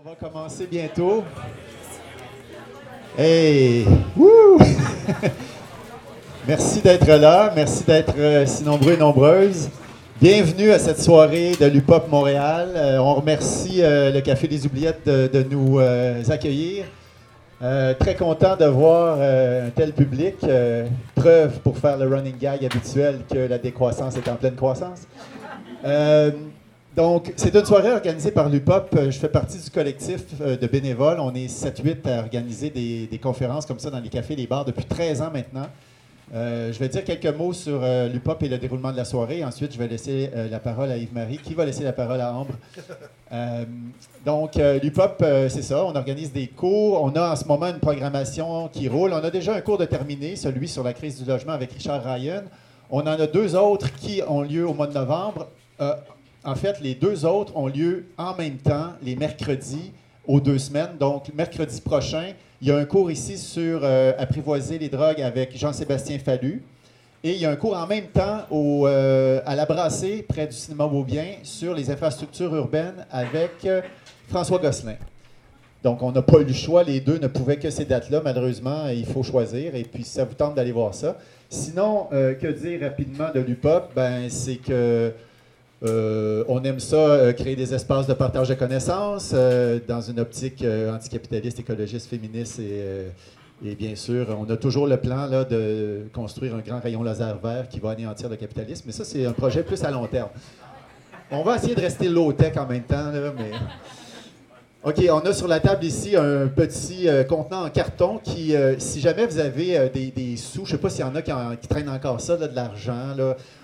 On va commencer bientôt. Hey! Wouh! Merci d'être là. Merci d'être euh, si nombreux et nombreuses. Bienvenue à cette soirée de l'UPOP Montréal. Euh, on remercie euh, le Café des Oubliettes de, nous accueillir. Très content de voir un tel public. Preuve pour faire le running gag habituel que la décroissance est en pleine croissance. Donc, c'est une soirée organisée par l'UPOP. Euh, Je fais partie du collectif euh, de bénévoles. On est 7-8 à organiser des, des conférences comme ça dans les cafés les bars depuis 13 ans maintenant. Euh, je vais dire quelques mots sur euh, l'UPOP et le déroulement de la soirée. Ensuite, je vais laisser euh, la parole à Yves-Marie, qui va laisser la parole à Ambre? Donc, l'UPOP, c'est ça. On organise des cours. On a en ce moment une programmation qui roule. On a déjà un cours de terminé, celui sur la crise du logement avec Richard Ryan. On en a deux autres qui ont lieu au mois de novembre. En fait, les deux autres ont lieu en même temps, les mercredis aux deux semaines. Donc, mercredi prochain, il y a un cours ici sur euh, apprivoiser les drogues avec Jean-Sébastien Fallu. Et il y a un cours en même temps euh, à la Brassée, près du cinéma Beaubien, sur les infrastructures urbaines avec euh, François Gosselin. Donc, on n'a pas eu le choix. Les deux ne pouvaient que ces dates-là. Malheureusement, il faut choisir. Et puis, ça vous tente d'aller voir ça. Sinon, que dire rapidement de l'UPOP? Ben, c'est que euh, on aime ça, euh, créer des espaces de partage de connaissances euh, dans une optique anticapitaliste, écologiste, féministe et, bien sûr, on a toujours le plan de construire un grand rayon laser vert qui va anéantir le capitalisme, mais ça, c'est un projet plus à long terme. On va essayer de rester low-tech en même temps, mais... OK, on a sur la table ici un petit euh, contenant en carton qui, euh, si jamais vous avez euh, des, des sous, je ne sais pas s'il y en a qui, en- qui traînent encore ça, là, de l'argent.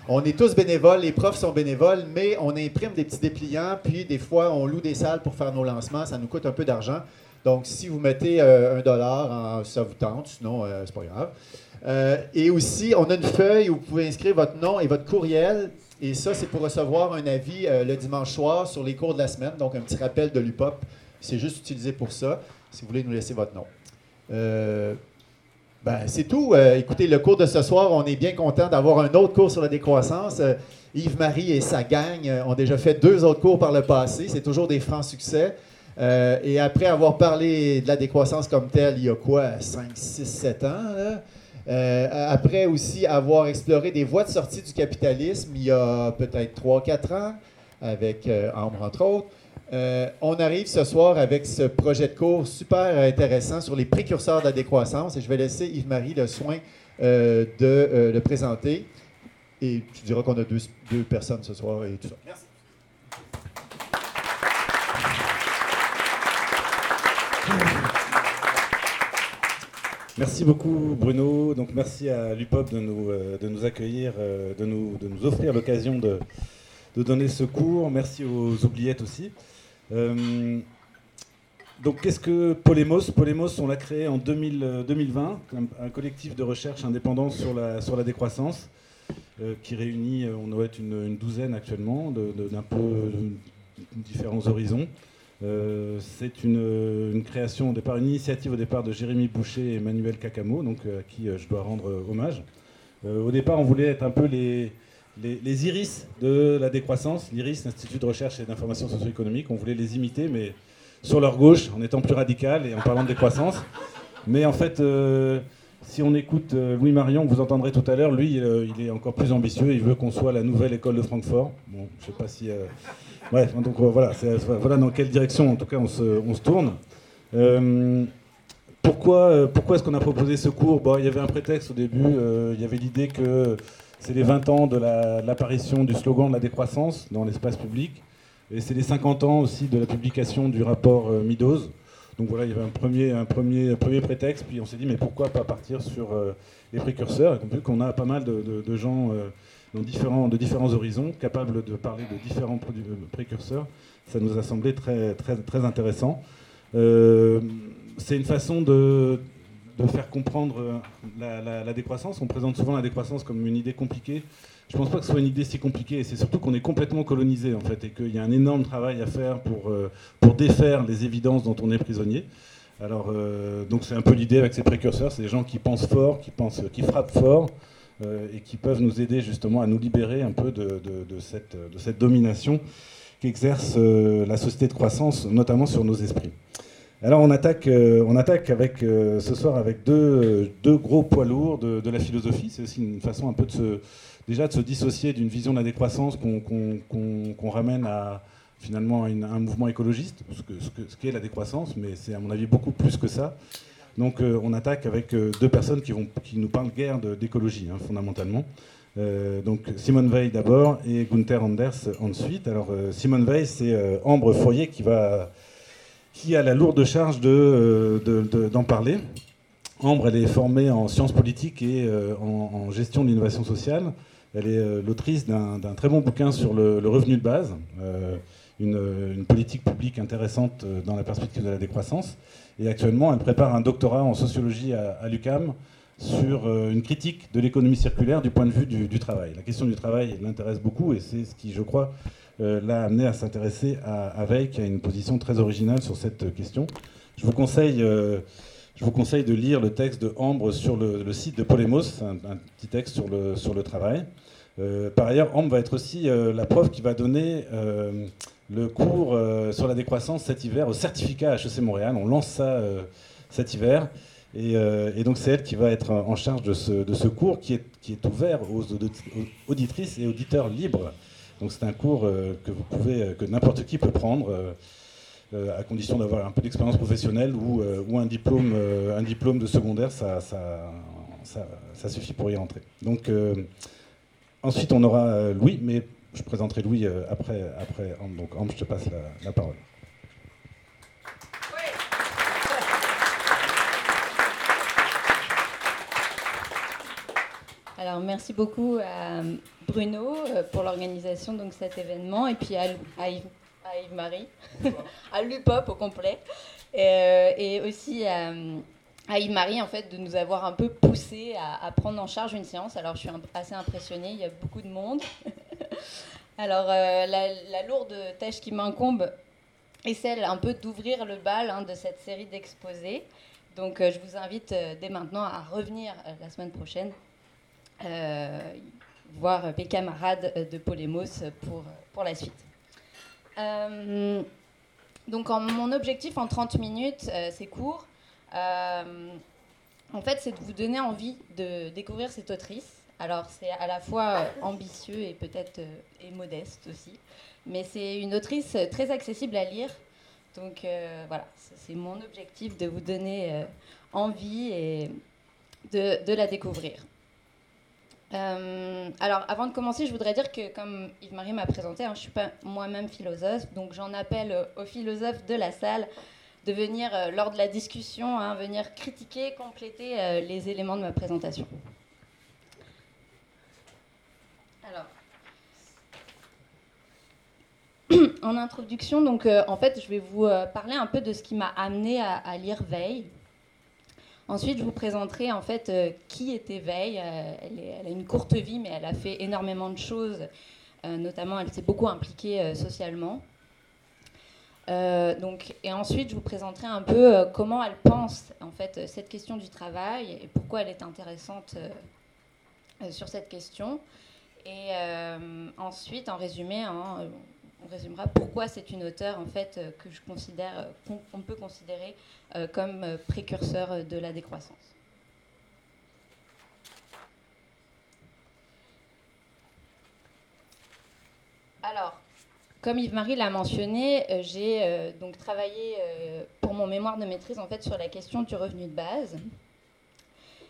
On est tous bénévoles, les profs sont bénévoles, mais on imprime des petits dépliants, puis des fois, on loue des salles pour faire nos lancements. Ça nous coûte un peu d'argent. Donc, si vous mettez un dollar, ça vous tente, sinon, c'est pas grave. Et aussi, on a une feuille où vous pouvez inscrire votre nom et votre courriel. Et ça, c'est pour recevoir un avis le dimanche soir sur les cours de la semaine. Donc, un petit rappel de l'UPOP. C'est juste utilisé pour ça, si vous voulez nous laisser votre nom. Euh, ben, c'est tout. Euh, écoutez, le cours de ce soir, on est bien content d'avoir un autre cours sur la décroissance. Euh, Yves-Marie et sa gang ont déjà fait deux autres cours par le passé. C'est toujours des francs succès. Et après avoir parlé de la décroissance comme telle, il y a quoi, 5, 6, 7 ans, après aussi avoir exploré des voies de sortie du capitalisme, il y a peut-être 3-4 ans, avec Ambre entre autres. Euh, on arrive ce soir avec ce projet de cours super intéressant sur les précurseurs de la décroissance et je vais laisser Yves-Marie le soin euh, de euh, le présenter. Et tu diras qu'on a deux, deux personnes ce soir et tout ça. Merci. Merci beaucoup Bruno. Donc merci à l'UPOP de nous, euh, de nous accueillir, euh, de, nous, de nous offrir l'occasion de, de donner ce cours. Merci aux oubliettes aussi. Euh, donc qu'est-ce que Polémos Polémos, on l'a créé en 2000, euh, 2020, un, collectif de recherche indépendant sur la, sur la décroissance, euh, qui réunit, on doit être une, douzaine actuellement, de- de- d'un peu euh, différents horizons. C'est une, création au départ, une initiative au départ de Jérémy Boucher et Emmanuel Cacamo, donc à qui je dois rendre hommage. Au départ, on voulait être un peu les, les, iris de la décroissance, l'IRIS, l'Institut de recherche et d'information socio-économique. On voulait les imiter, mais sur leur gauche, en étant plus radical et en parlant de décroissance. Mais en fait, euh, si on écoute euh, Louis Marion, que vous entendrez tout à l'heure, lui, euh, il est encore plus ambitieux. Il veut qu'on soit la nouvelle école de Francfort. Bon, je sais pas si. Bref, donc euh, voilà, voilà dans quelle direction, en tout cas, on se, on se tourne. Pourquoi pourquoi est-ce qu'on a proposé ce cours? Bon, Il y avait un prétexte au début. il y avait l'idée que c'est les 20 ans de la- de l'apparition du slogan de la décroissance dans l'espace public. Et c'est les 50 ans aussi de la publication du rapport euh, Meadows. Donc voilà, il y avait un premier, prétexte, puis on s'est dit, mais pourquoi pas partir sur euh, les précurseurs? Et qu'on a pas mal de, gens euh, de différents horizons, capables de parler de différents précurseurs, ça nous a semblé très, intéressant. C'est une façon de, de faire comprendre euh, la, décroissance. On présente souvent la décroissance comme une idée compliquée. Je ne pense pas que ce soit une idée si compliquée. C'est surtout qu'on est complètement colonisé en fait et qu'il y a un énorme travail à faire pour, euh, pour défaire les évidences dont on est prisonnier. Alors, euh, donc c'est un peu l'idée avec ces précurseurs, c'est des gens qui pensent fort, qui pensent, qui frappent fort et qui peuvent nous aider justement à nous libérer un peu de cette domination qu'exerce la société de croissance, notamment sur nos esprits. Alors on attaque, on attaque avec, ce soir avec deux, gros poids lourds de, la philosophie. C'est aussi une façon un peu de déjà de se dissocier d'une vision de la décroissance qu'on ramène à, finalement un mouvement écologiste, ce qu'est ce, ce la décroissance, mais c'est à mon avis beaucoup plus que ça. Donc euh, on attaque avec euh, deux personnes qui, vont, qui nous parlent guère d'écologie, hein, fondamentalement. Euh, donc Simone Veil d'abord et Gunther Anders ensuite. Alors Simone Veil, c'est Ambre Foyer qui, va, qui a la lourde charge d'en de, parler. Ambre, elle est formée en sciences politiques et en, gestion de l'innovation sociale. Elle est l'autrice d'un très bon bouquin sur le, revenu de base une, politique publique intéressante euh, dans la perspective de la décroissance. Et actuellement, elle prépare un doctorat en sociologie à, l'UCAM sur euh, une critique de l'économie circulaire du point de vue du, travail. La question du travail l'intéresse beaucoup et c'est ce qui, je crois, euh, l'a amené à s'intéresser à, à qui a une position très originale sur cette question. Je vous conseille, je vous conseille de lire le texte de Ambre sur le, site de Polemos, un, petit texte sur le, sur le travail. par ailleurs, Ambre va être aussi la prof qui va donner le cours euh, sur la décroissance cet hiver au certificat HEC Montréal. On lance ça euh, cet hiver. Euh, et, donc c'est elle qui va être en charge de ce, cours qui est, qui est, ouvert aux auditrices et auditeurs libres. Donc c'est un cours que vous pouvez, que n'importe qui peut prendre, à condition d'avoir un peu d'expérience professionnelle ou, ou, un, diplôme, un diplôme de secondaire, ça, ça, ça, suffit pour y entrer. Donc ensuite on aura Louis, mais je présenterai Louis euh, après, après Donc, Ambre, je te passe la, parole. Alors, merci beaucoup à Bruno euh, pour l'organisation de cet événement et puis à, Yves-Marie, à l'UPOP au complet, euh, et, aussi à, Yves-Marie en fait de nous avoir un peu poussé à, à, prendre en charge une séance. Alors, je suis assez impressionnée, il y a beaucoup de monde. Alors, euh, la, lourde tâche qui m'incombe est celle un peu d'ouvrir le bal hein, de cette série d'exposés. Donc, euh, je vous invite euh, dès maintenant à revenir la semaine prochaine voir mes camarades de Polémos pour, pour la suite. donc, mon objectif en 30 minutes, c'est court. en fait, c'est de vous donner envie de découvrir cette autrice alors c'est à la fois euh, ambitieux et peut-être euh, et modeste aussi, mais c'est une autrice très accessible à lire. Donc euh, voilà, c'est mon objectif de vous donner envie et de, la découvrir. Alors avant de commencer, je voudrais dire que comme Yves-Marie m'a présenté, hein, je ne suis pas moi-même philosophe, donc j'en appelle aux philosophes de la salle de venir, lors de la discussion, hein, venir critiquer, compléter les éléments de ma présentation. en introduction, donc, euh, en fait, je vais vous euh, parler un peu de ce qui m'a amené à, lire Veil. Ensuite, je vous présenterai en fait euh, qui était Veil. Elle, a une courte vie, mais elle a fait énormément de choses. notamment, elle s'est beaucoup impliquée socialement. donc, et ensuite, je vous présenterai un peu comment elle pense en fait cette question du travail et pourquoi elle est intéressante sur cette question. Et ensuite, en résumé, hein, on résumera pourquoi c'est une auteure en fait euh, que je considère euh, qu'on peut considérer euh, comme précurseur de la décroissance. Alors, comme Yves-Marie l'a mentionné, j'ai donc travaillé pour mon mémoire de maîtrise en fait sur la question du revenu de base.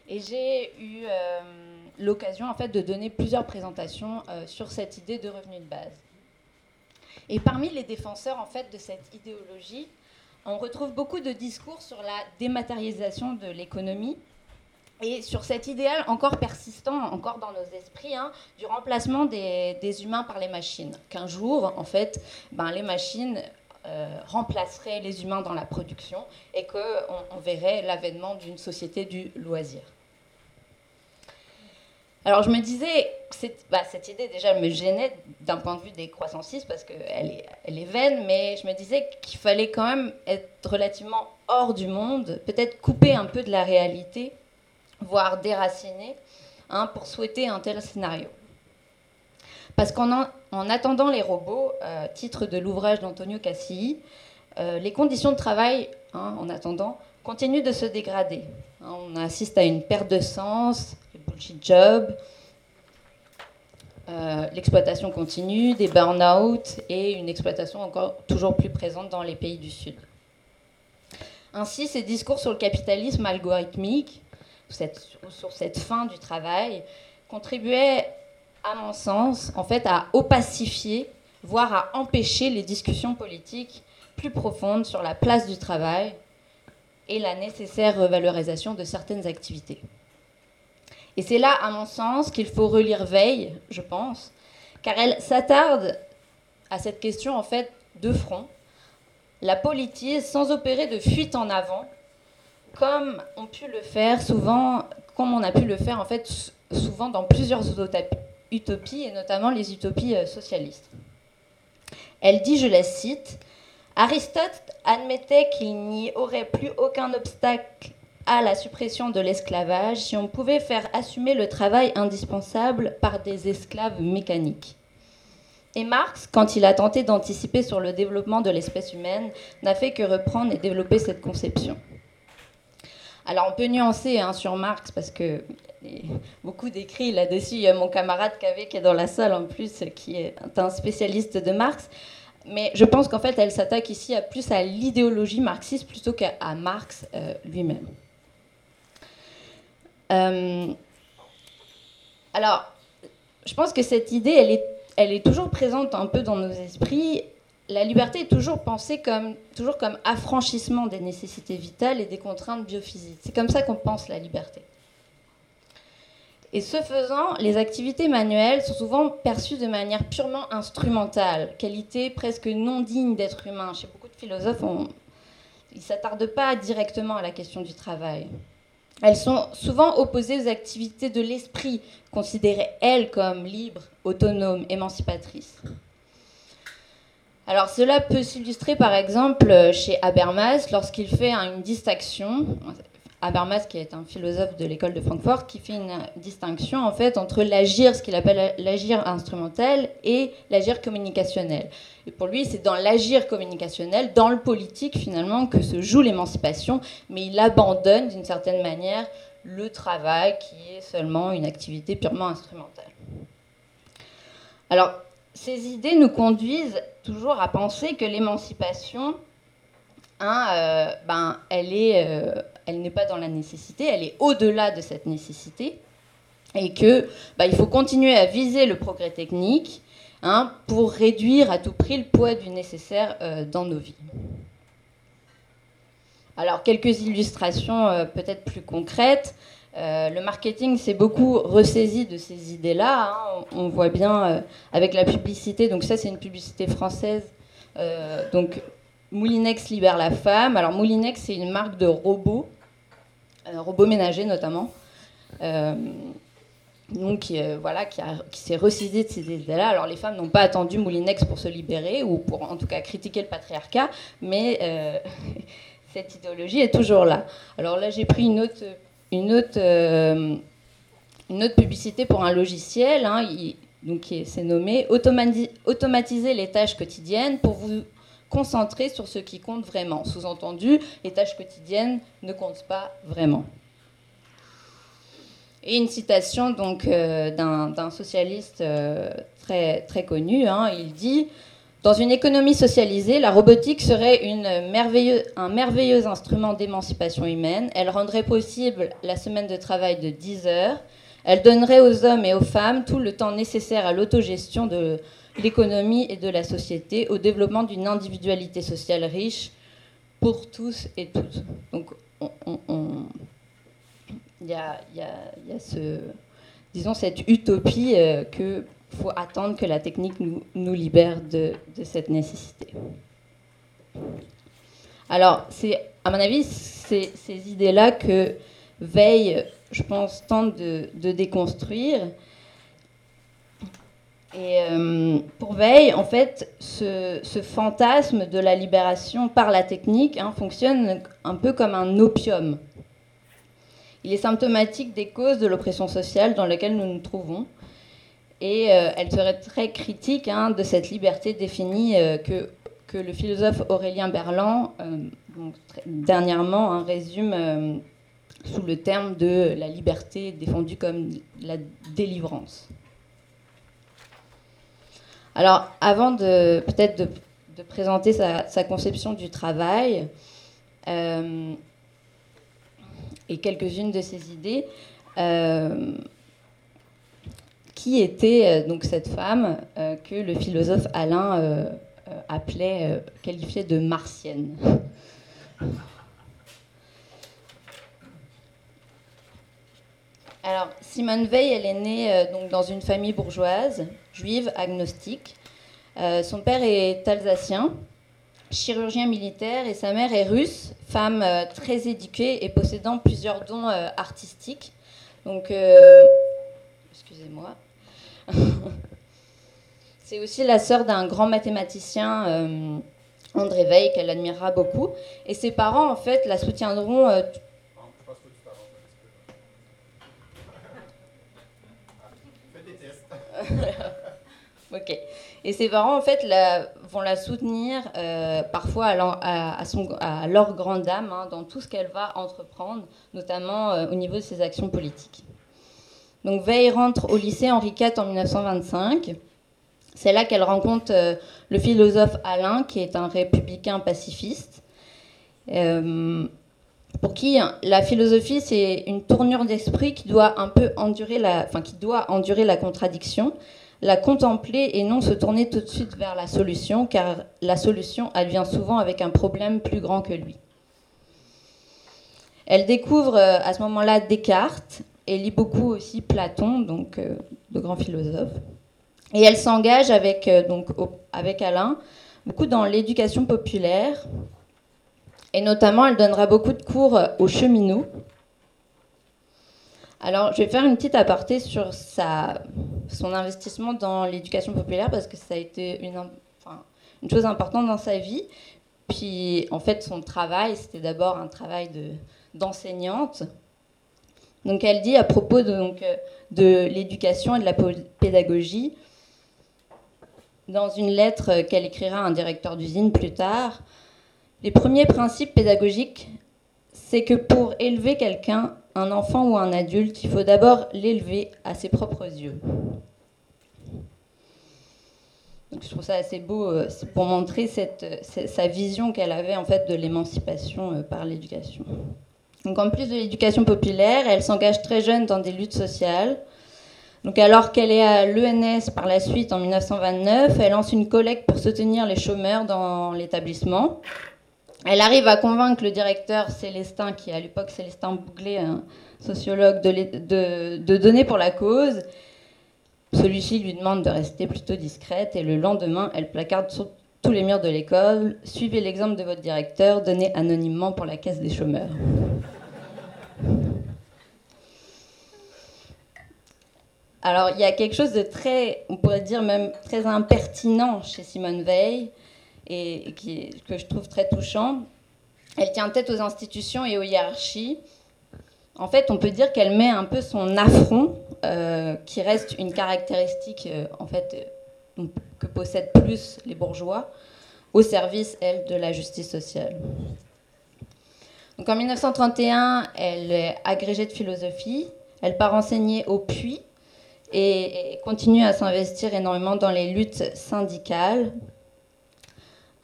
Et j'ai eu l'occasion en fait de donner plusieurs présentations sur cette idée de revenu de base. Et parmi les défenseurs en fait de cette idéologie, on retrouve beaucoup de discours sur la dématérialisation de l'économie et sur cet idéal encore persistant, encore dans nos esprits, hein, du remplacement des, humains par les machines. Qu'un jour, en fait, ben, les machines euh, remplaceraient les humains dans la production et qu'on on verrait l'avènement d'une société du loisir. Alors je me disais, bah, cette idée déjà me gênait d'un point de vue des croissancistes parce qu'elle est, elle est vaine, mais je me disais qu'il fallait quand même être relativement hors du monde, peut-être couper un peu de la réalité, voire déraciner, hein, pour souhaiter un tel scénario. Parce qu'en en attendant les robots, titre de l'ouvrage d'Antonio Cassilli, les conditions de travail, hein, en attendant, continuent de se dégrader. Hein, on assiste à une perte de sens, bullshit job, euh, l'exploitation continue, des burn-out et une exploitation encore toujours plus présente dans les pays du Sud. Ainsi, ces discours sur le capitalisme algorithmique, sur cette fin du travail, contribuaient, à mon sens, en fait, à opacifier, voire à empêcher les discussions politiques plus profondes sur la place du travail et la nécessaire revalorisation de certaines activités. Et c'est là, à mon sens, qu'il faut relire Veille, je pense, car elle s'attarde à cette question, en fait, de front, la politise sans opérer de fuite en avant, comme on pu le faire souvent, comme on a pu le faire, en fait, souvent dans plusieurs utopies, et notamment les utopies euh, socialistes. Elle dit, je la cite, Aristote admettait qu'il n'y aurait plus aucun obstacle à la suppression de l'esclavage si on pouvait faire assumer le travail indispensable par des esclaves mécaniques. Et Marx, quand il a tenté d'anticiper sur le développement de l'espèce humaine, n'a fait que reprendre et développer cette conception. Alors on peut nuancer hein, sur Marx parce que beaucoup d'écrits là-dessus. Il y a mon camarade Cavé qui est dans la salle en plus, qui est un spécialiste de Marx. Mais je pense qu'en fait, elle s'attaque ici à plus à l'idéologie marxiste plutôt qu'à Marx euh, lui-même. Euh, alors, je pense que cette idée, elle est, elle est toujours présente un peu dans nos esprits. La liberté est toujours pensée comme, toujours comme affranchissement des nécessités vitales et des contraintes biophysiques. C'est comme ça qu'on pense la liberté. Et ce faisant, les activités manuelles sont souvent perçues de manière purement instrumentale, qualité presque non digne d'être humain. Chez beaucoup de philosophes, ils ne s'attardent pas directement à la question du travail. Elles sont souvent opposées aux activités de l'esprit, considérées, elles, comme libres, autonomes, émancipatrices. Alors cela peut s'illustrer par exemple chez Habermas lorsqu'il fait une distinction, Habermas qui est un philosophe de l'école de Francfort, qui fait une distinction en fait entre l'agir, ce qu'il appelle l'agir instrumentel, et l'agir communicationnel. Et pour lui, c'est dans l'agir communicationnel, dans le politique finalement, que se joue l'émancipation, mais il abandonne d'une certaine manière le travail qui est seulement une activité purement instrumentale. Alors, ces idées nous conduisent toujours à penser que l'émancipation, hein, euh, ben, elle est, euh, elle n'est pas dans la nécessité, elle est au-delà de cette nécessité, et que ben, il faut continuer à viser le progrès technique, Hein, pour réduire à tout prix le poids du nécessaire euh, dans nos vies. Alors, quelques illustrations euh, peut-être plus concrètes. Euh, le marketing s'est beaucoup ressaisi de ces idées-là. Hein. On, voit bien avec la publicité. Donc ça, c'est une publicité française. donc Moulinex libère la femme. Alors Moulinex, c'est une marque de robots, robots ménagers notamment donc qui, euh, voilà, qui, s'est rescisé de ces idées-là. Alors les femmes n'ont pas attendu Moulinex pour se libérer, ou pour en tout cas critiquer le patriarcat, mais euh, cette idéologie est toujours là. Alors là, j'ai pris une autre, une autre, euh, une autre publicité pour un logiciel, hein, donc qui s'est nommé Automatiser les tâches quotidiennes pour vous concentrer sur ce qui compte vraiment. Sous-entendu, les tâches quotidiennes ne comptent pas vraiment. Et une citation donc euh, d'un socialiste euh, très, très connu, hein, il dit Dans une économie socialisée, la robotique serait un merveilleux instrument d'émancipation humaine. Elle rendrait possible la semaine de travail de 10 heures. Elle donnerait aux hommes et aux femmes tout le temps nécessaire à l'autogestion de l'économie et de la société, au développement d'une individualité sociale riche pour tous et toutes. Donc, on il y a, ce, disons, cette utopie euh, faut attendre que la technique nous, libère de, cette nécessité. Alors, c'est, à mon avis, ces idées-là que Veille, je pense, tente de, déconstruire. Et euh, pour Veille, en fait, ce, fantasme de la libération par la technique hein, fonctionne un peu comme un opium. Il est symptomatique des causes de l'oppression sociale dans laquelle nous nous trouvons. Et elle serait très critique hein, de cette liberté définie que, que le philosophe Aurélien Berland, dernièrement, hein, résume sous le terme de la liberté défendue comme la délivrance. Alors, avant de peut-être de, présenter sa, conception du travail euh, et quelques-unes de ses idées, euh, qui était euh, donc cette femme que le philosophe Alain appelait, qualifiait de martienne? Alors, Simone Veil, elle est née euh, donc, dans une famille bourgeoise, juive, agnostique. Euh, son père est alsacien, chirurgien militaire, et sa mère est russe, femme euh, très éduquée et possédant plusieurs dons artistiques. Donc, excusez-moi. C'est aussi la sœur d'un grand mathématicien, André Veil, qu'elle admirera beaucoup. Et ses parents, en fait, la soutiendront ok. Et ses parents, en fait, vont la soutenir euh, parfois à, leur grande âme hein, dans tout ce qu'elle va entreprendre, notamment euh, au niveau de ses actions politiques. Donc Veil rentre au lycée Henri IV en 1925. C'est là qu'elle rencontre euh, le philosophe Alain, qui est un républicain pacifiste pour qui la philosophie c'est une tournure d'esprit qui doit un peu endurer la, enfin qui doit endurer la contradiction, la contempler et non se tourner tout de suite vers la solution, car la solution elle vient souvent avec un problème plus grand que lui. Elle découvre euh, à ce moment-là Descartes et lit beaucoup aussi Platon, donc euh, de grands philosophes. Et elle s'engage avec, euh, avec Alain beaucoup dans l'éducation populaire, et notamment, elle donnera beaucoup de cours aux cheminots. Alors, je vais faire une petite aparté sur son investissement dans l'éducation populaire parce que ça a été une, chose importante dans sa vie. Puis, en fait, son travail, c'était d'abord un travail d'enseignante. donc, elle dit à propos de, euh, de l'éducation et de la pédagogie, dans une lettre qu'elle écrira à un directeur d'usine plus tard, les premiers principes pédagogiques, c'est que pour élever quelqu'un, un enfant ou un adulte, il faut d'abord l'élever à ses propres yeux. je trouve ça assez beau euh, pour montrer sa vision qu'elle avait en fait de l'émancipation euh, par l'éducation. Donc en plus de l'éducation populaire, elle s'engage très jeune dans des luttes sociales. Donc alors qu'elle est à l'ENS par la suite en 1929, elle lance une collecte pour soutenir les chômeurs dans l'établissement. Elle arrive à convaincre le directeur Célestin, qui à l'époque Célestin Bouglet, un sociologue, de, de, donner pour la cause. Celui-ci lui demande de rester plutôt discrète et le lendemain, elle placarde sur tous les murs de l'école Suivez l'exemple de votre directeur, donnez anonymement pour la caisse des chômeurs. Alors, il y a quelque chose de très, on pourrait dire même très impertinent chez Simone Veil et, que je trouve très touchant. Elle tient tête aux institutions et aux hiérarchies. En fait, on peut dire qu'elle met un peu son affront, euh, qui reste une caractéristique euh, en fait euh, que possèdent plus les bourgeois, au service, elle, de la justice sociale. Donc en 1931, elle est agrégée de philosophie. Elle part enseigner au Puy et continue à s'investir énormément dans les luttes syndicales,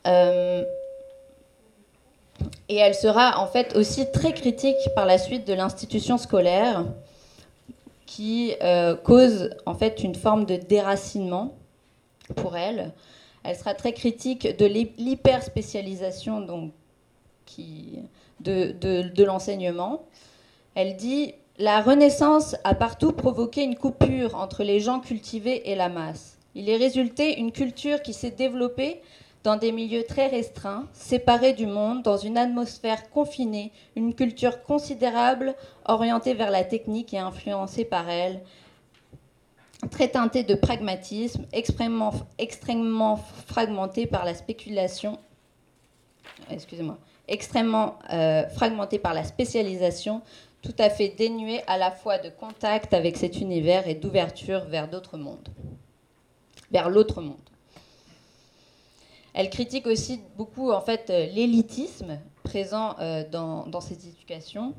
et elle sera en fait aussi très critique par la suite de l'institution scolaire qui euh, cause en fait une forme de déracinement pour elle. Elle sera très critique de l'hyperspécialisation de, de l'enseignement. Elle dit la Renaissance a partout provoqué une coupure entre les gens cultivés et la masse. Il est résulté une culture qui s'est développée dans des milieux très restreints, séparés du monde, dans une atmosphère confinée, une culture considérable orientée vers la technique et influencée par elle, très teintée de pragmatisme, extrêmement, fragmentée par la spéculation, excusez-moi, extrêmement euh, fragmentée par la spécialisation, tout à fait dénuée à la fois de contact avec cet univers et d'ouverture vers d'autres mondes. vers l'autre monde. Elle critique aussi beaucoup en fait l'élitisme présent dans, dans cette éducation.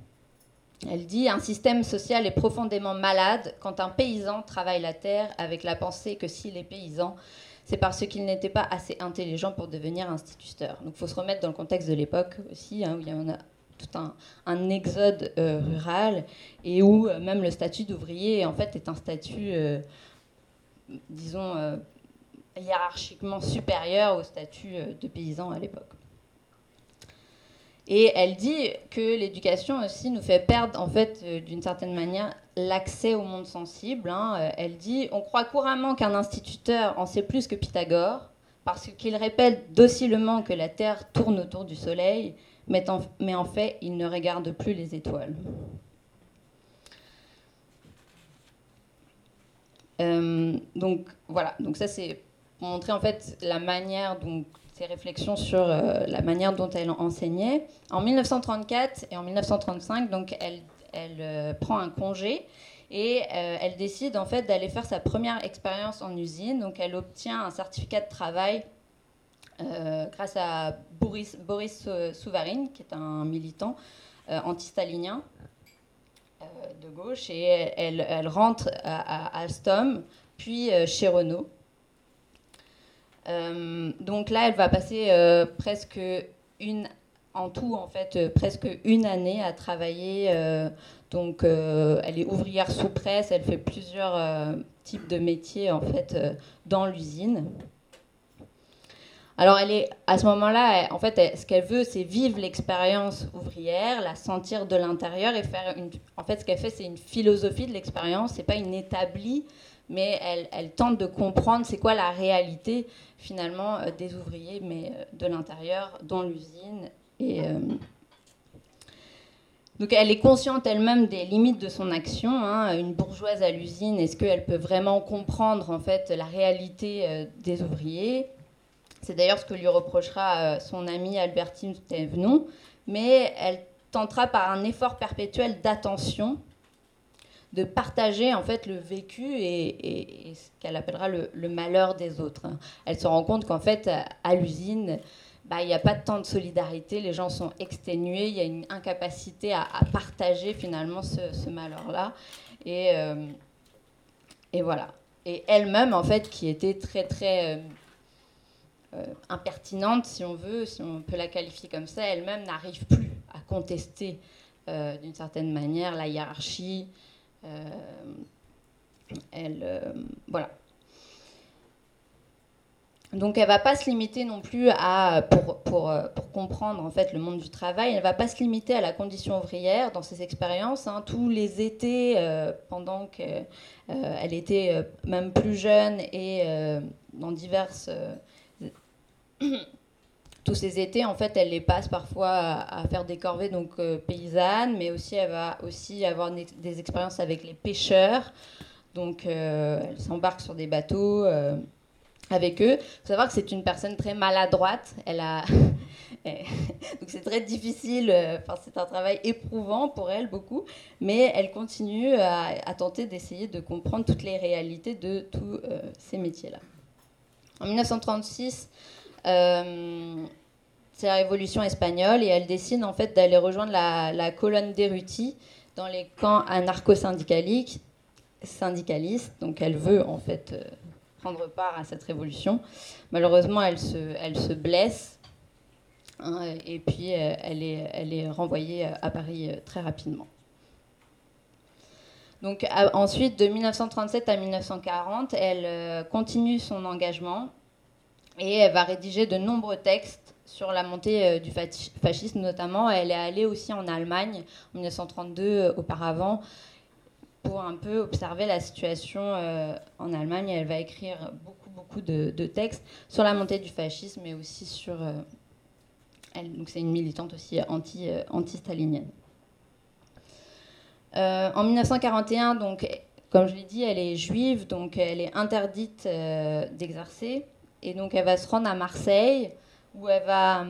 Elle dit un système social est profondément malade quand un paysan travaille la terre avec la pensée que s'il est paysan, c'est parce qu'il n'était pas assez intelligent pour devenir instituteur. Donc il faut se remettre dans le contexte de l'époque aussi, hein, où il y a tout un, exode euh, rural et où euh, même le statut d'ouvrier en fait est un statut, euh, disons, hiérarchiquement supérieur au statut de paysan à l'époque. Et elle dit que l'éducation aussi nous fait perdre, en fait, d'une certaine manière, l'accès au monde sensible. Hein. Elle dit on croit couramment qu'un instituteur en sait plus que Pythagore, parce qu'il répète docilement que la Terre tourne autour du Soleil mais en, fait, il ne regarde plus les étoiles. Euh, donc voilà, donc ça c'est montrer en fait la manière, donc ses réflexions sur euh, la manière dont elle enseignait. En 1934 et en 1935, donc elle, elle euh, prend un congé et elle décide en fait d'aller faire sa première expérience en usine. Donc elle obtient un certificat de travail euh, grâce à Boris, Boris Souvarine, qui est un militant euh, anti-stalinien euh, de gauche, et elle, elle rentre à, Alstom, puis chez Renault. Donc là, elle va passer presque une, en tout en fait, presque une année à travailler. donc, elle est ouvrière sous presse, elle fait plusieurs types de métiers en fait dans l'usine. Alors, elle est à ce moment-là, en fait, ce qu'elle veut, c'est vivre l'expérience ouvrière, la sentir de l'intérieur et faire une. En fait, ce qu'elle fait, c'est une philosophie de l'expérience. C'est pas une établie, mais elle, tente de comprendre c'est quoi la réalité finalement euh, des ouvriers, mais euh, de l'intérieur, dans l'usine. Et euh, donc, elle est consciente elle-même des limites de son action. Hein. Une bourgeoise à l'usine, est-ce qu'elle peut vraiment comprendre en fait la réalité des ouvriers? C'est d'ailleurs ce que lui reprochera son amie Albertine Thévenon, mais elle tentera par un effort perpétuel d'attention de partager en fait le vécu et, ce qu'elle appellera le, malheur des autres. Elle se rend compte qu'en fait à l'usine, bah, il n'y a pas de temps de solidarité, les gens sont exténués, il y a une incapacité à, partager finalement ce, malheur-là. Et, euh, et voilà. Et elle-même, en fait, qui était très, très euh, euh, impertinente, si on veut, si on peut la qualifier comme ça, elle-même n'arrive plus à contester d'une certaine manière la hiérarchie. Euh, elle, voilà. Donc elle va pas se limiter non plus à, pour, pour, pour, comprendre en fait le monde du travail, elle va pas se limiter à la condition ouvrière dans ses expériences. Hein. Tous les étés, pendant qu'elle était même plus jeune et dans diverses tous ces étés, en fait, elle les passe parfois à, faire des corvées donc euh, paysannes, mais aussi elle va aussi avoir des expériences avec les pêcheurs. Donc, euh, elle s'embarque sur des bateaux euh, avec eux. Il faut savoir que c'est une personne très maladroite. Elle a donc c'est très difficile. Enfin, c'est un travail éprouvant pour elle beaucoup, mais elle continue à, à tenter d'essayer de comprendre toutes les réalités de tous ces métiers-là. En 1936 euh, c'est la révolution espagnole et elle décide en fait d'aller rejoindre la, colonne d'Eruti dans les camps anarcho-syndicalistes. Donc elle veut en fait euh, prendre part à cette révolution. Malheureusement, elle se, blesse hein, et puis euh, elle, est, elle est renvoyée à Paris très rapidement. Donc ensuite, de 1937 à 1940, elle continue son engagement et elle va rédiger de nombreux textes sur la montée euh, du fascisme notamment. Elle est allée aussi en Allemagne en 1932 euh, auparavant pour un peu observer la situation euh, en Allemagne. Elle va écrire beaucoup, beaucoup de, textes sur la montée du fascisme, mais aussi sur... donc c'est une militante aussi anti, anti-stalinienne. en 1941, donc, comme je l'ai dit, elle est juive, donc elle est interdite d'exercer. Et donc elle va se rendre à Marseille, où elle va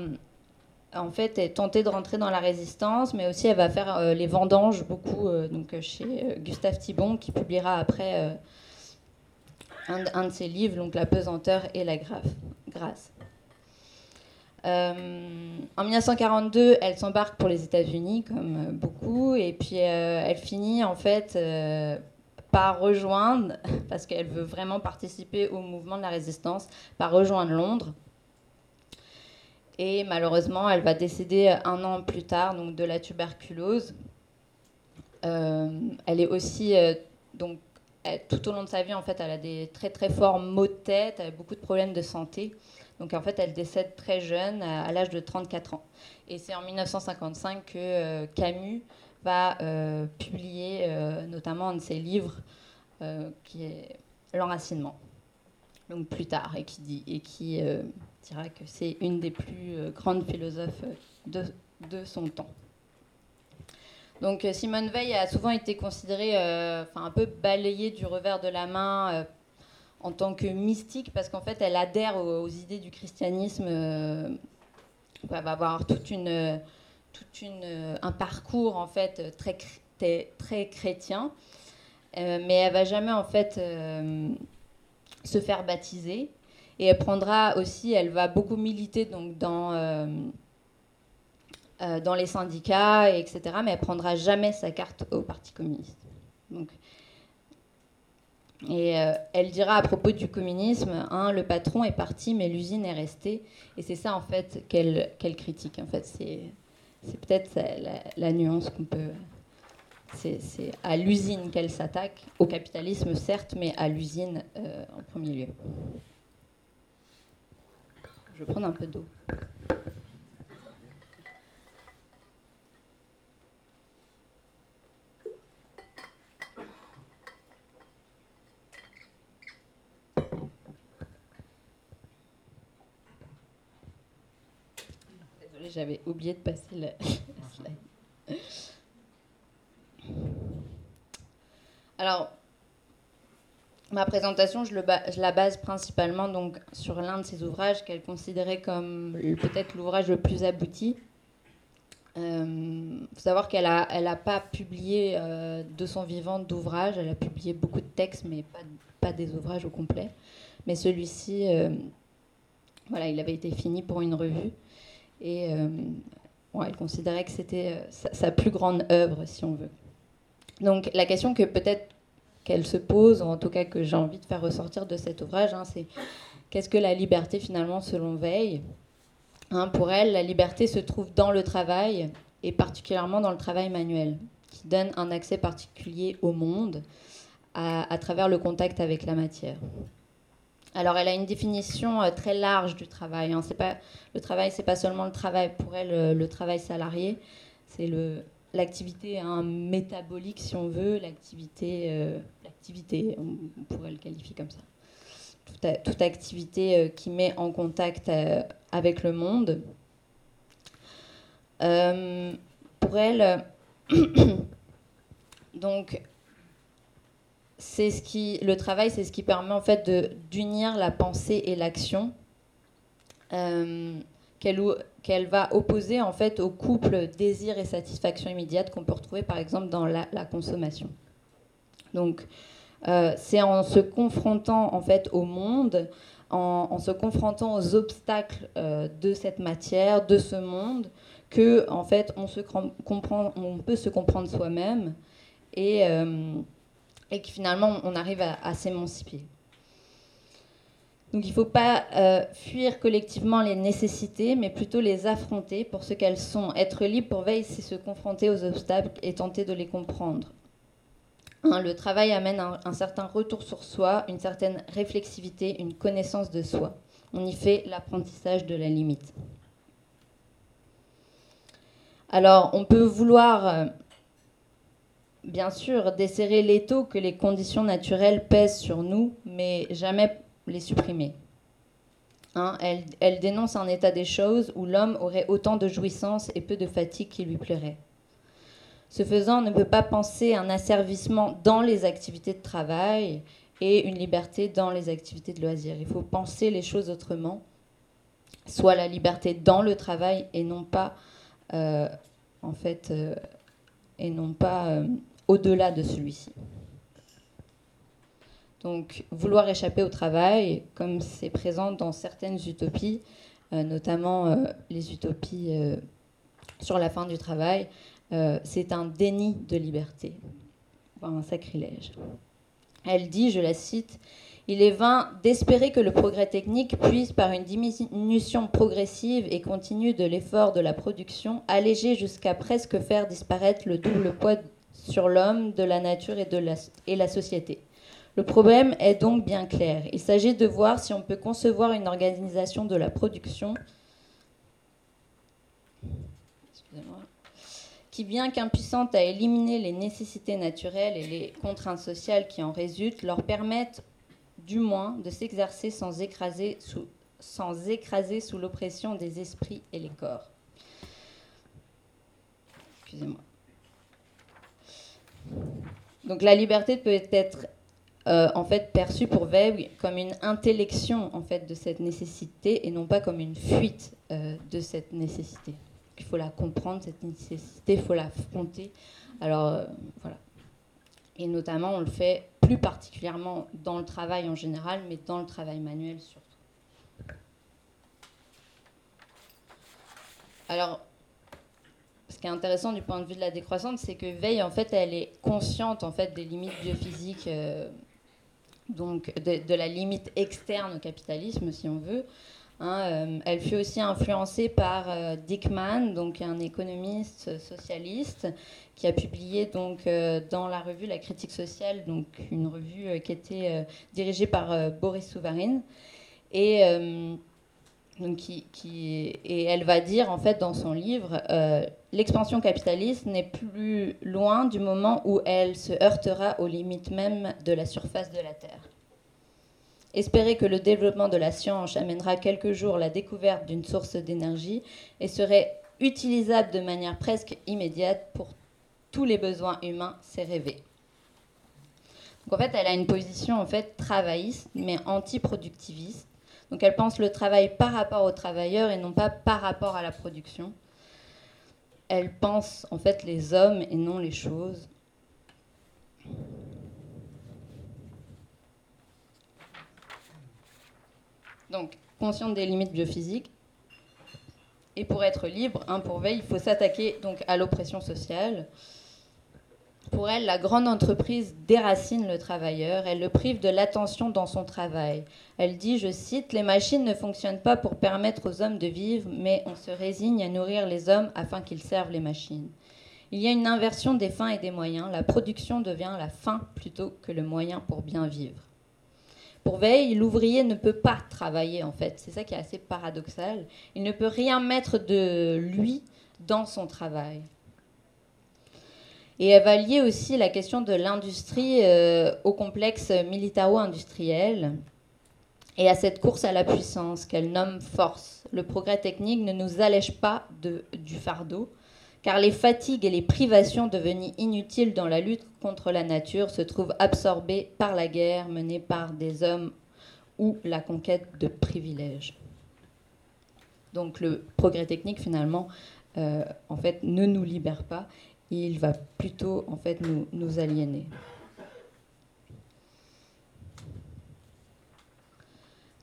en fait tenter de rentrer dans la résistance, mais aussi elle va faire euh, les vendanges beaucoup euh, donc chez euh, Gustave Thibon, qui publiera après un, de ses livres, donc La pesanteur et la grâce. Euh, en 1942, elle s'embarque pour les États-Unis, comme beaucoup, et puis elle finit en fait par rejoindre, parce qu'elle veut vraiment participer au mouvement de la résistance, par rejoindre Londres. Et malheureusement, elle va décéder un an plus tard donc de la tuberculose. Euh, elle est aussi euh, donc tout au long de sa vie en fait, elle a des très très forts maux de tête, elle a beaucoup de problèmes de santé. Donc en fait, elle décède très jeune, à, l'âge de 34 ans. Et c'est en 1955 que euh, Camus va publier notamment un de ses livres qui est L'enracinement. Donc plus tard, et qui dit et qui dira que c'est une des plus grandes philosophes de, de son temps. Donc euh, Simone Veil a souvent été considérée, euh, un peu balayée du revers de la main euh, en tant que mystique, parce qu'en fait elle adhère aux, idées du christianisme. elle va avoir toute une, toute une, un parcours en fait très, très, chrétien, mais elle va jamais en fait se faire baptiser. Et elle prendra aussi, elle va beaucoup militer donc dans euh, dans les syndicats, etc. Mais elle prendra jamais sa carte au Parti communiste. Donc, et euh, elle dira à propos du communisme, hein, le patron est parti, mais l'usine est restée. Et c'est ça, en fait, qu'elle critique. En fait, c'est peut-être la, nuance qu'on peut... C'est à l'usine qu'elle s'attaque, au capitalisme, certes, mais à l'usine euh, en premier lieu. Je vais prendre un peu d'eau. J'avais oublié de passer la, slide. Alors, ma présentation, je, la base principalement donc, sur l'un de ses ouvrages qu'elle considérait comme peut-être l'ouvrage le plus abouti. Il euh, faut savoir qu'elle n'a elle a pas publié euh, de son vivant d'ouvrages, elle a publié beaucoup de textes, mais pas, pas des ouvrages au complet. Mais celui-ci, euh, voilà, il avait été fini pour une revue. Et euh, elle considérait que c'était euh, sa, plus grande œuvre, si on veut. Donc la question que peut-être qu'elle se pose, ou en tout cas que j'ai envie de faire ressortir de cet ouvrage, hein, c'est qu'est-ce que la liberté finalement selon Veil hein, Pour elle, la liberté se trouve dans le travail, et particulièrement dans le travail manuel, qui donne un accès particulier au monde à travers le contact avec la matière. Alors, elle a une définition euh, très large du travail. Hein. Le travail, c'est pas seulement le travail pour elle, euh, le, travail salarié, c'est l'activité hein, métabolique, si on veut, l'activité, euh, l'activité, on pourrait le qualifier comme ça. Toute, activité qui met en contact avec le monde. pour elle, donc, c'est ce qui, le travail, c'est ce qui permet en fait d'unir la pensée et l'action, euh, qu'elle va opposer en fait au couple désir et satisfaction immédiate qu'on peut retrouver par exemple dans la, consommation. Donc, euh, c'est en se confrontant en fait au monde, en, se confrontant aux obstacles euh, de cette matière, de ce monde, que en fait on se comprend, on peut se comprendre soi-même et et que finalement on arrive à, s'émanciper. Donc il ne faut pas euh, fuir collectivement les nécessités, mais plutôt les affronter pour ce qu'elles sont. Être libre pour veille, c'est se confronter aux obstacles et tenter de les comprendre. Hein, le travail amène un, certain retour sur soi, une certaine réflexivité, une connaissance de soi. On y fait l'apprentissage de la limite. Alors, on peut vouloir euh, bien sûr, desserrer l'étau que les conditions naturelles pèsent sur nous, mais jamais les supprimer. Hein, elle, dénonce un état des choses où l'homme aurait autant de jouissance et peu de fatigue qui lui plairait. Ce faisant, on ne peut pas penser un asservissement dans les activités de travail et une liberté dans les activités de loisirs. Il faut penser les choses autrement, soit la liberté dans le travail et non pas, euh, en fait, euh, et non pas euh, au-delà de celui-ci. Donc, vouloir échapper au travail, comme c'est présent dans certaines utopies, euh, notamment euh, les utopies euh, sur la fin du travail, c'est un déni de liberté, voire un sacrilège. Elle dit, je la cite, il est vain d'espérer que le progrès technique puisse, par une diminution progressive et continue de l'effort de la production, alléger jusqu'à presque faire disparaître le double poids sur l'homme, de la nature et, de la, et la société. Le problème est donc bien clair. Il s'agit de voir si on peut concevoir une organisation de la production qui, bien qu'impuissante à éliminer les nécessités naturelles et les contraintes sociales qui en résultent, leur permettent du moins de s'exercer sans écraser sous, sans écraser sous l'oppression des esprits et les corps. Excusez-moi. Donc la liberté peut être euh, en fait perçue pour Weber comme une intellection en fait de cette nécessité et non pas comme une fuite euh, de cette nécessité. Il faut la comprendre cette nécessité, il faut l'affronter. Alors euh, voilà. Et notamment on le fait plus particulièrement dans le travail en général, mais dans le travail manuel surtout. Alors qui est intéressant du point de vue de la décroissante, c'est que Veille, en fait, elle est consciente en fait des limites biophysiques donc de, la limite externe au capitalisme, si on veut. Hein, euh, elle fut aussi influencée par euh, Dickman, donc un économiste socialiste, qui a publié donc euh, dans la revue La Critique sociale, donc une revue qui était dirigée par Boris Souvarine. Et donc qui, et elle va dire en fait dans son livre, euh, l'expansion capitaliste n'est plus loin du moment où elle se heurtera aux limites même de la surface de la Terre. Espérer que le développement de la science amènera quelques jours la découverte d'une source d'énergie et serait utilisable de manière presque immédiate pour tous les besoins humains, c'est rêver. En fait, elle a une position en fait travailliste mais anti-productiviste donc elle pense le travail par rapport aux travailleurs et non pas par rapport à la production. Elle pense en fait les hommes et non les choses. Donc, consciente des limites biophysiques. Et pour être libre, pour veille, il faut s'attaquer donc à l'oppression sociale. Pour elle, la grande entreprise déracine le travailleur, elle le prive de l'attention dans son travail. Elle dit, je cite, Les machines ne fonctionnent pas pour permettre aux hommes de vivre, mais on se résigne à nourrir les hommes afin qu'ils servent les machines. Il y a une inversion des fins et des moyens. La production devient la fin plutôt que le moyen pour bien vivre. Pour Veil, l'ouvrier ne peut pas travailler en fait. C'est ça qui est assez paradoxal. Il ne peut rien mettre de lui dans son travail. Et elle va lier aussi la question de l'industrie euh, au complexe militaro-industriel et à cette course à la puissance qu'elle nomme force. Le progrès technique ne nous allège pas du fardeau, car les fatigues et les privations devenues inutiles dans la lutte contre la nature se trouvent absorbées par la guerre menée par des hommes ou la conquête de privilèges. Donc le progrès technique, finalement, euh, en fait, ne nous libère pas il va plutôt en fait nous, aliéner.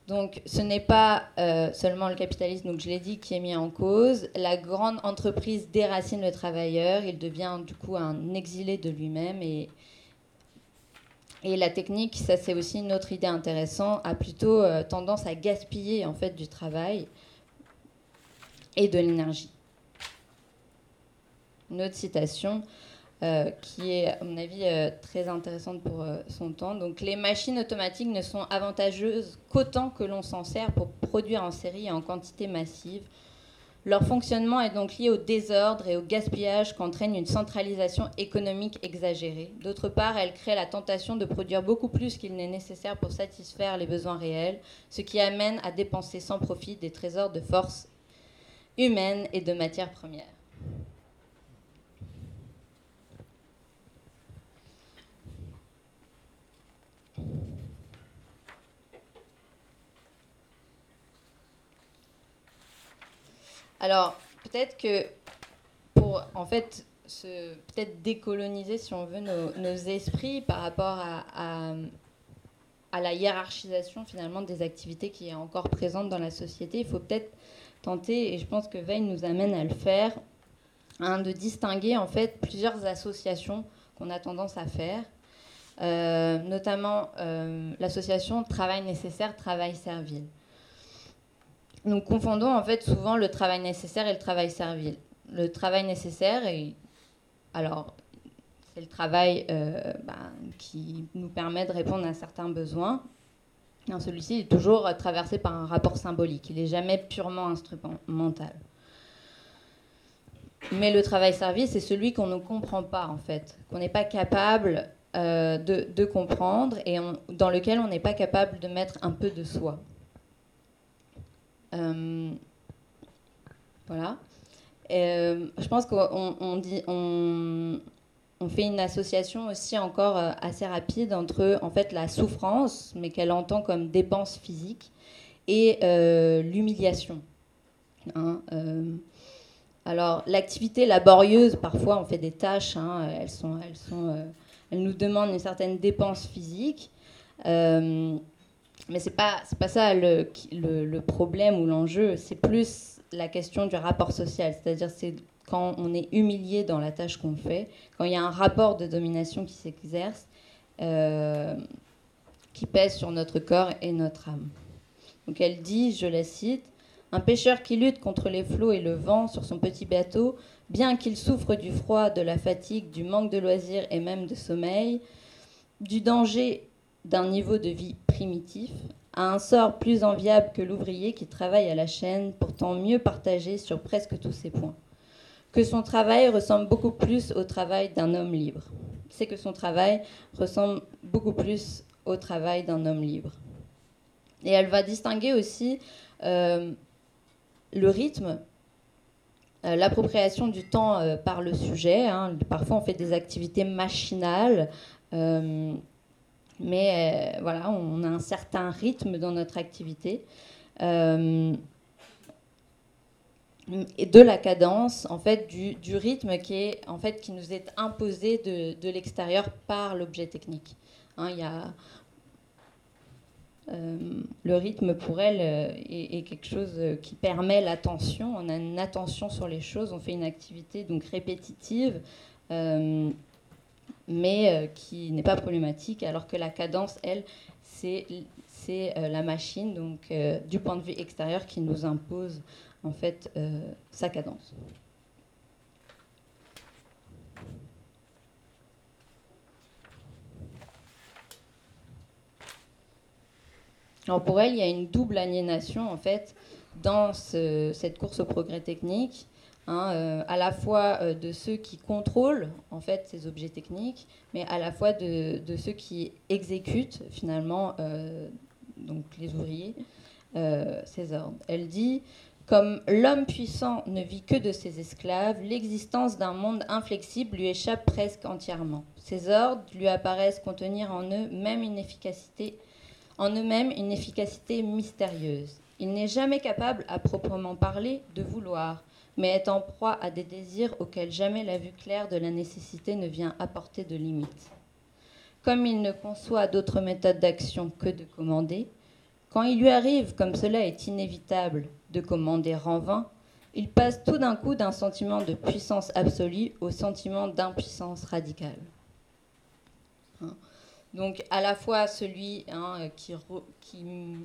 Donc ce n'est pas euh, seulement le capitalisme, donc je l'ai dit, qui est mis en cause. La grande entreprise déracine le travailleur, il devient du coup un exilé de lui-même. Et, et la technique, ça c'est aussi une autre idée intéressante, a plutôt euh, tendance à gaspiller en fait du travail et de l'énergie une autre citation euh, qui est, à mon avis, euh, très intéressante pour euh, son temps. Donc, les machines automatiques ne sont avantageuses qu'autant que l'on s'en sert pour produire en série et en quantité massive. Leur fonctionnement est donc lié au désordre et au gaspillage qu'entraîne une centralisation économique exagérée. D'autre part, elle crée la tentation de produire beaucoup plus qu'il n'est nécessaire pour satisfaire les besoins réels, ce qui amène à dépenser sans profit des trésors de force humaine et de matières premières. Alors, peut-être que pour, en fait, peut-être décoloniser, si on veut, nos, esprits par rapport à, la hiérarchisation finalement des activités qui est encore présente dans la société. Il faut peut-être tenter, et je pense que Veil nous amène à le faire, hein, de distinguer en fait plusieurs associations qu'on a tendance à faire, euh, notamment euh, l'association Travail nécessaire, Travail servile. Nous confondons en fait souvent le travail nécessaire et le travail servile. Le travail nécessaire, alors c'est le travail euh, bah, qui nous permet de répondre à certains besoins. Celui-ci est toujours traversé par un rapport symbolique. Il n'est jamais purement instrumental. Mais le travail service, c'est celui qu'on ne comprend pas, en fait, qu'on n'est pas capable euh, de, comprendre et dans lequel on n'est pas capable de mettre un peu de soi. Euh, voilà. je pense qu'on dit, on, on fait une association aussi encore euh, assez rapide entre en fait la souffrance, mais qu'elle entend comme dépense physique, et euh, l'humiliation. Hein, euh, alors l'activité laborieuse, parfois on fait des tâches, hein, elles, sont, elles, sont, elles nous demandent une certaine dépense physique. Mais c'est pas c'est pas ça le, le, le problème ou l'enjeu, c'est plus la question du rapport social, c'est-à-dire c'est quand on est humilié dans la tâche qu'on fait, quand il y a un rapport de domination qui s'exerce, euh, qui pèse sur notre corps et notre âme. Donc elle dit, je la cite, un pêcheur qui lutte contre les flots et le vent sur son petit bateau, bien qu'il souffre du froid, de la fatigue, du manque de loisirs et même de sommeil, du danger d'un niveau de vie primitif, a un sort plus enviable que l'ouvrier qui travaille à la chaîne, pourtant mieux partagé sur presque tous ses points que son travail ressemble beaucoup plus au travail d'un homme libre. C'est que son travail ressemble beaucoup plus au travail d'un homme libre. Et elle va distinguer aussi euh, le rythme, euh, l'appropriation du temps euh, par le sujet. Hein. Parfois, on fait des activités machinales, mais voilà, on a un certain rythme dans notre activité et de la cadence, en fait, du, rythme qui, est, en fait, qui nous est imposé de, l'extérieur par l'objet technique. Hein, y a, euh, le rythme pour elle euh, est, quelque chose qui permet l'attention. On a une attention sur les choses. On fait une activité donc répétitive, euh, mais qui n'est pas problématique. Alors que la cadence, elle, c'est la machine, donc du point de vue extérieur, qui nous impose en fait euh, sa cadence. Alors pour elle, il y a une double aliénation en fait dans cette course au progrès technique, hein, euh, à la fois euh, de ceux qui contrôlent en fait ces objets techniques, mais à la fois de, ceux qui exécutent finalement donc les ouvriers ces ordres. Elle dit comme l'homme puissant ne vit que de ses esclaves, l'existence d'un monde inflexible lui échappe presque entièrement. Ses ordres lui apparaissent contenir en eux même une efficacité, en eux-mêmes une efficacité mystérieuse. Il n'est jamais capable, à proprement parler, de vouloir, mais est en proie à des désirs auxquels jamais la vue claire de la nécessité ne vient apporter de limite. Comme il ne conçoit d'autre méthode d'action que de commander, quand il lui arrive, comme cela est inévitable, de commander en vain, il passe tout d'un coup d'un sentiment de puissance absolue au sentiment d'impuissance radicale. Donc à la fois celui hein, qui,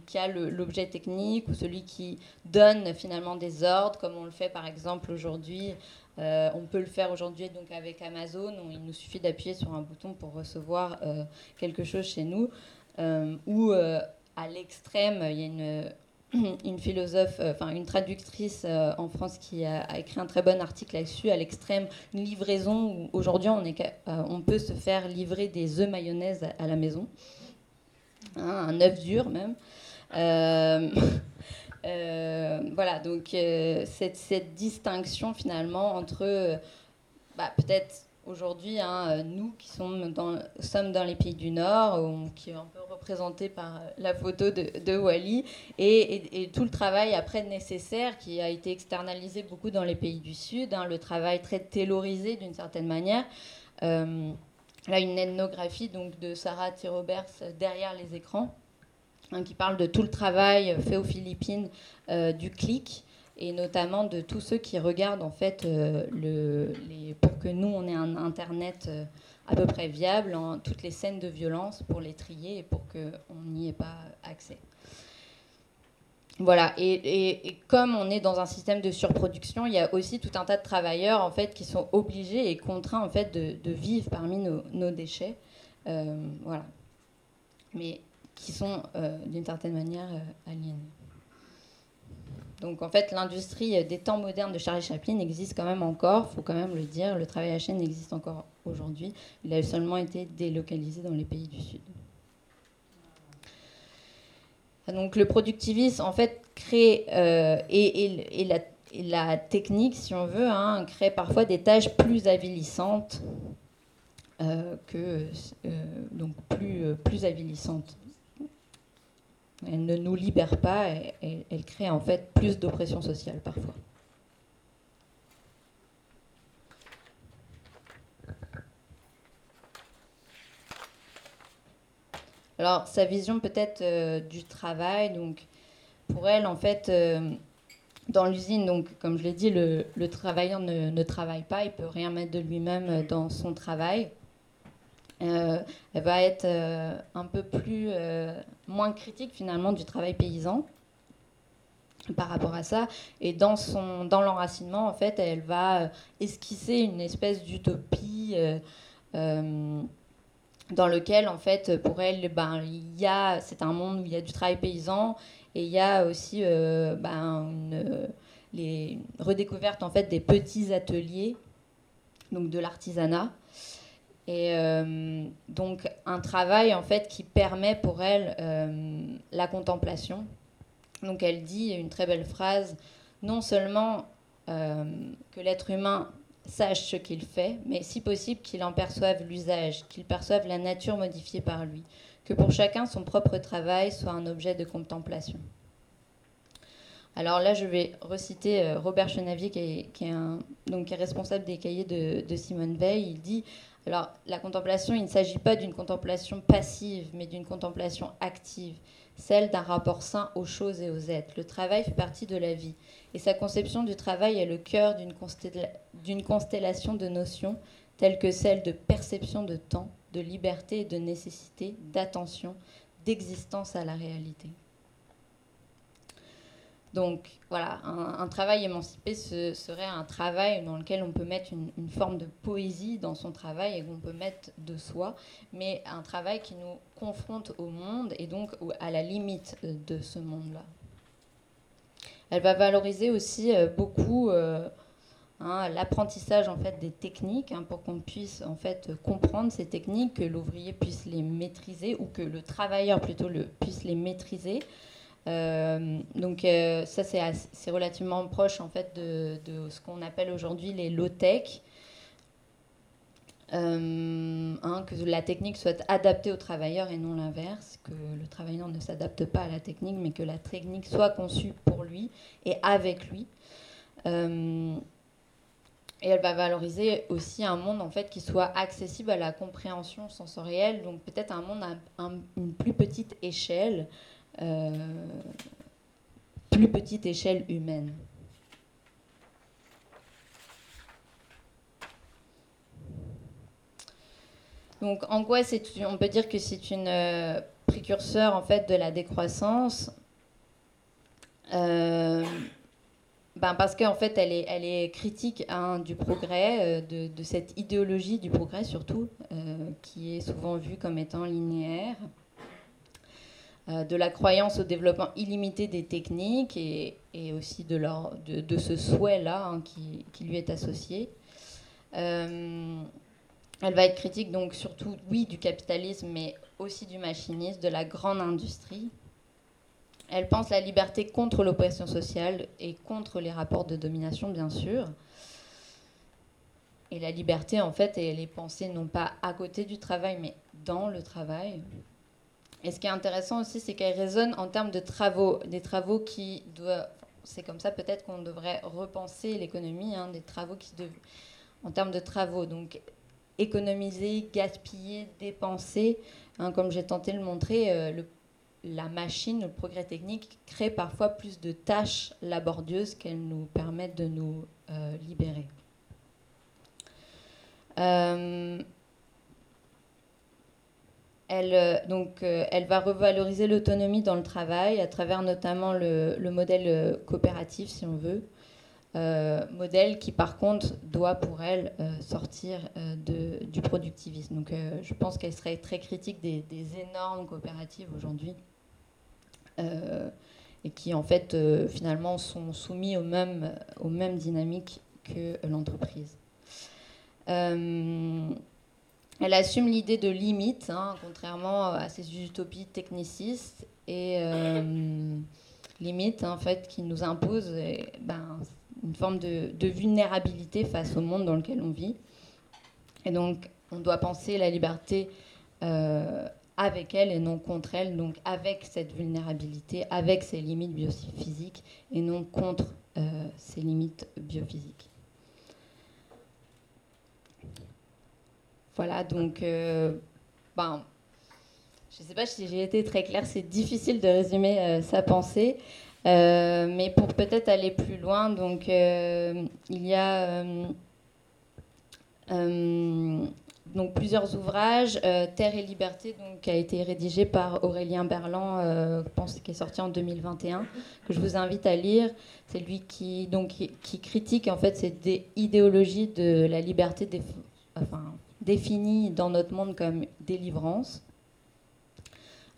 qui, a l'objet technique ou celui qui donne finalement des ordres, comme on le fait par exemple aujourd'hui. Euh, on peut le faire aujourd'hui donc avec Amazon, où il nous suffit d'appuyer sur un bouton pour recevoir euh, quelque chose chez nous. Euh, ou à l'extrême, il y a une, une philosophe, euh, enfin une traductrice euh, en France qui a, écrit un très bon article là-dessus, à l'extrême, livraison où aujourd'hui euh, on peut se faire livrer des œufs mayonnaise à, la maison, hein, un œuf dur même. voilà, donc cette, cette, distinction finalement entre bah, peut-être aujourd'hui, hein, euh, nous qui sommes dans, les pays du Nord, qui est un peu représenté par la photo de, Wally, et, tout le travail après nécessaire qui a été externalisé beaucoup dans les pays du Sud, hein, le travail très taylorisé d'une certaine manière. Euh, là une ethnographie donc, de Sarah T. Roberts derrière les écrans, hein, qui parle de tout le travail fait aux Philippines du clic et notamment de tous ceux qui regardent en fait le, les, pour que nous on ait un internet à peu près viable toutes les scènes de violence pour les trier et pour qu'on n'y ait pas accès. Voilà, et, comme on est dans un système de surproduction, il y a aussi tout un tas de travailleurs en fait qui sont obligés et contraints en fait de, vivre parmi nos, déchets, euh, voilà, mais qui sont euh, d'une certaine manière euh, aliénés. Donc en fait, l'industrie des temps modernes de Charlie Chaplin existe quand même encore, faut quand même le dire. Le travail à chaîne existe encore aujourd'hui. Il a seulement été délocalisé dans les pays du Sud. Donc le productivisme, en fait, crée, euh, et, la, technique, si on veut, hein, crée parfois des tâches plus avilissantes euh, que, euh, donc plus, plus avilissantes. Elle ne nous libère pas, et, elle crée en fait plus d'oppression sociale parfois. Alors, sa vision peut-être euh, du travail, donc pour elle, en fait, euh, dans l'usine, donc comme je l'ai dit, le, travailleur ne, ne, travaille pas, il peut rien mettre de lui-même dans son travail. Euh, elle va être un peu plus moins critique finalement du travail paysan par rapport à ça. Et dans, son, dans l'enracinement, en fait, elle va esquisser une espèce d'utopie dans lequel, en fait, pour elle, ben, il y a, c'est un monde où il y a du travail paysan et il y a aussi euh, ben, les redécouvertes en fait des petits ateliers, donc de l'artisanat. Et euh, donc un travail en fait qui permet pour elle euh, la contemplation. Donc elle dit une très belle phrase, non seulement que l'être humain sache ce qu'il fait, mais si possible qu'il en perçoive l'usage, qu'il perçoive la nature modifiée par lui, que pour chacun son propre travail soit un objet de contemplation. Alors là, je vais reciter euh, Robert Chenavier, qui est, donc, responsable des cahiers de, de Simone Veil. Il dit alors, la contemplation, il ne s'agit pas d'une contemplation passive, mais d'une contemplation active, celle d'un rapport sain aux choses et aux êtres. Le travail fait partie de la vie, et sa conception du travail est le cœur d'une constellation de notions telles que celles de perception de temps, de liberté et de nécessité, d'attention, d'existence à la réalité. Donc voilà, un, travail émancipé serait un travail dans lequel on peut mettre une, forme de poésie dans son travail et qu'on peut mettre de soi, mais un travail qui nous confronte au monde et donc à la limite de ce monde-là. Elle va valoriser aussi euh, beaucoup euh, hein, l'apprentissage en fait des techniques hein, pour qu'on puisse en fait comprendre ces techniques, que l'ouvrier puisse les maîtriser ou que le travailleur plutôt puisse les maîtriser. Euh, donc euh, ça c'est relativement proche en fait de, ce qu'on appelle aujourd'hui les low-tech. Euh, hein, que la technique soit adaptée au travailleur et non l'inverse, que le travailleur ne s'adapte pas à la technique, mais que la technique soit conçue pour lui et avec lui. et elle va valoriser aussi un monde en fait qui soit accessible à la compréhension sensorielle, donc peut-être un monde à une plus petite échelle, plus petite échelle humaine. Donc, en quoi on peut dire que c'est une euh, précurseur en fait de la décroissance? Euh, ben parce qu'en fait, elle est, elle est critique hein, du progrès, de, de, cette idéologie du progrès surtout, qui est souvent vue comme étant linéaire. Euh, de la croyance au développement illimité des techniques et, aussi de, ce souhait-là hein, qui, lui est associé. Euh, elle va être critique donc surtout, oui, du capitalisme, mais aussi du machinisme, de la grande industrie. Elle pense la liberté contre l'oppression sociale et contre les rapports de domination, bien sûr. Et la liberté, en fait, elle est pensée non pas à côté du travail, mais dans le travail. Et ce qui est intéressant aussi, c'est qu'elle résonne en termes de travaux, des travaux qui doivent. C'est comme ça peut-être qu'on devrait repenser l'économie, hein, des travaux qui en termes de travaux. Donc, économiser, gaspiller, dépenser. Hein, comme j'ai tenté de le montrer, le, la machine, le progrès technique crée parfois plus de tâches laborieuses qu'elles nous permettent de nous libérer. Elle, euh, donc, euh, elle va revaloriser l'autonomie dans le travail à travers notamment le, modèle euh, coopératif, si on veut. modèle qui, par contre, doit pour elle sortir de, du productivisme. Donc, je pense qu'elle serait très critique des, énormes coopératives aujourd'hui et qui, en fait, finalement, sont soumis aux mêmes, aux mêmes dynamiques que l'entreprise. Elle assume l'idée de limite, hein, contrairement à ces utopies technicistes, et euh, limite en fait qui nous impose ben, une forme de, vulnérabilité face au monde dans lequel on vit. Et donc on doit penser la liberté euh, avec elle et non contre elle, donc avec cette vulnérabilité, avec ses limites biophysiques et non contre euh, ses limites biophysiques. Voilà, donc, euh, ben, je ne sais pas si j'ai été très claire, c'est difficile de résumer euh, sa pensée. Euh, mais pour peut-être aller plus loin, donc il y a donc plusieurs ouvrages. Terre et liberté, donc qui a été rédigé par Aurélien Berland, je pense qui est sorti en 2021, que je vous invite à lire. C'est lui qui donc critique en fait cette idéologie de la liberté des, enfin, définie dans notre monde comme délivrance.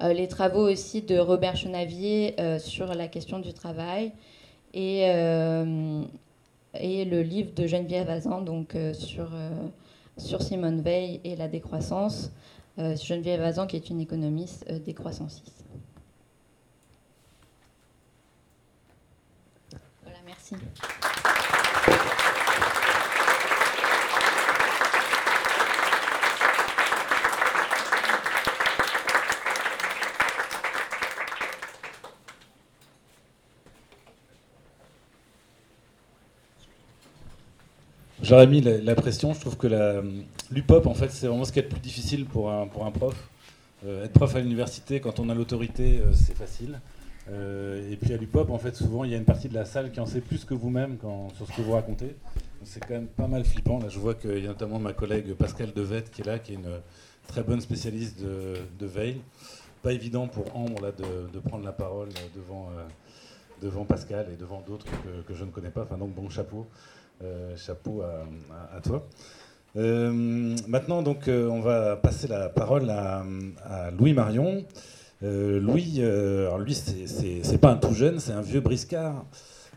Euh, les travaux aussi de Robert Chenavier euh, sur la question du travail et, euh, le livre de Geneviève Azan sur, sur Simone Veil et la décroissance. Geneviève Azan qui est une économiste décroissanciste. Voilà, merci. J'aurais mis la, pression. Je trouve que l'UPOP, en fait, c'est vraiment ce qui est le plus difficile pour un, pour un prof. Euh, être prof à l'université, quand on a l'autorité, euh, c'est facile. Euh, et puis à l'UPOP, en fait, souvent, il y a une partie de la salle qui en sait plus que vous-même sur ce que vous racontez. C'est quand même pas mal flippant. Là, je vois qu'il y a notamment ma collègue Pascal Devette qui est là, qui est une très bonne spécialiste de, de veille. Pas évident pour Ambre là, de, de prendre la parole devant, devant Pascal et devant d'autres que, que, je ne connais pas. Enfin, donc, bon chapeau. Euh, chapeau à, toi. Euh, maintenant, donc, euh, on va passer la parole à, Louis Marion. Louis, alors lui, c'est pas un tout jeune, c'est un vieux briscard.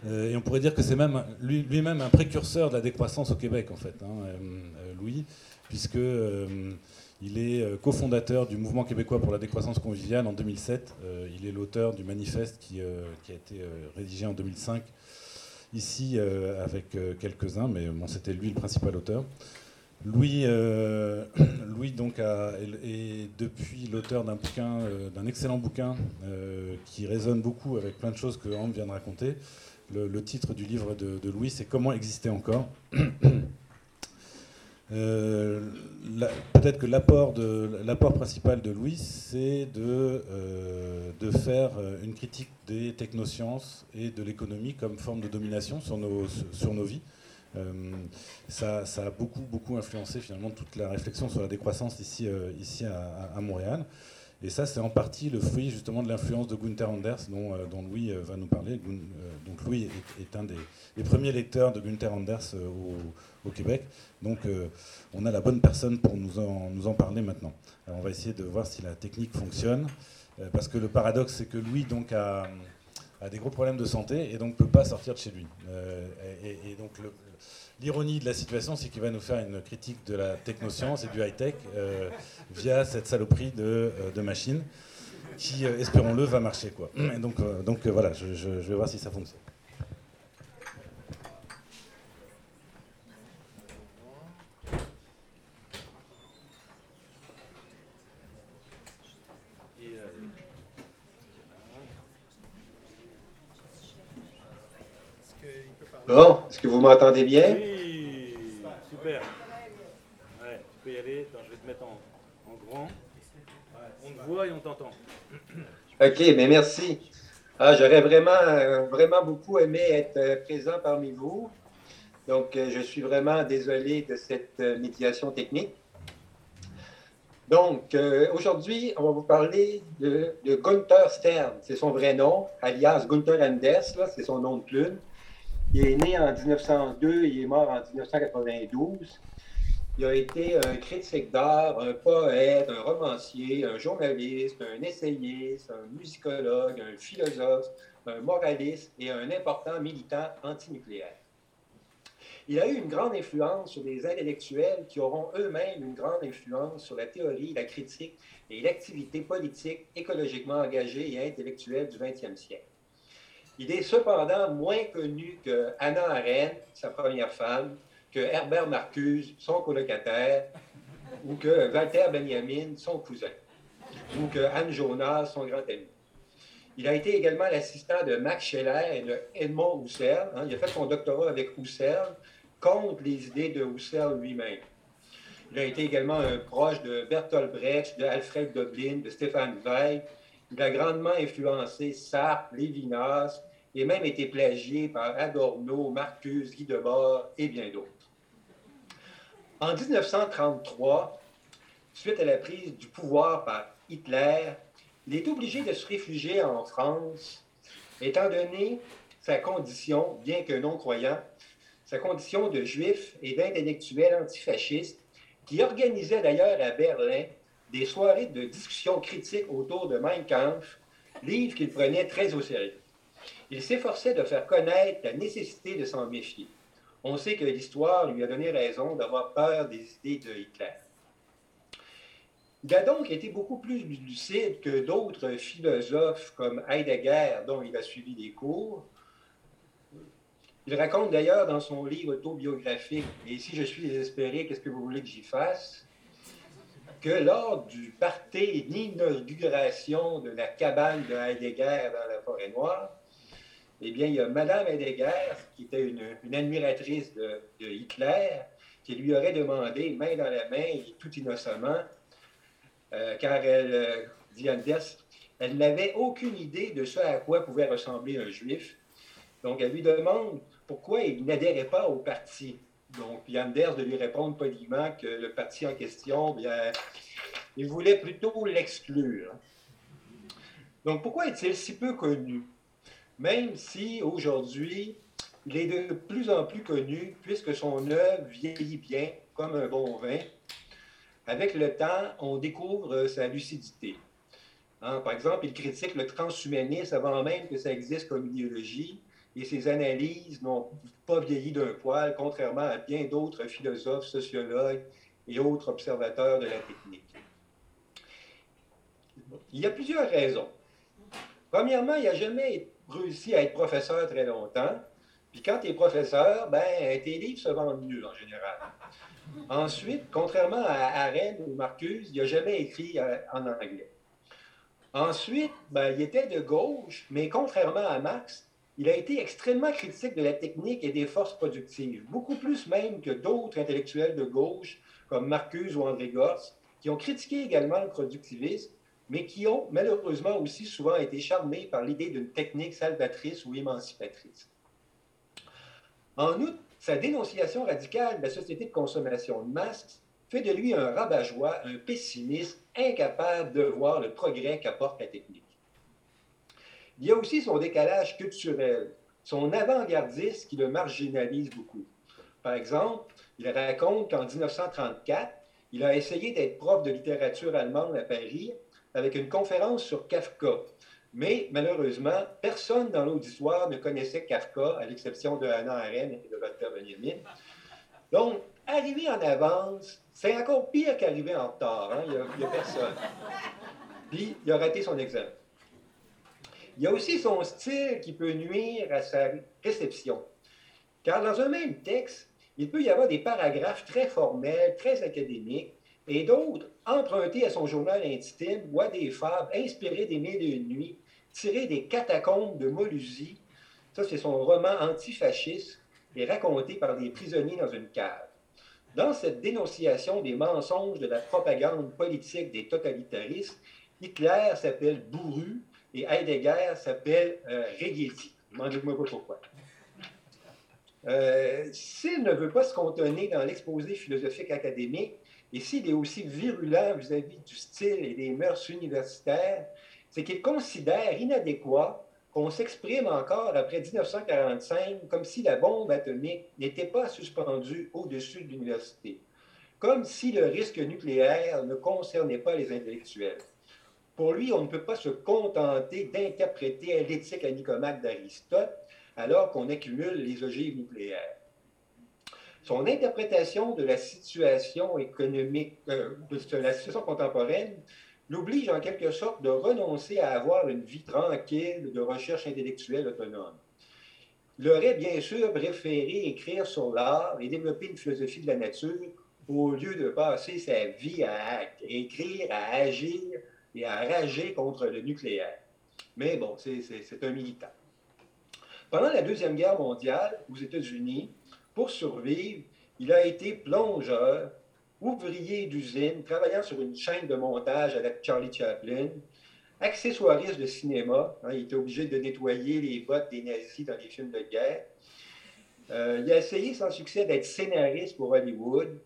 et on pourrait dire que c'est même lui-même un précurseur de la décroissance au Québec, en fait, hein, Louis, puisque il est cofondateur du mouvement québécois pour la décroissance conviviale en 2007. il est l'auteur du manifeste qui, qui, a été rédigé en 2005 ici euh, avec euh, quelques-uns, mais c'était lui le principal auteur. Louis, euh, Louis donc est, depuis l'auteur d'un bouquin, d'un excellent bouquin qui résonne beaucoup avec plein de choses que Anne vient de raconter. Le, titre du livre de, de Louis, c'est Comment exister encore Euh, peut-être que l'apport, principal de Louis, c'est de, euh, faire euh, une critique des technosciences et de l'économie comme forme de domination sur nos, vies. Ça, a beaucoup, influencé finalement toute la réflexion sur la décroissance ici à, Montréal. Et ça, c'est en partie le fruit justement de l'influence de Gunther Anders, dont, dont, Louis va nous parler. Donc Louis est, un des, premiers lecteurs de Gunther Anders au, Québec. Donc euh, on a la bonne personne pour nous en, nous en parler maintenant. on va essayer de voir si la technique fonctionne, euh, parce que le paradoxe c'est que Louis donc a, des gros problèmes de santé et donc ne peut pas sortir de chez lui. Euh, et, donc l'ironie de la situation, c'est qu'il va nous faire une critique de la technoscience et du high-tech via cette saloperie de, de machine qui, espérons-le, va marcher. Quoi. donc, donc voilà, je, je vais voir si ça fonctionne. Bon, est-ce que vous m'entendez bien? Oui, super. peux y aller. Attends, je vais te mettre en, en grand. Et on t'entend. OK, mais merci. Ah, J'aurais vraiment, vraiment beaucoup aimé être euh, présent parmi vous. Donc, euh, je suis vraiment désolé de cette euh, médiation technique. Donc, aujourd'hui, on va vous parler de, de Gunther Stern. C'est son vrai nom, alias Gunther Anders, c'est son nom de plume. Il est né en 1902, il est mort en 1992. Il a été un critique d'art, un poète, un romancier, un journaliste, un essayiste, un musicologue, un philosophe, un moraliste et un important militant antinucléaire. Il a eu une grande influence sur des intellectuels qui auront eux-mêmes une grande influence sur la théorie, la critique et l'activité politique écologiquement engagée et intellectuelle du 20e siècle. Il est cependant moins connu que Anna Arendt, sa première femme, que Herbert Marcuse, son colocataire, ou que Walter Benjamin, son cousin, ou que Anne Jonas, son grand ami. Il a été également l'assistant de Max Scheler et de Edmond Husserl. hein. Il a fait son doctorat avec Husserl contre les idées de Husserl lui-même. Il a été également un proche de Bertolt Brecht, de Alfred Doblin, de Stéphane Zweig. Il a grandement influencé Sartre, Lévinas et même été plagié par Adorno, Marcuse, Guy Debord et bien d'autres. En 1933, suite à la prise du pouvoir par Hitler, il est obligé de se réfugier en France, étant donné sa condition, bien que non croyant, sa condition de juif et d'intellectuel antifasciste, qui organisait d'ailleurs à Berlin des soirées de discussion critique autour de Mein Kampf, livre qu'il prenait très au sérieux. Il s'efforçait de faire connaître la nécessité de s'en méfier. On sait que l'histoire lui a donné raison d'avoir peur des idées de Hitler. Il a donc été beaucoup plus lucide que d'autres philosophes comme Heidegger, dont il a suivi des cours. Il raconte d'ailleurs dans son livre autobiographique, Et si je suis désespéré, qu'est-ce que vous voulez que j'y fasse? que lors du party d'inauguration de la cabane de Heidegger dans la forêt noire, eh bien, il y a Madame Heidegger, qui était une, admiratrice de, Hitler, qui lui aurait demandé, main dans la main tout innocemment, euh, car elle, euh, dit Anders, elle n'avait aucune idée de ce à quoi pouvait ressembler un juif. Donc, elle lui demande pourquoi il n'adhérait pas au parti. Donc, Anders de lui répondre poliment que le parti en question, bien, il voulait plutôt l'exclure. Donc, pourquoi est-il si peu connu? Même si aujourd'hui, il est de plus en plus connu puisque son œuvre vieillit bien comme un bon vin. Avec le temps, on découvre sa lucidité. Hein, par exemple, il critique le transhumanisme avant même que ça existe comme idéologie et ses analyses n'ont pas vieilli d'un poil, contrairement à bien d'autres philosophes, sociologues et autres observateurs de la technique. Il y a plusieurs raisons. Premièrement, il n'a jamais réussi à être professeur très longtemps. Puis quand tu es professeur, ben, tes livres se vendent mieux en général. Ensuite, contrairement à Arendt ou Marcuse, il n'a jamais écrit euh, en anglais. Ensuite, ben, il était de gauche, mais contrairement à Marx, il a été extrêmement critique de la technique et des forces productives, beaucoup plus même que d'autres intellectuels de gauche comme Marcuse ou André Gortz, qui ont critiqué également le productivisme, mais qui ont malheureusement aussi souvent été charmés par l'idée d'une technique salvatrice ou émancipatrice. En outre, sa dénonciation radicale de la société de consommation de masse fait de lui un rabat-joie, un pessimiste incapable de voir le progrès qu'apporte la technique. Il y a aussi son décalage culturel, son avant-gardisme qui le marginalise beaucoup. Par exemple, il raconte qu'en 1934, il a essayé d'être prof de littérature allemande à Paris avec une conférence sur Kafka. Mais malheureusement, personne dans l'auditoire ne connaissait Kafka, à l'exception de Hannah Arendt et de Walter Benjamin. Donc, arriver en avance, c'est encore pire qu'arriver en retard. hein. Il n'y a, a personne. Puis, il a raté son examen. Il y a aussi son style qui peut nuire à sa réception. Car dans un même texte, il peut y avoir des paragraphes très formels, très académiques, et d'autres empruntés à son journal intime ou à des fables inspirées des Mille et une nuits, tirées des catacombes de Molusie. Ça, c'est son roman antifasciste et raconté par des prisonniers dans une cave. Dans cette dénonciation des mensonges de la propagande politique des totalitaristes, Hitler s'appelle Bourru et Heidegger s'appelle euh, Reggetti. Demandez-moi pas pourquoi. Euh, s'il ne veut pas se contenir dans l'exposé philosophique académique, et s'il est aussi virulent vis-à-vis du style et des mœurs universitaires, c'est qu'il considère inadéquat qu'on s'exprime encore après 1945 comme si la bombe atomique n'était pas suspendue au-dessus de l'université, comme si le risque nucléaire ne concernait pas les intellectuels. Pour lui, on ne peut pas se contenter d'interpréter l'éthique à d'Aristote alors qu'on accumule les ogives nucléaires. Son interprétation de la situation économique, euh, de la situation contemporaine, l'oblige en quelque sorte de renoncer à avoir une vie tranquille de recherche intellectuelle autonome. Il aurait bien sûr préféré écrire sur l'art et développer une philosophie de la nature au lieu de passer sa vie à écrire, à agir et à rager contre le nucléaire. Mais bon, c'est un militant. Pendant la Deuxième Guerre mondiale, aux États-Unis, pour survivre, il a été plongeur, ouvrier d'usine, travaillant sur une chaîne de montage avec Charlie Chaplin, accessoiriste de cinéma. Hein, il était obligé de nettoyer les bottes des nazis dans les films de guerre. Euh, il a essayé sans succès d'être scénariste pour Hollywood.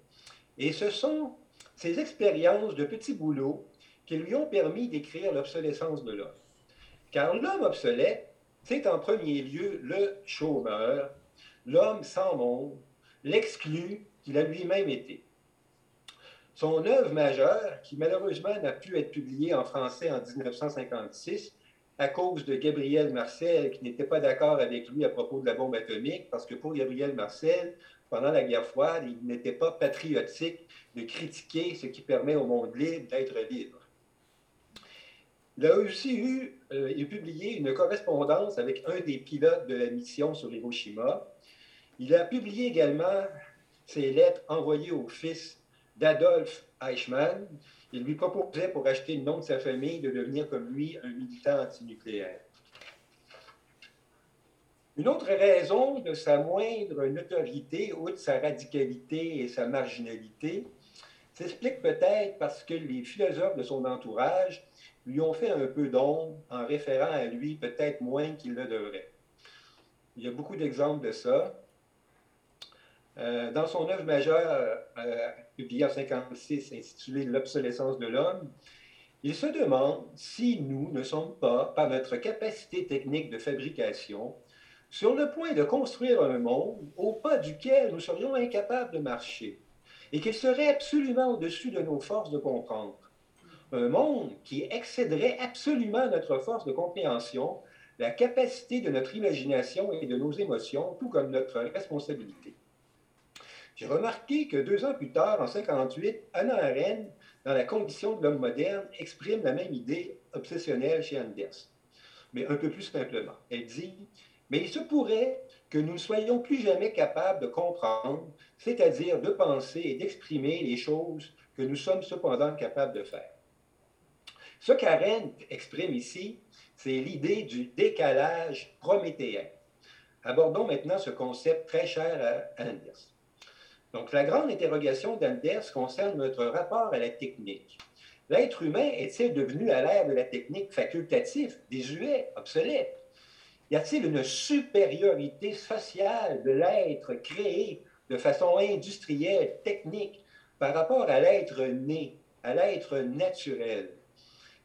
Et ce sont ces expériences de petits boulots qui lui ont permis d'écrire l'obsolescence de l'homme. Car l'homme obsolète, c'est en premier lieu le chômeur, l'homme sans monde, l'exclu qu'il a lui-même été. Son œuvre majeure, qui malheureusement n'a pu être publiée en français en 1956 à cause de Gabriel Marcel, qui n'était pas d'accord avec lui à propos de la bombe atomique, parce que pour Gabriel Marcel, pendant la guerre froide, il n'était pas patriotique de critiquer ce qui permet au monde libre d'être libre. Il a aussi eu euh, et publié une correspondance avec un des pilotes de la mission sur Hiroshima. Il a publié également ses lettres envoyées au fils d'Adolf Eichmann. Il lui proposait, pour acheter le nom de sa famille, de devenir comme lui un militant antinucléaire. Une autre raison de sa moindre notoriété, outre sa radicalité et sa marginalité, s'explique peut-être parce que les philosophes de son entourage lui ont fait un peu d'ombre en référant à lui peut-être moins qu'il le devrait. Il y a beaucoup d'exemples de ça. Euh, dans son œuvre majeure, euh, publiée en 1956, intitulée L'obsolescence de l'homme, il se demande si nous ne sommes pas, par notre capacité technique de fabrication, sur le point de construire un monde au pas duquel nous serions incapables de marcher, et qu'il serait absolument au-dessus de nos forces de comprendre un monde qui excéderait absolument notre force de compréhension, la capacité de notre imagination et de nos émotions, tout comme notre responsabilité. J'ai remarqué que deux ans plus tard, en 1958, Anna Arendt, dans La condition de l'homme moderne, exprime la même idée obsessionnelle chez Anders, mais un peu plus simplement. Elle dit Mais il se pourrait que nous ne soyons plus jamais capables de comprendre, c'est-à-dire de penser et d'exprimer les choses que nous sommes cependant capables de faire. Ce qu'Arendt exprime ici, c'est l'idée du décalage prométhéen. Abordons maintenant ce concept très cher à Anders. Donc, la grande interrogation d'Anders concerne notre rapport à la technique. L'être humain est-il devenu à l'ère de la technique facultatif, désuet, obsolète? Y a-t-il une supériorité sociale de l'être créé de façon industrielle, technique, par rapport à l'être né, à l'être naturel?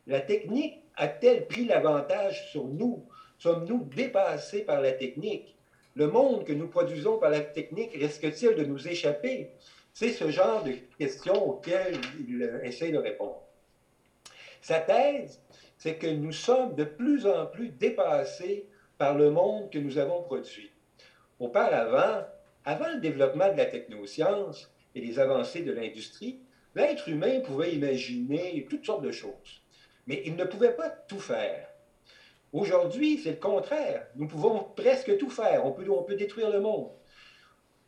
La technique a-t-elle pris l'avantage sur nous? Sommes-nous dépassés par la technique? Le monde que nous produisons par la technique risque-t-il de nous échapper? C'est ce genre de questions auxquelles il essaie de répondre. Sa thèse, c'est que nous sommes de plus en plus dépassés par le monde que nous avons produit. Auparavant, avant le développement de la technoscience et les avancées de l'industrie, l'être humain pouvait imaginer toutes sortes de choses mais il ne pouvait pas tout faire. Aujourd'hui, c'est le contraire. Nous pouvons presque tout faire. On peut, on peut détruire le monde.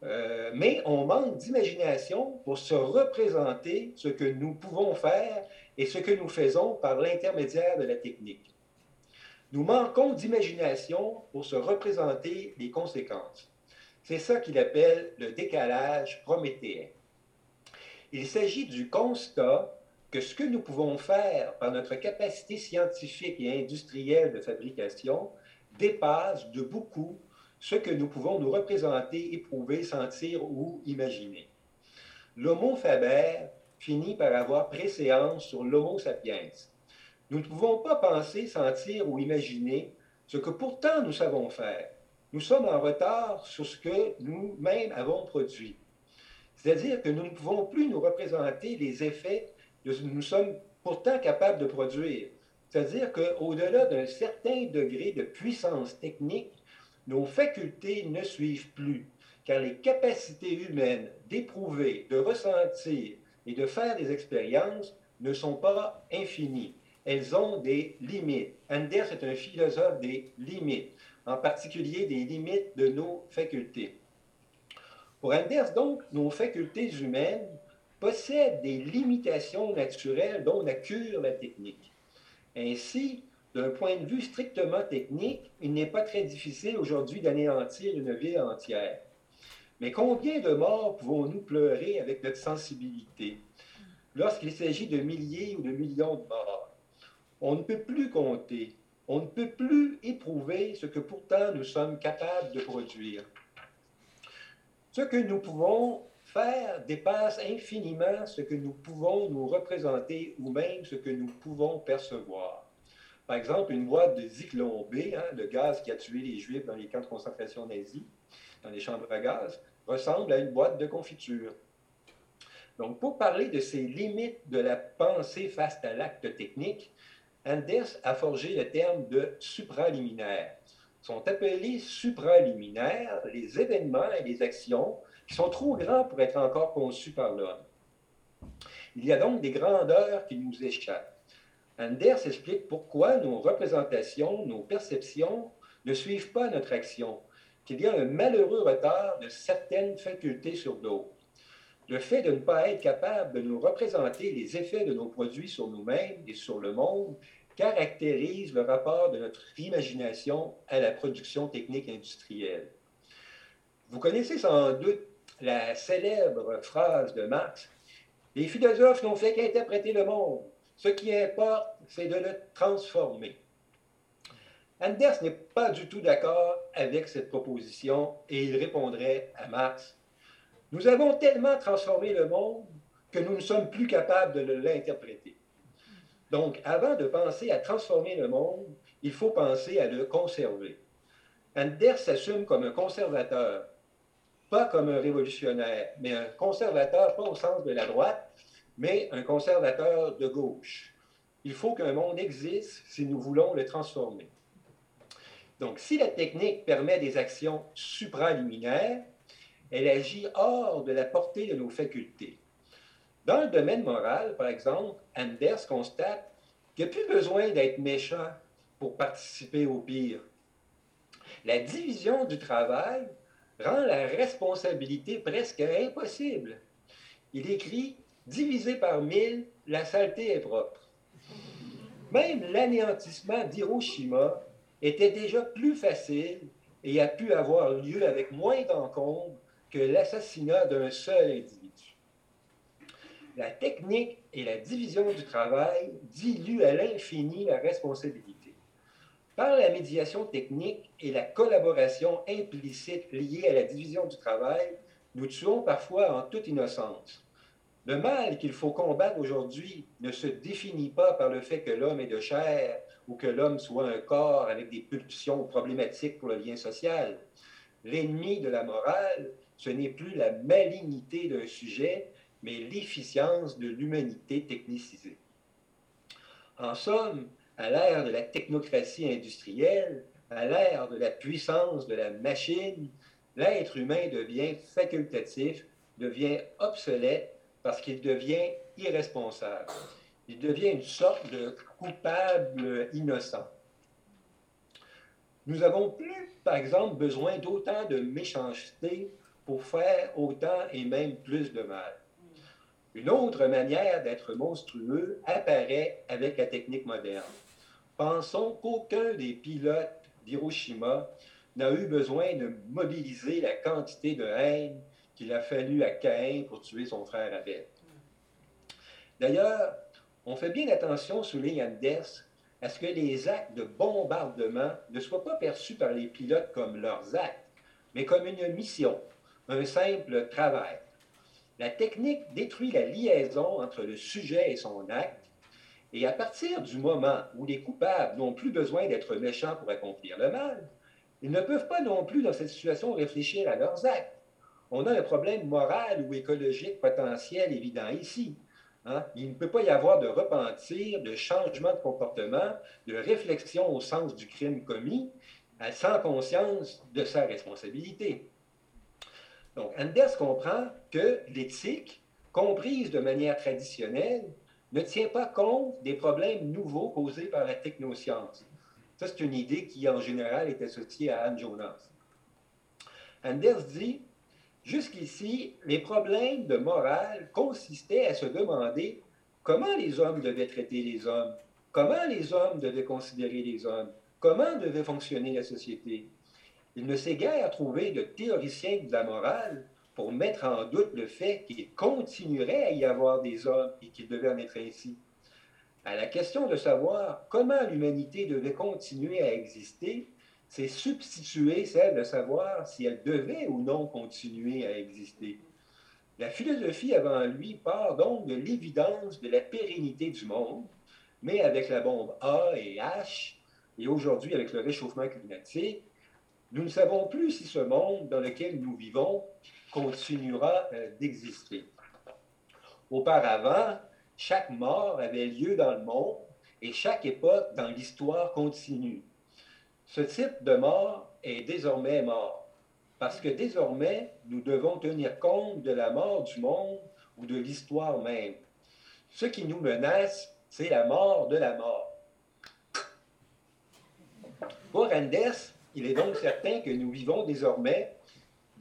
Euh, mais on manque d'imagination pour se représenter ce que nous pouvons faire et ce que nous faisons par l'intermédiaire de la technique. Nous manquons d'imagination pour se représenter les conséquences. C'est ça qu'il appelle le décalage prométhéen. Il s'agit du constat que ce que nous pouvons faire par notre capacité scientifique et industrielle de fabrication dépasse de beaucoup ce que nous pouvons nous représenter, éprouver, sentir ou imaginer. L'Homo faber finit par avoir préséance sur l'Homo sapiens. Nous ne pouvons pas penser, sentir ou imaginer ce que pourtant nous savons faire. Nous sommes en retard sur ce que nous-mêmes avons produit. C'est-à-dire que nous ne pouvons plus nous représenter les effets nous sommes pourtant capables de produire. C'est-à-dire qu'au-delà d'un certain degré de puissance technique, nos facultés ne suivent plus, car les capacités humaines d'éprouver, de ressentir et de faire des expériences ne sont pas infinies. Elles ont des limites. Anders est un philosophe des limites, en particulier des limites de nos facultés. Pour Anders, donc, nos facultés humaines possèdent des limitations naturelles dont la cure la technique. Ainsi, d'un point de vue strictement technique, il n'est pas très difficile aujourd'hui d'anéantir une ville entière. Mais combien de morts pouvons-nous pleurer avec notre sensibilité lorsqu'il s'agit de milliers ou de millions de morts? On ne peut plus compter, on ne peut plus éprouver ce que pourtant nous sommes capables de produire. Ce que nous pouvons faire dépasse infiniment ce que nous pouvons nous représenter ou même ce que nous pouvons percevoir. Par exemple, une boîte de Zyklon B, hein, le gaz qui a tué les Juifs dans les camps de concentration nazis, dans les chambres à gaz, ressemble à une boîte de confiture. Donc, pour parler de ces limites de la pensée face à l'acte technique, Anders a forgé le terme de supraliminaire. Sont appelés supraliminaires les événements et les actions qui sont trop grands pour être encore conçus par l'homme. Il y a donc des grandeurs qui nous échappent. Anders explique pourquoi nos représentations, nos perceptions ne suivent pas notre action, qu'il y a un malheureux retard de certaines facultés sur d'autres. Le fait de ne pas être capable de nous représenter les effets de nos produits sur nous-mêmes et sur le monde caractérise le rapport de notre imagination à la production technique industrielle. Vous connaissez sans doute la célèbre phrase de Marx Les philosophes n'ont fait qu'interpréter le monde. Ce qui importe, c'est de le transformer. Anders n'est pas du tout d'accord avec cette proposition et il répondrait à Marx Nous avons tellement transformé le monde que nous ne sommes plus capables de l'interpréter. Donc, avant de penser à transformer le monde, il faut penser à le conserver. Anders s'assume comme un conservateur, pas comme un révolutionnaire, mais un conservateur pas au sens de la droite, mais un conservateur de gauche. Il faut qu'un monde existe si nous voulons le transformer. Donc, si la technique permet des actions supraliminaires, elle agit hors de la portée de nos facultés. Dans le domaine moral, par exemple, Anders constate qu'il n'y a plus besoin d'être méchant pour participer au pire. La division du travail rend la responsabilité presque impossible. Il écrit Divisé par mille, la saleté est propre. Même l'anéantissement d'Hiroshima était déjà plus facile et a pu avoir lieu avec moins d'encombre que l'assassinat d'un seul individu. La technique et la division du travail diluent à l'infini la responsabilité. Par la médiation technique et la collaboration implicite liée à la division du travail, nous tuons parfois en toute innocence. Le mal qu'il faut combattre aujourd'hui ne se définit pas par le fait que l'homme est de chair ou que l'homme soit un corps avec des pulsions problématiques pour le lien social. L'ennemi de la morale, ce n'est plus la malignité d'un sujet, mais l'efficience de l'humanité technicisée. En somme, à l'ère de la technocratie industrielle, à l'ère de la puissance de la machine, l'être humain devient facultatif, devient obsolète parce qu'il devient irresponsable. Il devient une sorte de coupable innocent. Nous n'avons plus, par exemple, besoin d'autant de méchanceté pour faire autant et même plus de mal. Une autre manière d'être monstrueux apparaît avec la technique moderne. Pensons qu'aucun des pilotes d'Hiroshima n'a eu besoin de mobiliser la quantité de haine qu'il a fallu à Caïn pour tuer son frère Abel. D'ailleurs, on fait bien attention, souligne Anders, à ce que les actes de bombardement ne soient pas perçus par les pilotes comme leurs actes, mais comme une mission, un simple travail. La technique détruit la liaison entre le sujet et son acte, et à partir du moment où les coupables n'ont plus besoin d'être méchants pour accomplir le mal, ils ne peuvent pas non plus dans cette situation réfléchir à leurs actes. On a un problème moral ou écologique potentiel évident ici. Hein. Il ne peut pas y avoir de repentir, de changement de comportement, de réflexion au sens du crime commis, sans conscience de sa responsabilité. Donc, Anders comprend que l'éthique, comprise de manière traditionnelle, ne tient pas compte des problèmes nouveaux causés par la technoscience. Ça, c'est une idée qui, en général, est associée à Anne Jonas. Anders dit Jusqu'ici, les problèmes de morale consistaient à se demander comment les hommes devaient traiter les hommes, comment les hommes devaient considérer les hommes, comment devait fonctionner la société. Il ne s'est guère trouvé de théoricien de la morale pour mettre en doute le fait qu'il continuerait à y avoir des hommes et qu'il devait en être ainsi. À la question de savoir comment l'humanité devait continuer à exister, c'est substituer celle de savoir si elle devait ou non continuer à exister. La philosophie avant lui part donc de l'évidence de la pérennité du monde, mais avec la bombe A et H, et aujourd'hui avec le réchauffement climatique, nous ne savons plus si ce monde dans lequel nous vivons continuera euh, d'exister. Auparavant, chaque mort avait lieu dans le monde et chaque époque dans l'histoire continue. Ce type de mort est désormais mort, parce que désormais, nous devons tenir compte de la mort du monde ou de l'histoire même. Ce qui nous menace, c'est la mort de la mort. Pour Anders, il est donc certain que nous vivons désormais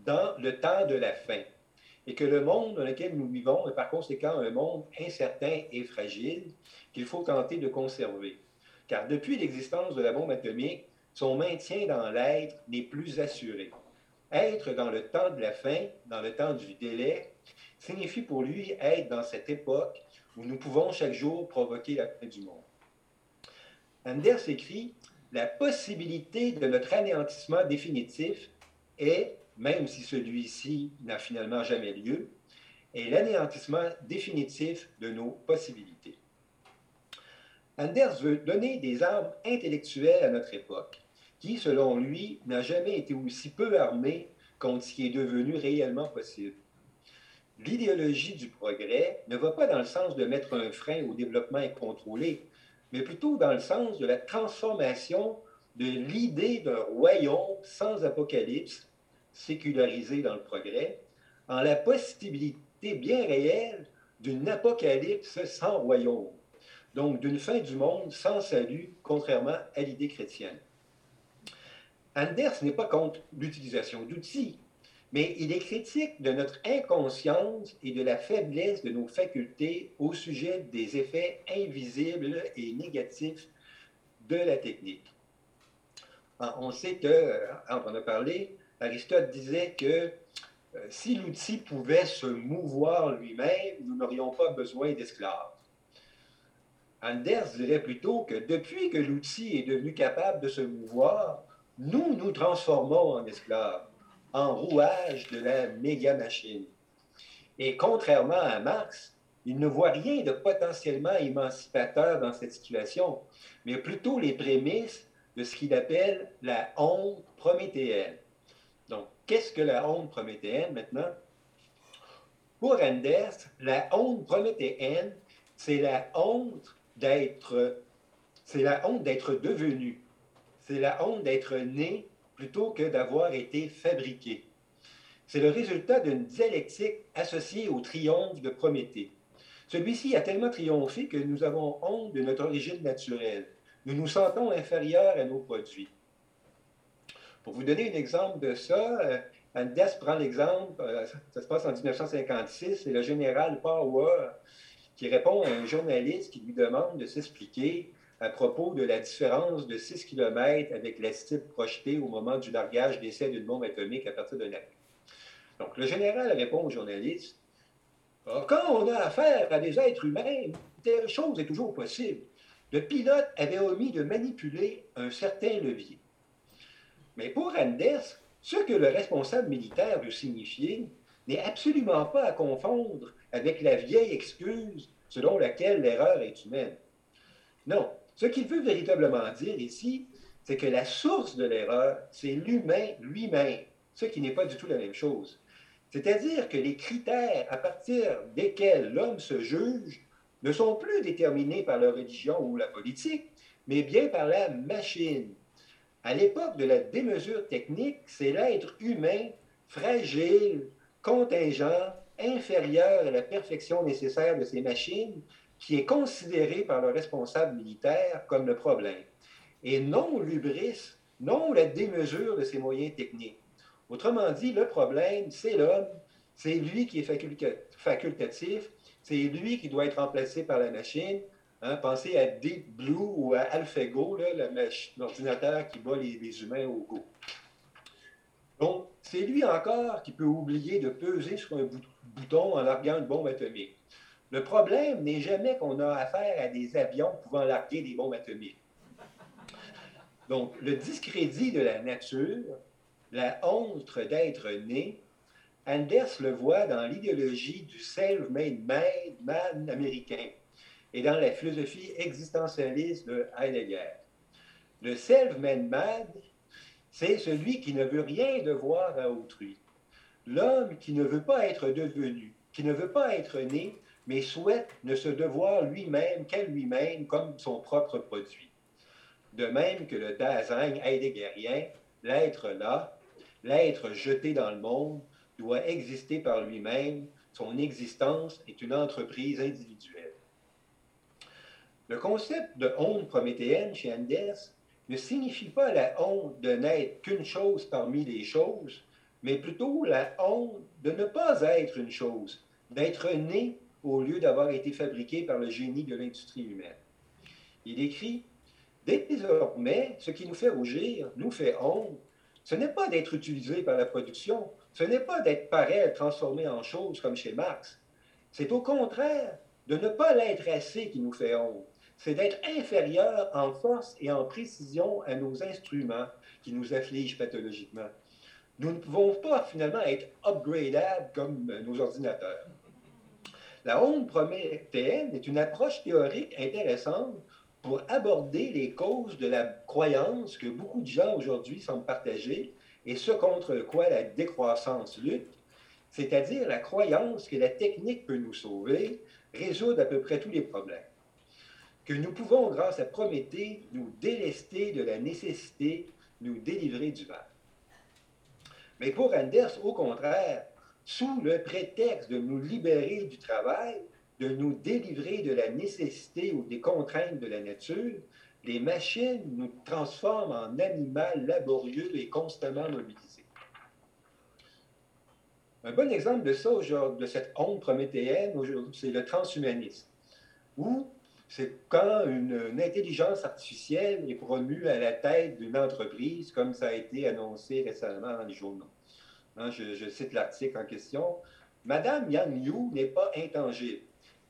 dans le temps de la fin et que le monde dans lequel nous vivons est par conséquent un monde incertain et fragile qu'il faut tenter de conserver. Car depuis l'existence de la bombe atomique, son maintien dans l'être n'est plus assuré. Être dans le temps de la fin, dans le temps du délai, signifie pour lui être dans cette époque où nous pouvons chaque jour provoquer la fin du monde. Anders écrit La possibilité de notre anéantissement définitif est, même si celui-ci n'a finalement jamais lieu, est l'anéantissement définitif de nos possibilités. Anders veut donner des armes intellectuelles à notre époque, qui, selon lui, n'a jamais été aussi peu armée contre ce qui est devenu réellement possible. L'idéologie du progrès ne va pas dans le sens de mettre un frein au développement incontrôlé, mais plutôt dans le sens de la transformation de l'idée d'un royaume sans apocalypse, sécularisé dans le progrès, en la possibilité bien réelle d'une apocalypse sans royaume donc d'une fin du monde sans salut, contrairement à l'idée chrétienne. Anders n'est pas contre l'utilisation d'outils, mais il est critique de notre inconscience et de la faiblesse de nos facultés au sujet des effets invisibles et négatifs de la technique. Ah, on sait que, on en a parlé, Aristote disait que euh, si l'outil pouvait se mouvoir lui-même, nous n'aurions pas besoin d'esclaves. Anders dirait plutôt que depuis que l'outil est devenu capable de se mouvoir, nous nous transformons en esclaves, en rouage de la méga-machine. Et contrairement à Marx, il ne voit rien de potentiellement émancipateur dans cette situation, mais plutôt les prémices de ce qu'il appelle la honte prométhéenne. Qu'est-ce que la honte prométhéenne maintenant? Pour Anders, la honte prométhéenne, c'est la honte d'être, c'est la honte d'être devenu, c'est la honte d'être né plutôt que d'avoir été fabriqué. C'est le résultat d'une dialectique associée au triomphe de Prométhée. Celui-ci a tellement triomphé que nous avons honte de notre origine naturelle. Nous nous sentons inférieurs à nos produits. Pour vous donner un exemple de ça, euh, Andes prend l'exemple, euh, ça se passe en 1956, c'est le général Power qui répond à un journaliste qui lui demande de s'expliquer à propos de la différence de 6 km avec l'acide projeté au moment du largage d'essai d'une bombe atomique à partir d'un avion. Donc, le général répond au journaliste quand on a affaire à des êtres humains, telle chose est toujours possible. Le pilote avait omis de manipuler un certain levier. Mais pour Anders, ce que le responsable militaire veut signifier n'est absolument pas à confondre avec la vieille excuse selon laquelle l'erreur est humaine. Non, ce qu'il veut véritablement dire ici, c'est que la source de l'erreur, c'est l'humain lui-même, ce qui n'est pas du tout la même chose. C'est-à-dire que les critères à partir desquels l'homme se juge ne sont plus déterminés par la religion ou la politique, mais bien par la machine. À l'époque de la démesure technique, c'est l'être humain, fragile, contingent, inférieur à la perfection nécessaire de ces machines, qui est considéré par le responsable militaire comme le problème, et non l'ubris, non la démesure de ses moyens techniques. Autrement dit, le problème, c'est l'homme, c'est lui qui est facultatif, c'est lui qui doit être remplacé par la machine. Hein, pensez à Deep Blue ou à AlphaGo, l'ordinateur qui bat les, humains au Go. Donc, c'est lui encore qui peut oublier de peser sur un bouton en larguant une bombe atomique. Le problème n'est jamais qu'on a affaire à des avions pouvant larguer des bombes atomiques. Donc, le discrédit de la nature, la honte d'être né, Anders le voit dans l'idéologie du self-made man américain et dans la philosophie existentialiste de Heidegger. Le self-made man, c'est celui qui ne veut rien devoir à autrui. L'homme qui ne veut pas être devenu, qui ne veut pas être né, mais souhaite ne se devoir lui-même qu'à lui-même comme son propre produit. De même que le Dasein heideggerien, l'être là, l'être jeté dans le monde, doit exister par lui-même, son existence est une entreprise individuelle. Le concept de honte prométhéenne chez Anders ne signifie pas la honte de n'être qu'une chose parmi les choses, mais plutôt la honte de ne pas être une chose, d'être né au lieu d'avoir été fabriqué par le génie de l'industrie humaine. Il écrit Désormais, ce qui nous fait rougir, nous fait honte, ce n'est pas d'être utilisé par la production, ce n'est pas d'être pareil, transformé en chose comme chez Marx. C'est au contraire de ne pas l'être assez qui nous fait honte. C'est d'être inférieur en force et en précision à nos instruments qui nous affligent pathologiquement. Nous ne pouvons pas finalement être upgradables comme nos ordinateurs. La honte prométhéenne est une approche théorique intéressante pour aborder les causes de la croyance que beaucoup de gens aujourd'hui semblent partager et ce contre quoi la décroissance lutte, c'est-à-dire la croyance que la technique peut nous sauver, résoudre à peu près tous les problèmes. Que nous pouvons, grâce à Prométhée, nous délester de la nécessité, nous délivrer du mal. Mais pour Anders, au contraire, sous le prétexte de nous libérer du travail, de nous délivrer de la nécessité ou des contraintes de la nature, les machines nous transforment en animal laborieux et constamment mobilisés. Un bon exemple de ça, de cette honte prométhéenne, c'est le transhumanisme, où c'est quand une, intelligence artificielle est promue à la tête d'une entreprise, comme ça a été annoncé récemment dans les journaux. Hein, je, cite l'article en question. Madame Yang Yu n'est pas intangible.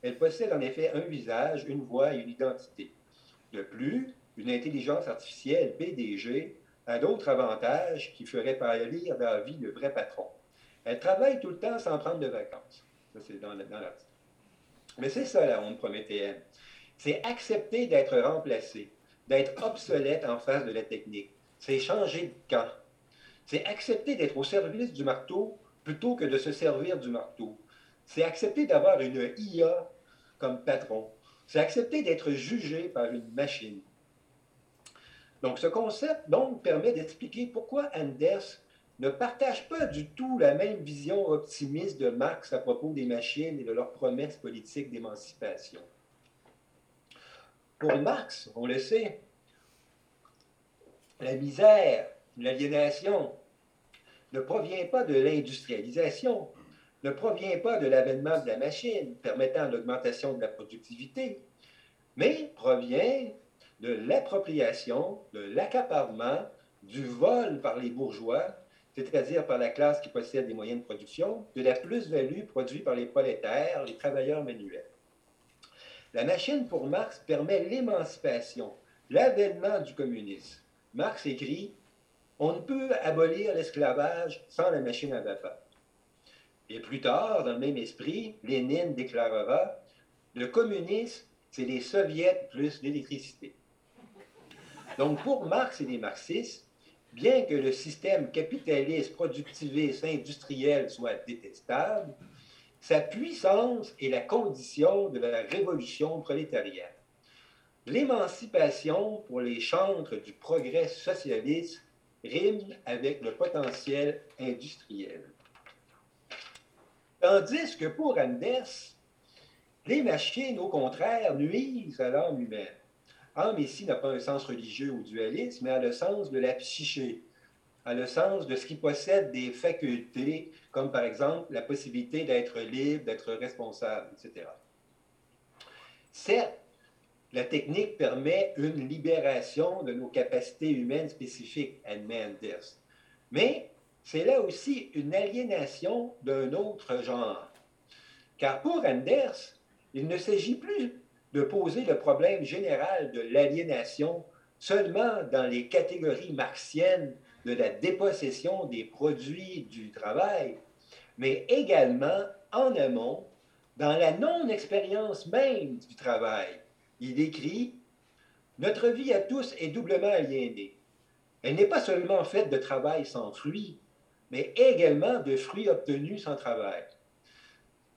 Elle possède en effet un visage, une voix et une identité. De plus, une intelligence artificielle PDG a d'autres avantages qui feraient pâlir dans la vie le vrai patron. Elle travaille tout le temps sans prendre de vacances. Ça, c'est dans, l'article. Mais c'est ça la honte prométhéenne. C'est accepter d'être remplacé, d'être obsolète en face de la technique. C'est changer de camp. C'est accepter d'être au service du marteau plutôt que de se servir du marteau. C'est accepter d'avoir une IA comme patron. C'est accepter d'être jugé par une machine. Donc, ce concept donc, permet d'expliquer pourquoi Anders ne partage pas du tout la même vision optimiste de Marx à propos des machines et de leurs promesses politiques d'émancipation. Pour Marx, on le sait, la misère, l'aliénation, ne provient pas de l'industrialisation, ne provient pas de l'avènement de la machine permettant l'augmentation de la productivité, mais provient de l'appropriation, de l'accaparement, du vol par les bourgeois c'est-à-dire par la classe qui possède les moyens de production, de la plus-value produite par les prolétaires, les travailleurs manuels. La machine pour Marx permet l'émancipation, l'avènement du communisme. Marx écrit On ne peut abolir l'esclavage sans la machine à vapeur. Et plus tard, dans le même esprit, Lénine déclarera Le communisme, c'est les soviets plus l'électricité. Donc, pour Marx et les marxistes, bien que le système capitaliste, productiviste, industriel soit détestable, sa puissance est la condition de la révolution prolétarienne. L'émancipation pour les chantres du progrès socialiste rime avec le potentiel industriel. Tandis que pour Anders, les machines, au contraire, nuisent à l'âme humaine. Âme ici n'a pas un sens religieux ou dualiste, mais a le sens de la psyché, a le sens de ce qui possède des facultés, comme par exemple la possibilité d'être libre, d'être responsable, etc. Certes, la technique permet une libération de nos capacités humaines spécifiques, admet Anders. Mais c'est là aussi une aliénation d'un autre genre. Car pour Anders, il ne s'agit plus de poser le problème général de l'aliénation seulement dans les catégories marxiennes de la dépossession des produits du travail, mais également en amont dans la non-expérience même du travail. Il écrit Notre vie à tous est doublement aliénée. Elle n'est pas seulement faite de travail sans fruits, mais également de fruits obtenus sans travail.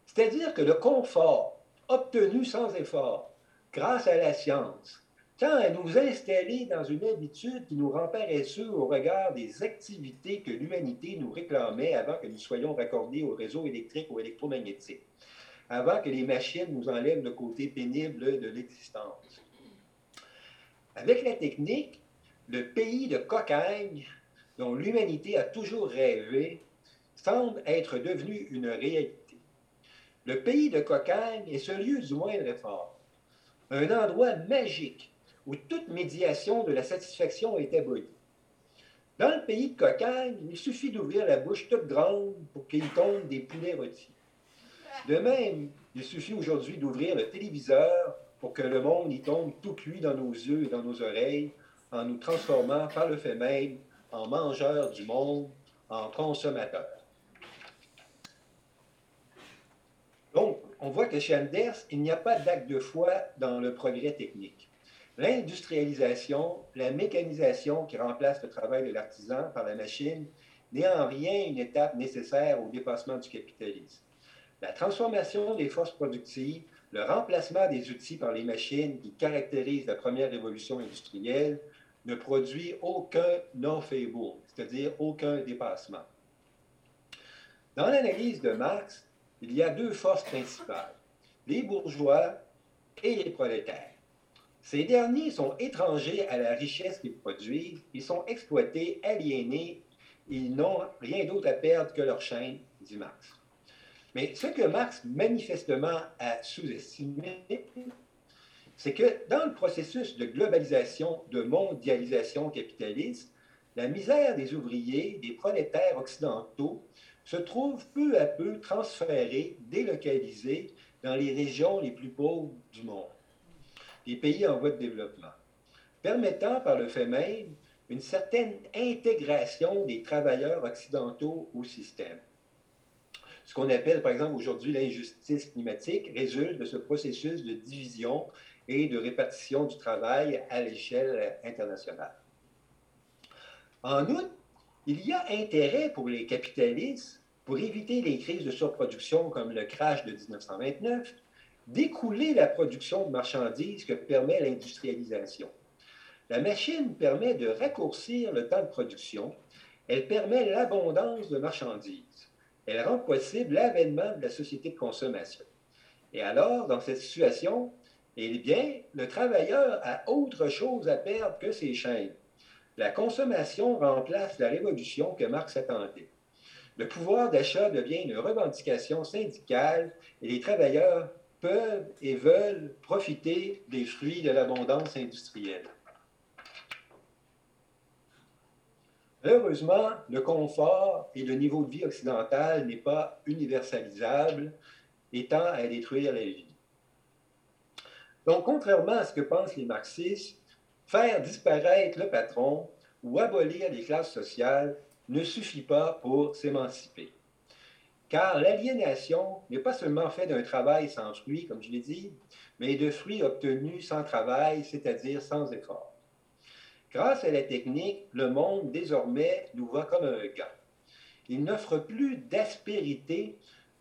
C'est-à-dire que le confort obtenu sans effort, grâce à la science, à nous installer dans une habitude qui nous rend paresseux au regard des activités que l'humanité nous réclamait avant que nous soyons raccordés au réseau électrique ou électromagnétique, avant que les machines nous enlèvent le côté pénible de l'existence. Avec la technique, le pays de cocagne dont l'humanité a toujours rêvé semble être devenu une réalité. Le pays de Cocagne est ce lieu du moindre effort, un endroit magique où toute médiation de la satisfaction est abolie. Dans le pays de Cocagne, il suffit d'ouvrir la bouche toute grande pour qu'il tombe des poulets rôtis. De même, il suffit aujourd'hui d'ouvrir le téléviseur pour que le monde y tombe tout cuit dans nos yeux et dans nos oreilles, en nous transformant par le fait même en mangeurs du monde, en consommateurs. Donc, on voit que chez Anders, il n'y a pas d'acte de foi dans le progrès technique. L'industrialisation, la mécanisation qui remplace le travail de l'artisan par la machine n'est en rien une étape nécessaire au dépassement du capitalisme. La transformation des forces productives, le remplacement des outils par les machines qui caractérisent la première révolution industrielle ne produit aucun non-fable, c'est-à-dire aucun dépassement. Dans l'analyse de Marx, il y a deux forces principales, les bourgeois et les prolétaires. Ces derniers sont étrangers à la richesse qu'ils produisent, ils sont exploités, aliénés, ils n'ont rien d'autre à perdre que leur chaîne, dit Marx. Mais ce que Marx manifestement a sous-estimé, c'est que dans le processus de globalisation, de mondialisation capitaliste, la misère des ouvriers, des prolétaires occidentaux, se trouve peu à peu transférée, délocalisée dans les régions les plus pauvres du monde les pays en voie de développement, permettant par le fait même une certaine intégration des travailleurs occidentaux au système. Ce qu'on appelle par exemple aujourd'hui l'injustice climatique résulte de ce processus de division et de répartition du travail à l'échelle internationale. En outre, il y a intérêt pour les capitalistes, pour éviter les crises de surproduction comme le crash de 1929, d'écouler la production de marchandises que permet l'industrialisation. La machine permet de raccourcir le temps de production, elle permet l'abondance de marchandises, elle rend possible l'avènement de la société de consommation. Et alors, dans cette situation, eh bien, le travailleur a autre chose à perdre que ses chaînes. La consommation remplace la révolution que Marx attendait. Le pouvoir d'achat devient une revendication syndicale et les travailleurs peuvent et veulent profiter des fruits de l'abondance industrielle. Heureusement, le confort et le niveau de vie occidental n'est pas universalisable et tend à détruire la vie. Donc, contrairement à ce que pensent les marxistes, faire disparaître le patron ou abolir les classes sociales ne suffit pas pour s'émanciper. Car l'aliénation n'est pas seulement fait d'un travail sans fruit, comme je l'ai dit, mais de fruits obtenus sans travail, c'est-à-dire sans effort. Grâce à la technique, le monde désormais nous voit comme un gars. Il n'offre plus d'aspérité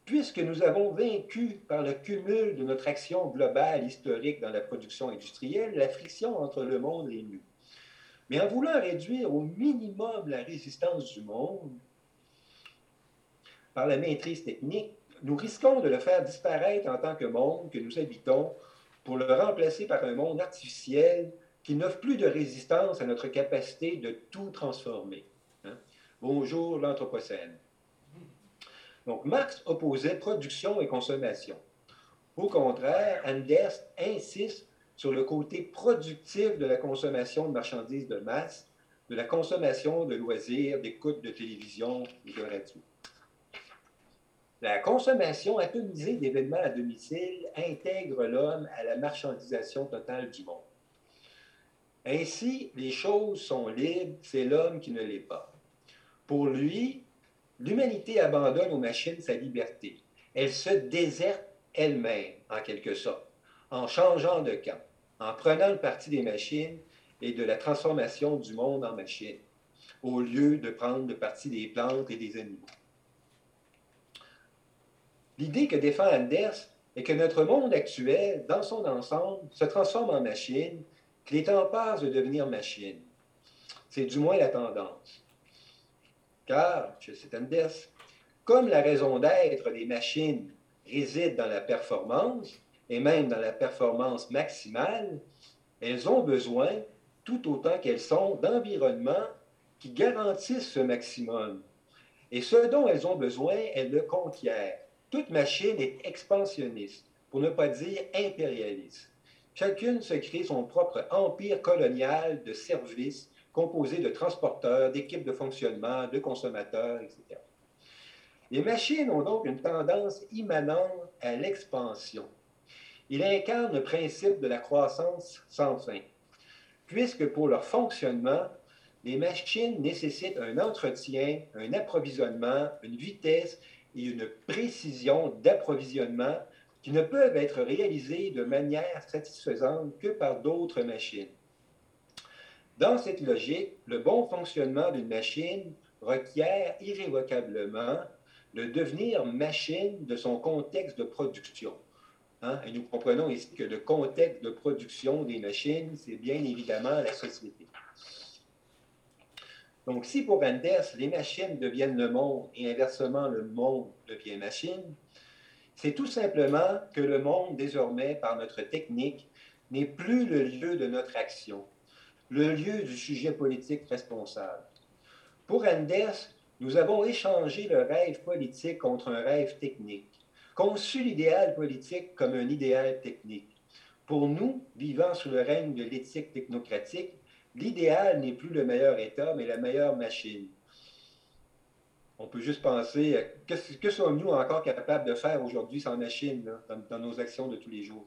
puisque nous avons vaincu par le cumul de notre action globale historique dans la production industrielle la friction entre le monde et nous. Mais en voulant réduire au minimum la résistance du monde par la maîtrise technique, nous risquons de le faire disparaître en tant que monde que nous habitons pour le remplacer par un monde artificiel qui n'offre plus de résistance à notre capacité de tout transformer. Hein. Bonjour l'Anthropocène. Donc, Marx opposait production et consommation. Au contraire, Anders insiste sur le côté productif de la consommation de marchandises de masse, de la consommation de loisirs, d'écoute de télévision et de radio. La consommation atomisée d'événements à domicile intègre l'homme à la marchandisation totale du monde. Ainsi, les choses sont libres, c'est l'homme qui ne l'est pas. Pour lui, l'humanité abandonne aux machines sa liberté. Elle se déserte elle-même, en quelque sorte, en changeant de camp, en prenant le parti des machines et de la transformation du monde en machine, au lieu de prendre le parti des plantes et des animaux. L'idée que défend Anders est que notre monde actuel, dans son ensemble, se transforme en machine qu'il est en passe de devenir machine. C'est du moins la tendance. Car, chez Anders, comme la raison d'être des machines réside dans la performance, et même dans la performance maximale, elles ont besoin, tout autant qu'elles sont, d'environnements qui garantissent ce maximum. Et ce dont elles ont besoin, elles le conquièrent. Toute machine est expansionniste, pour ne pas dire impérialiste. Chacune se crée son propre empire colonial de services composé de transporteurs, d'équipes de fonctionnement, de consommateurs, etc. Les machines ont donc une tendance immanente à l'expansion. Il incarne le principe de la croissance sans fin, puisque pour leur fonctionnement, les machines nécessitent un entretien, un approvisionnement, une vitesse et une précision d'approvisionnement qui ne peuvent être réalisées de manière satisfaisante que par d'autres machines. Dans cette logique, le bon fonctionnement d'une machine requiert irrévocablement le devenir machine de son contexte de production. Hein? Et nous comprenons ici que le contexte de production des machines, c'est bien évidemment la société. Donc, si pour Anders, les machines deviennent le monde et inversement le monde devient machine, c'est tout simplement que le monde, désormais, par notre technique, n'est plus le lieu de notre action, le lieu du sujet politique responsable. Pour Anders, nous avons échangé le rêve politique contre un rêve technique, conçu l'idéal politique comme un idéal technique. Pour nous, vivant sous le règne de l'éthique technocratique, l'idéal n'est plus le meilleur État, mais la meilleure machine on peut juste penser, que, que sommes-nous encore capables de faire aujourd'hui sans machine dans, dans, nos actions de tous les jours?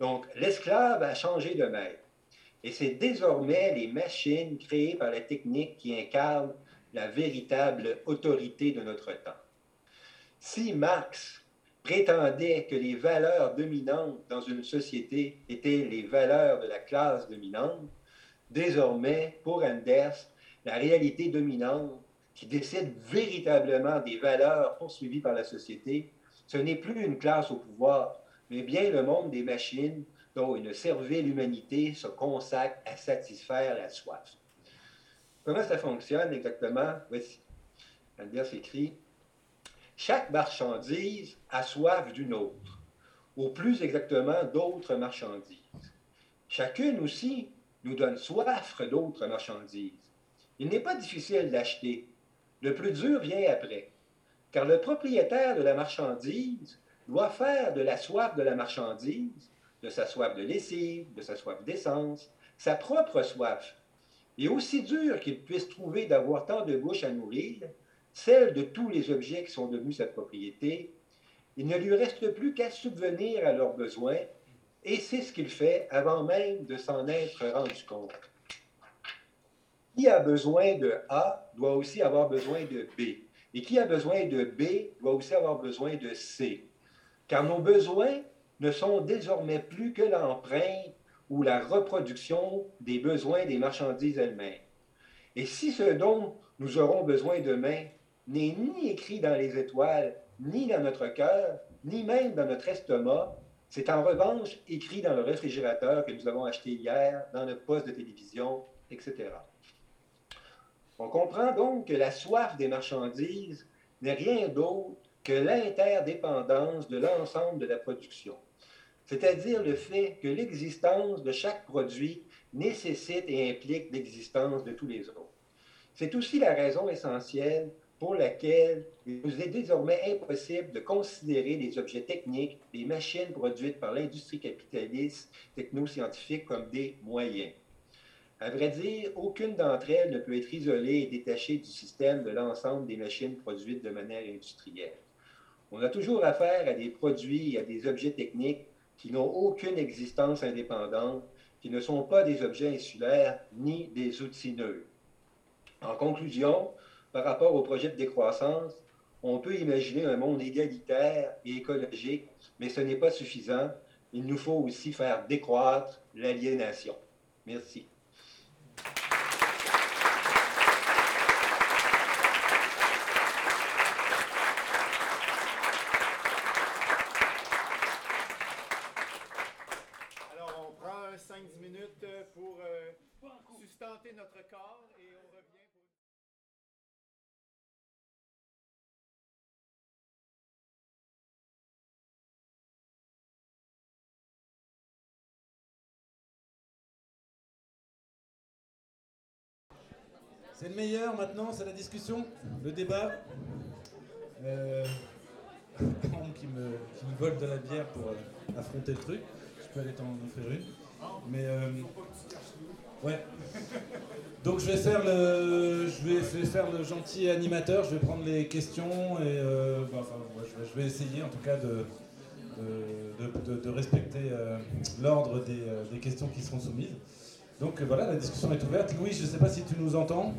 Donc, l'esclave a changé de maître. Et c'est désormais les machines créées par la technique qui incarnent la véritable autorité de notre temps. Si Marx prétendait que les valeurs dominantes dans une société étaient les valeurs de la classe dominante, désormais, pour Anders, la réalité dominante qui décide véritablement des valeurs poursuivies par la société, ce n'est plus une classe au pouvoir, mais bien le monde des machines dont une servile humanité se consacre à satisfaire la soif. Comment ça fonctionne exactement? Voici. Anders écrit Chaque marchandise a soif d'une autre, ou plus exactement d'autres marchandises. Chacune aussi nous donne soif d'autres marchandises. Il n'est pas difficile d'acheter, le plus dur vient après, car le propriétaire de la marchandise doit faire de la soif de la marchandise, de sa soif de lessive, de sa soif d'essence, sa propre soif. Et aussi dur qu'il puisse trouver d'avoir tant de bouches à nourrir, celle de tous les objets qui sont devenus sa propriété, il ne lui reste plus qu'à subvenir à leurs besoins, et c'est ce qu'il fait avant même de s'en être rendu compte. Qui a besoin de A doit aussi avoir besoin de B. Et qui a besoin de B doit aussi avoir besoin de C. Car nos besoins ne sont désormais plus que l'empreinte ou la reproduction des besoins des marchandises elles-mêmes. Et si ce dont nous aurons besoin demain n'est ni écrit dans les étoiles, ni dans notre cœur, ni même dans notre estomac, c'est en revanche écrit dans le réfrigérateur que nous avons acheté hier, dans le poste de télévision, etc. On comprend donc que la soif des marchandises n'est rien d'autre que l'interdépendance de l'ensemble de la production, c'est-à-dire le fait que l'existence de chaque produit nécessite et implique l'existence de tous les autres. C'est aussi la raison essentielle pour laquelle il nous est désormais impossible de considérer les objets techniques, les machines produites par l'industrie capitaliste technoscientifique comme des moyens. À vrai dire, aucune d'entre elles ne peut être isolée et détachée du système de l'ensemble des machines produites de manière industrielle. On a toujours affaire à des produits et à des objets techniques qui n'ont aucune existence indépendante, qui ne sont pas des objets insulaires ni des outils neutres. En conclusion, par rapport au projet de décroissance, on peut imaginer un monde égalitaire et écologique, mais ce n'est pas suffisant. Il nous faut aussi faire décroître l'aliénation. Merci. Alors, on prend 5-10 minutes pour euh, sustenter notre corps et on revient pour... C'est le meilleur maintenant, c'est la discussion, le débat. Euh, qui, me, qui me vole de la bière pour euh, affronter le truc. Je peux aller t'en offrir une. Mais euh, ouais. Donc je vais faire le, je vais, faire le gentil animateur. Je vais prendre les questions et euh, bah, enfin, je, vais, essayer en tout cas de respecter l'ordre des, questions qui seront soumises. Donc voilà, la discussion est ouverte. Louis, je ne sais pas si tu nous entends.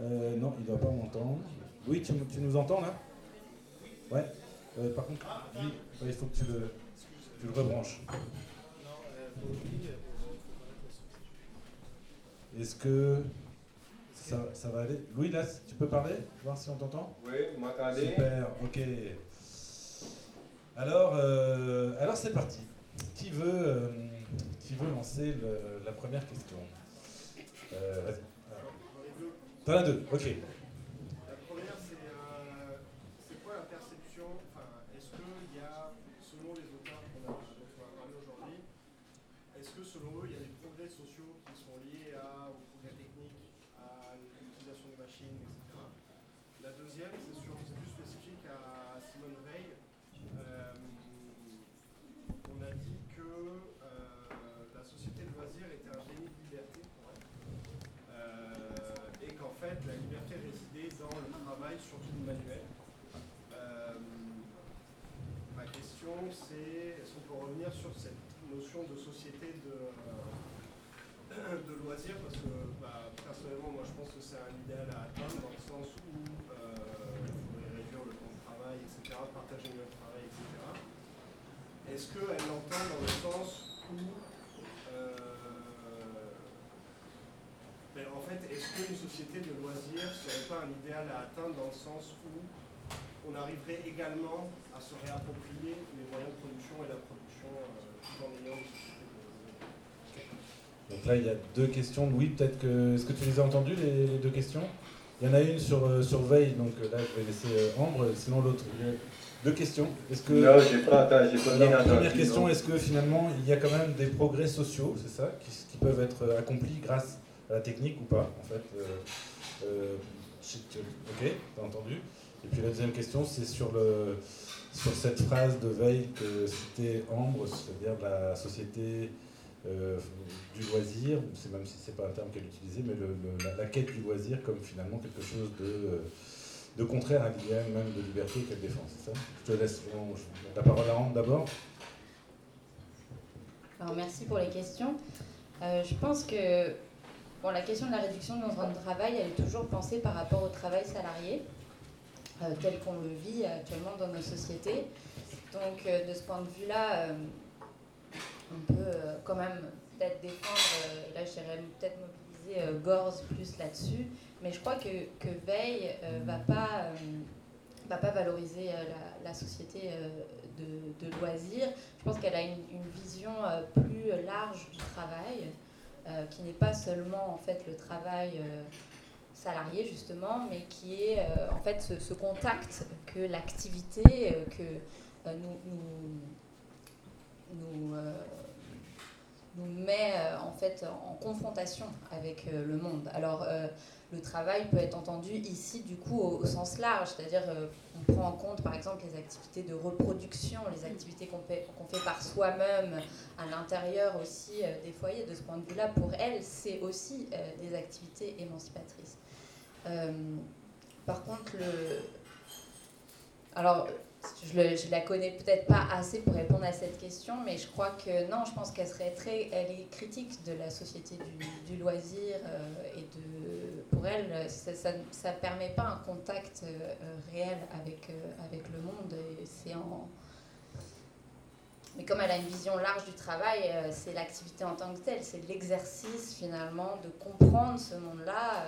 Euh, non, il ne doit pas m'entendre. Louis, tu, tu nous entends là? Ouais. Euh, par contre, il faut que tu le, tu le rebranches. Est-ce que ça, ça va aller? Louis, là, tu peux parler Voir si on t'entend? Oui, vous m'entendez? Super, ok. Alors, euh, alors c'est parti. Qui veut, qui veut lancer le- la première question? Euh, T'en as deux, ok. La première, c'est euh, c'est quoi la perception enfin, Est-ce qu'il y a, selon les auteurs qu'on a, dont on a parlé aujourd'hui, est-ce que selon eux, il y a des progrès sociaux qui sont liés à, aux progrès techniques, à l'utilisation des machines, etc. La deuxième, c'est sur- c'est plus spécifique à Simone Veil. Euh, on a dit que euh, la société de loisirs était un déni de liberté pour elle. Euh, et qu'en fait la liberté résidait dans le travail, surtout le manuel. Euh, ma question c'est est-ce qu'on peut revenir sur cette notion de société de, euh, de loisirs? Parce que bah, personnellement moi je pense que c'est un idéal à atteindre dans le sens où euh, il faudrait réduire le temps de travail, etc., partager le travail, etc. Est-ce qu'elle l'entend dans le sens où euh, ben, en fait, est-ce qu'une société de loisirs serait pas un idéal à atteindre dans le sens où on arriverait également à se réapproprier les moyens de production et la production euh, tout en ayant Donc là, il y a deux questions. Louis, peut-être que. Est-ce que tu les as entendues, les, les deux questions? Il y en a une sur, euh, sur Veille, donc euh, là, je vais laisser euh, Ambre, sinon l'autre. Deux questions. Est-ce que. Non, j'ai pas j'ai pas bien Alors, entendu. première question, est-ce que finalement il y a quand même des progrès sociaux, c'est ça, qui, qui peuvent être accomplis grâce à la technique ou pas, en fait euh, euh, Ok, t'as entendu. Et puis la deuxième question, c'est sur, sur cette phrase de Veil que citait Ambre, c'est-à-dire la société du loisir, même si c'est pas un terme qu'elle utilisait, mais la, quête du loisir comme finalement quelque chose de, de contraire à l'idéal même de liberté qu'elle défend, c'est ça? Je te laisse la parole à Rand d'abord. Alors, merci pour les questions. je pense que Bon, la question de la réduction de temps de travail, elle est toujours pensée par rapport au travail salarié, euh, tel qu'on le vit actuellement dans nos sociétés. Donc, euh, de ce point de vue-là, euh, on peut quand même peut-être défendre, là, j'irais peut-être mobiliser Gorz plus là-dessus, mais je crois que, que Veil ne va pas va pas valoriser la, société de, loisirs. Je pense qu'elle a une, une vision plus large du travail. Euh, qui n'est pas seulement en fait le travail euh, salarié justement, mais qui est euh, en fait ce, contact que l'activité que nous, nous, nous, met en fait en confrontation avec le monde. Alors le travail peut être entendu ici du coup au, sens large, c'est-à-dire euh, on prend en compte par exemple les activités de reproduction, les activités qu'on fait, fait, par soi-même à l'intérieur aussi euh, des foyers. De ce point de vue-là, pour elle, c'est aussi euh, des activités émancipatrices. Par contre, le... alors je, ne la connais peut-être pas assez pour répondre à cette question, mais je crois que non, je pense qu'elle serait très, elle est critique de la société du, loisir euh, et de, pour elle, ça ne permet pas un contact euh, réel avec, euh, avec le monde. C'est mais comme elle a une vision large du travail, c'est l'activité en tant que telle, c'est l'exercice finalement de comprendre ce monde-là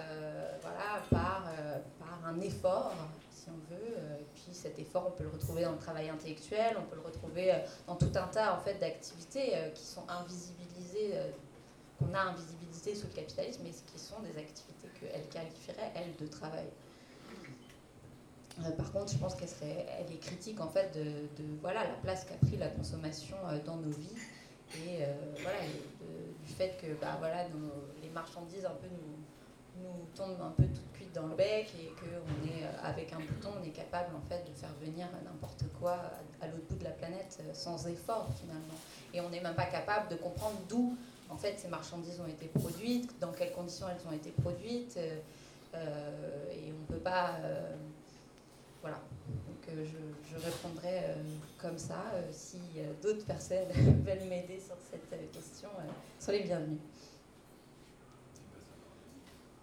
voilà, par, par un effort si on veut. Euh, et puis cet effort, on peut le retrouver dans le travail intellectuel, on peut le retrouver euh, dans tout un tas en fait, d'activités euh, qui sont invisibilisées, qu'on a invisibilisées sous le capitalisme, mais qui sont des activités qu'elle qualifierait, elle, de travail. Par contre, je pense qu'elle serait, elle est critique en fait de, voilà la place qu'a pris la consommation dans nos vies et voilà du fait que bah, voilà les marchandises un peu nous, nous tombent un peu toutes dans le bec et qu'on est, euh, avec un bouton, on est capable en fait de faire venir n'importe quoi à, l'autre bout de la planète euh, sans effort finalement. Et on n'est même pas capable de comprendre d'où en fait ces marchandises ont été produites, dans quelles conditions elles ont été produites. Euh, et on peut pas. Voilà. Donc je, je, répondrai comme ça. si d'autres personnes veulent m'aider sur cette question, soyez les bienvenus.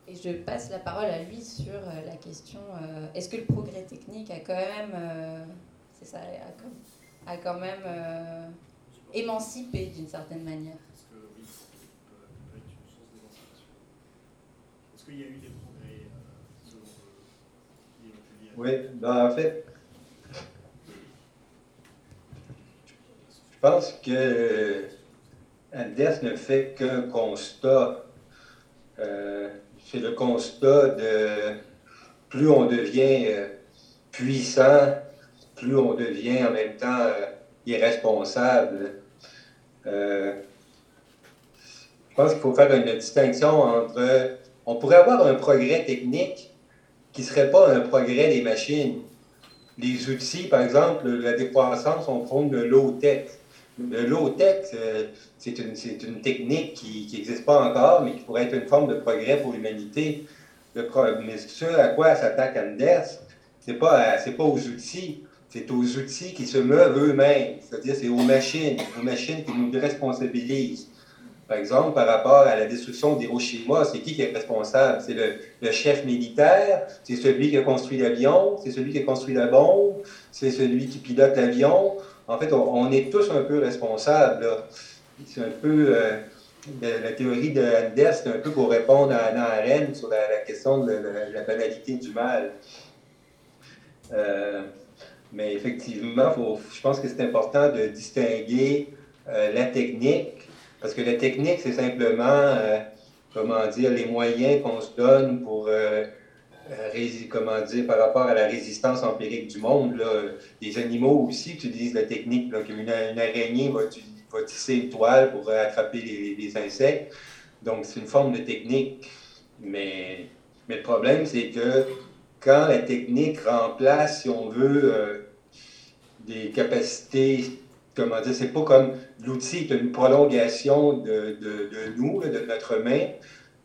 Et je passe la parole à lui sur euh, la question euh, est-ce que le progrès technique a quand même, euh, c'est ça, a, quand même émancipé d'une certaine manière? Est-ce qu'il y a eu des progrès selon Oui, ben, en fait, je pense que Andes ne fait qu'un constat c'est le constat de plus on devient euh, puissant, plus on devient en même temps euh, irresponsable. Euh, je pense qu'il faut faire une distinction entre. On pourrait avoir un progrès technique ne serait pas un progrès des machines. Les outils, par exemple, la décroissance, on prône le low-tech. Le low-tech, c'est une, une, technique qui n'existe pas encore, mais qui pourrait être une forme de progrès pour l'humanité. Mais ce à quoi s'attaque Anders, ce n'est pas, pas aux outils, c'est aux outils qui se meuvent eux-mêmes. C'est-à-dire, c'est aux machines, aux machines qui nous responsabilisent. Par exemple, par rapport à la destruction d'Hiroshima, c'est qui qui est responsable? C'est le, chef militaire, c'est celui qui a construit l'avion, c'est celui qui a construit la bombe, c'est celui qui pilote l'avion? En fait, on, est tous un peu responsables. C'est un peu. Euh, la, théorie de c'est un peu pour répondre à Anna Arendt sur la, question de la, banalité du mal. Euh, mais effectivement, je pense que c'est important de distinguer euh, la technique, parce que la technique, c'est simplement, comment dire, les moyens qu'on se donne pour euh, comment dire, par rapport à la résistance empirique du monde. Là. Les animaux aussi utilisent la technique, une, araignée va, va, tisser une toile pour attraper les, insectes. Donc, c'est une forme de technique. Mais, le problème, c'est que quand la technique remplace, si on veut, euh, des capacités comment dire, c'est pas comme l'outil est une prolongation de, de, de nous, de notre main,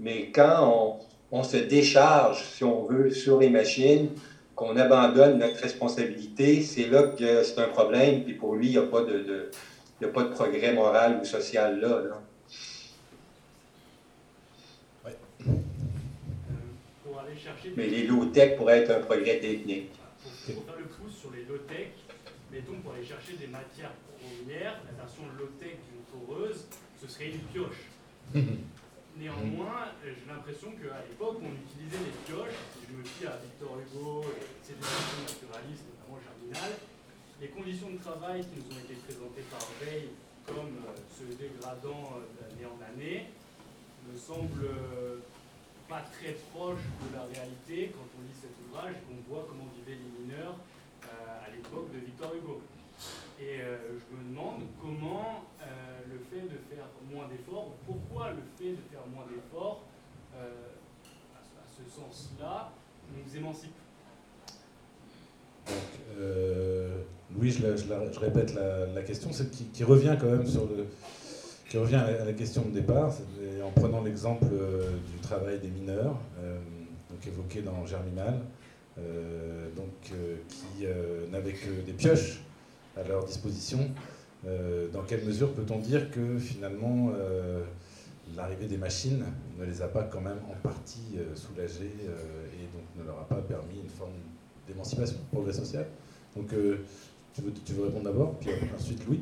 mais quand on, on, se décharge, si on veut, sur les machines, qu'on abandonne notre responsabilité, c'est là que c'est un problème, puis pour lui, il n'y a, pas de, de, a pas de progrès moral ou social là. là. Ouais. Mais les low-tech pourraient être un progrès technique. Pour, pour faire le pouce sur les low-tech, mettons pour aller chercher des matières la version low-tech d'une foreuse, ce serait une pioche. Néanmoins, j'ai l'impression qu'à l'époque, on utilisait les pioches, si je me fie à Victor Hugo ses définitions naturalistes, notamment Germinal, les conditions de travail qui nous ont été présentées par Veil comme euh, se dégradant euh, d'année en année me semblent euh, pas très proches de la réalité quand on lit cet ouvrage et qu'on voit comment vivaient les mineurs à l'époque de Victor Hugo. Et euh, je me demande comment euh, le fait de faire moins d'efforts, pourquoi le fait de faire moins d'efforts, euh, à, ce sens-là, nous émancipe? Louis, je, la, répète la, question, c'est qui, qui, revient quand même sur le, qui revient à la question de départ, en prenant l'exemple du travail des mineurs, donc évoqué dans Germinal, donc qui n'avaient que des pioches à leur disposition. Euh, dans quelle mesure peut-on dire que finalement euh, l'arrivée des machines ne les a pas quand même en partie euh, soulagés et donc ne leur a pas permis une forme d'émancipation, de progrès social? Donc tu veux, répondre d'abord, puis ensuite Louis?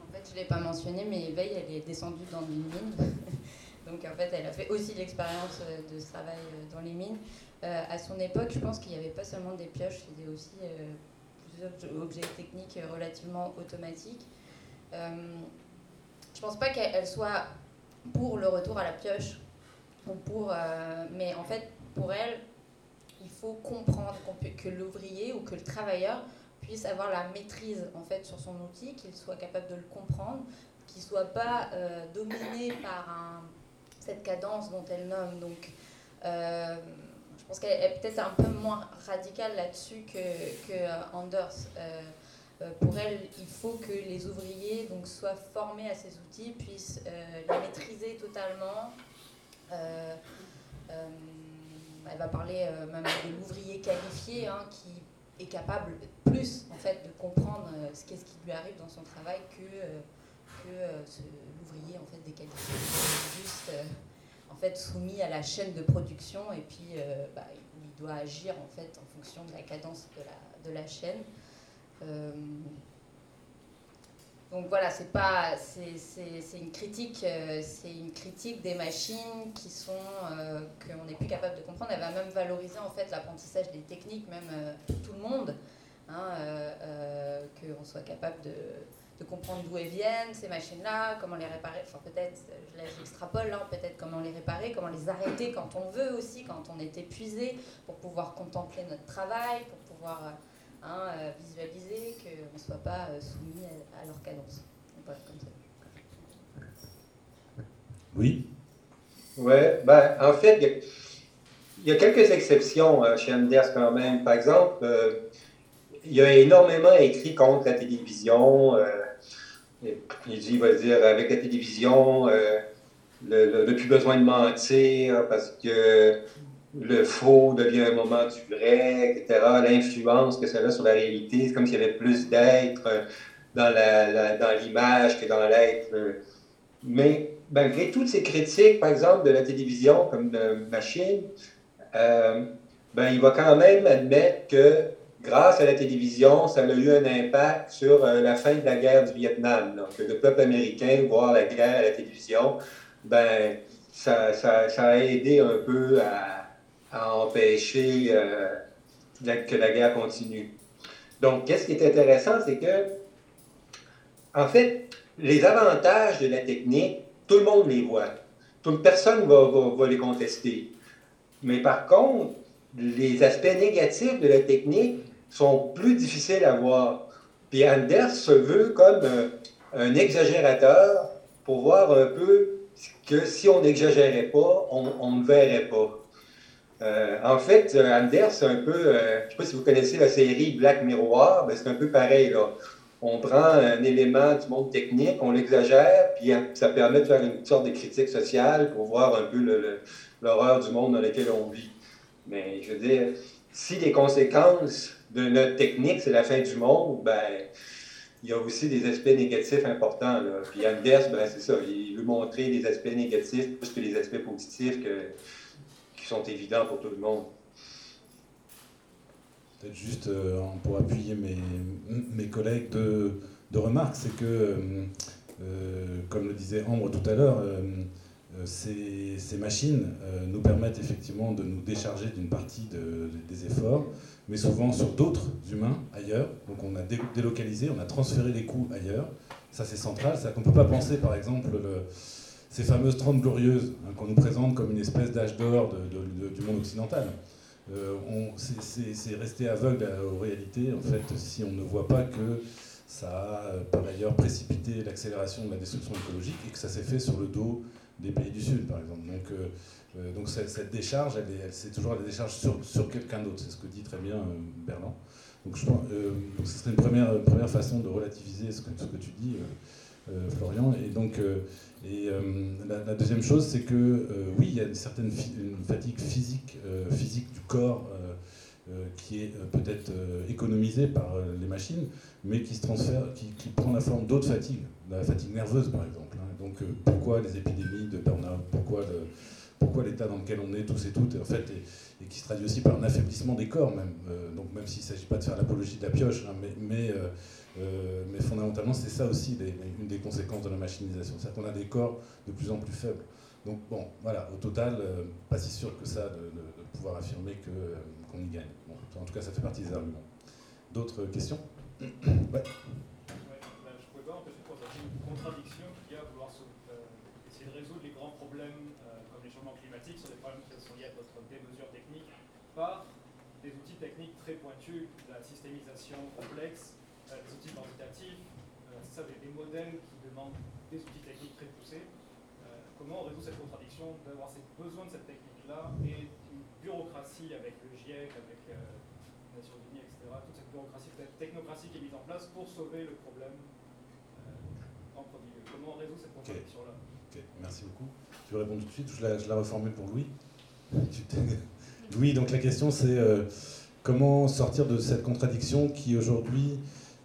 En fait, je ne l'ai pas mentionné, mais Veille, elle est descendue dans une mine. donc en fait, elle a fait aussi l'expérience de ce travail dans les mines. à son époque, je pense qu'il n'y avait pas seulement des pioches, c'était aussi objets techniques relativement automatiques. Euh, je pense pas qu'elle soit pour le retour à la pioche, ou pour, euh, mais en fait, pour elle, il faut comprendre que l'ouvrier ou que le travailleur puisse avoir la maîtrise en fait sur son outil, qu'il soit capable de le comprendre, qu'il soit pas euh, dominé par cette cadence dont elle nomme. Donc, pense qu'elle est peut-être un peu moins radicale là-dessus que, que euh, Anders. Euh, euh, pour elle, il faut que les ouvriers donc, soient formés à ces outils, puissent les maîtriser totalement. Elle va parler même de l'ouvrier qualifié hein, qui est capable plus en fait, de comprendre ce qu'est-ce qui lui arrive dans son travail que, que l'ouvrier en fait, déqualifié. En fait soumis à la chaîne de production et puis euh, bah, il doit agir en fait en fonction de la cadence de la, de la chaîne. Euh, donc voilà, c'est pas, c'est une critique, euh, c'est une critique des machines qui sont qu'on n'est plus capable de comprendre. Elle va même valoriser en fait l'apprentissage des techniques, même tout le monde, hein, qu'on soit capable de de comprendre d'où elles viennent, ces machines-là, comment les réparer, enfin peut-être, j'extrapole là, peut-être comment les réparer, comment les arrêter quand on veut aussi, quand on est épuisé, pour pouvoir contempler notre travail, pour pouvoir hein, euh, visualiser, qu'on ne soit pas euh, soumis à, à leur cadence. Voilà, comme ça. Oui Ouais, ben, en fait, il y, y, a quelques exceptions euh, chez Anders quand même. Par exemple, euh, il a énormément écrit contre la télévision. Euh, il dit, il va dire, avec la télévision, euh, le, plus besoin de mentir parce que le faux devient un moment du vrai, etc. L'influence que ça a sur la réalité, c'est comme s'il y avait plus d'être la, dans l'image que dans l'être. Mais malgré toutes ces critiques, par exemple, de la télévision comme de machine, euh, ben, il va quand même admettre que grâce à la télévision, ça a eu un impact sur euh, la fin de la guerre du Vietnam. Donc, le peuple américain, voir la guerre à la télévision, ben, ça, a aidé un peu à, empêcher euh, que la guerre continue. Donc, qu'est-ce qui est intéressant, c'est que, en fait, les avantages de la technique, tout le monde les voit. Toute personne va, va les contester. Mais par contre, les aspects négatifs de la technique sont plus difficiles à voir. Puis Anders se veut comme un, un exagérateur pour voir un peu que si on n'exagérait pas, on, on, ne verrait pas. Euh, en fait, Anders, c'est un peu, euh, je ne sais pas si vous connaissez la série Black Mirror, ben c'est un peu pareil. Là. on prend un élément du monde technique, on l'exagère, puis ça permet de faire une sorte de critique sociale pour voir un peu l'horreur du monde dans lequel on vit. Mais je veux dire, si les conséquences de notre technique, c'est la fin du monde, ben, il y a aussi des aspects négatifs importants. Là. Puis Anders, ben, c'est ça, il veut montrer les aspects négatifs plus que les aspects positifs qui sont évidents pour tout le monde. Peut-être juste euh, pour appuyer mes, collègues de, de remarques, c'est que, euh, comme le disait Ambre tout à l'heure, euh, ces, machines nous permettent effectivement de nous décharger d'une partie de, des efforts, mais souvent sur d'autres humains ailleurs. Donc on a délocalisé, on a transféré les coûts ailleurs. Ça c'est central, c'est qu'on ne peut pas penser par exemple le, ces fameuses 30 glorieuses hein, qu'on nous présente comme une espèce d'âge d'or du monde occidental. Euh, c'est rester aveugle aux réalités, en fait, si on ne voit pas que ça a euh, par ailleurs précipité l'accélération de la destruction écologique et que ça s'est fait sur le dos des pays du Sud, par exemple. Donc, euh, donc cette, décharge, c'est toujours la décharge sur, sur quelqu'un d'autre, c'est ce que dit très bien Berland. Donc, je pense, ce serait une première, première façon de relativiser ce que, tu dis, Florian. Et donc, euh, la, deuxième chose, c'est que euh, oui, il y a une certaine fatigue physique, euh, physique du corps qui est peut-être économisée par les machines, mais qui se transfère, qui, prend la forme d'autres fatigues, la fatigue nerveuse par exemple. Hein. Donc pourquoi les épidémies de burn-out, pourquoi pourquoi l'état dans lequel on est tous et toutes, et, en fait, et, qui se traduit aussi par un affaiblissement des corps même. donc même s'il ne s'agit pas de faire l'apologie de la pioche, hein, mais, mais euh, mais fondamentalement, c'est ça aussi une des conséquences de la machinisation. C'est-à-dire qu'on a des corps de plus en plus faibles. Donc bon, voilà, au total, euh, pas si sûr que ça de, pouvoir affirmer euh, qu'on y gagne. en tout cas, ça fait partie des arguments. D'autres questions? Ouais. ouais pouvais pas empêcher de une contradiction qu'il y a à vouloir essayer de résoudre les grands problèmes comme les changements climatiques sur des problèmes qui sont liés à notre démesure technique par des outils pointus, la systémisation complexe, des outils quantitatifs, euh, ça, des, modems qui demandent des outils techniques très poussés. Euh, comment on résout cette contradiction d'avoir besoin de cette technique-là et une bureaucratie avec le GIEC, avec euh, les Nations Unies, etc., toute cette bureaucratie, cette technocratie qui est mise en place pour sauver le problème en premier lieu Comment on résout cette contradiction-là? Merci beaucoup. Tu veux répondre tout de suite? Je la, je la reformule pour Louis Louis, donc la question c'est comment sortir de cette contradiction qui aujourd'hui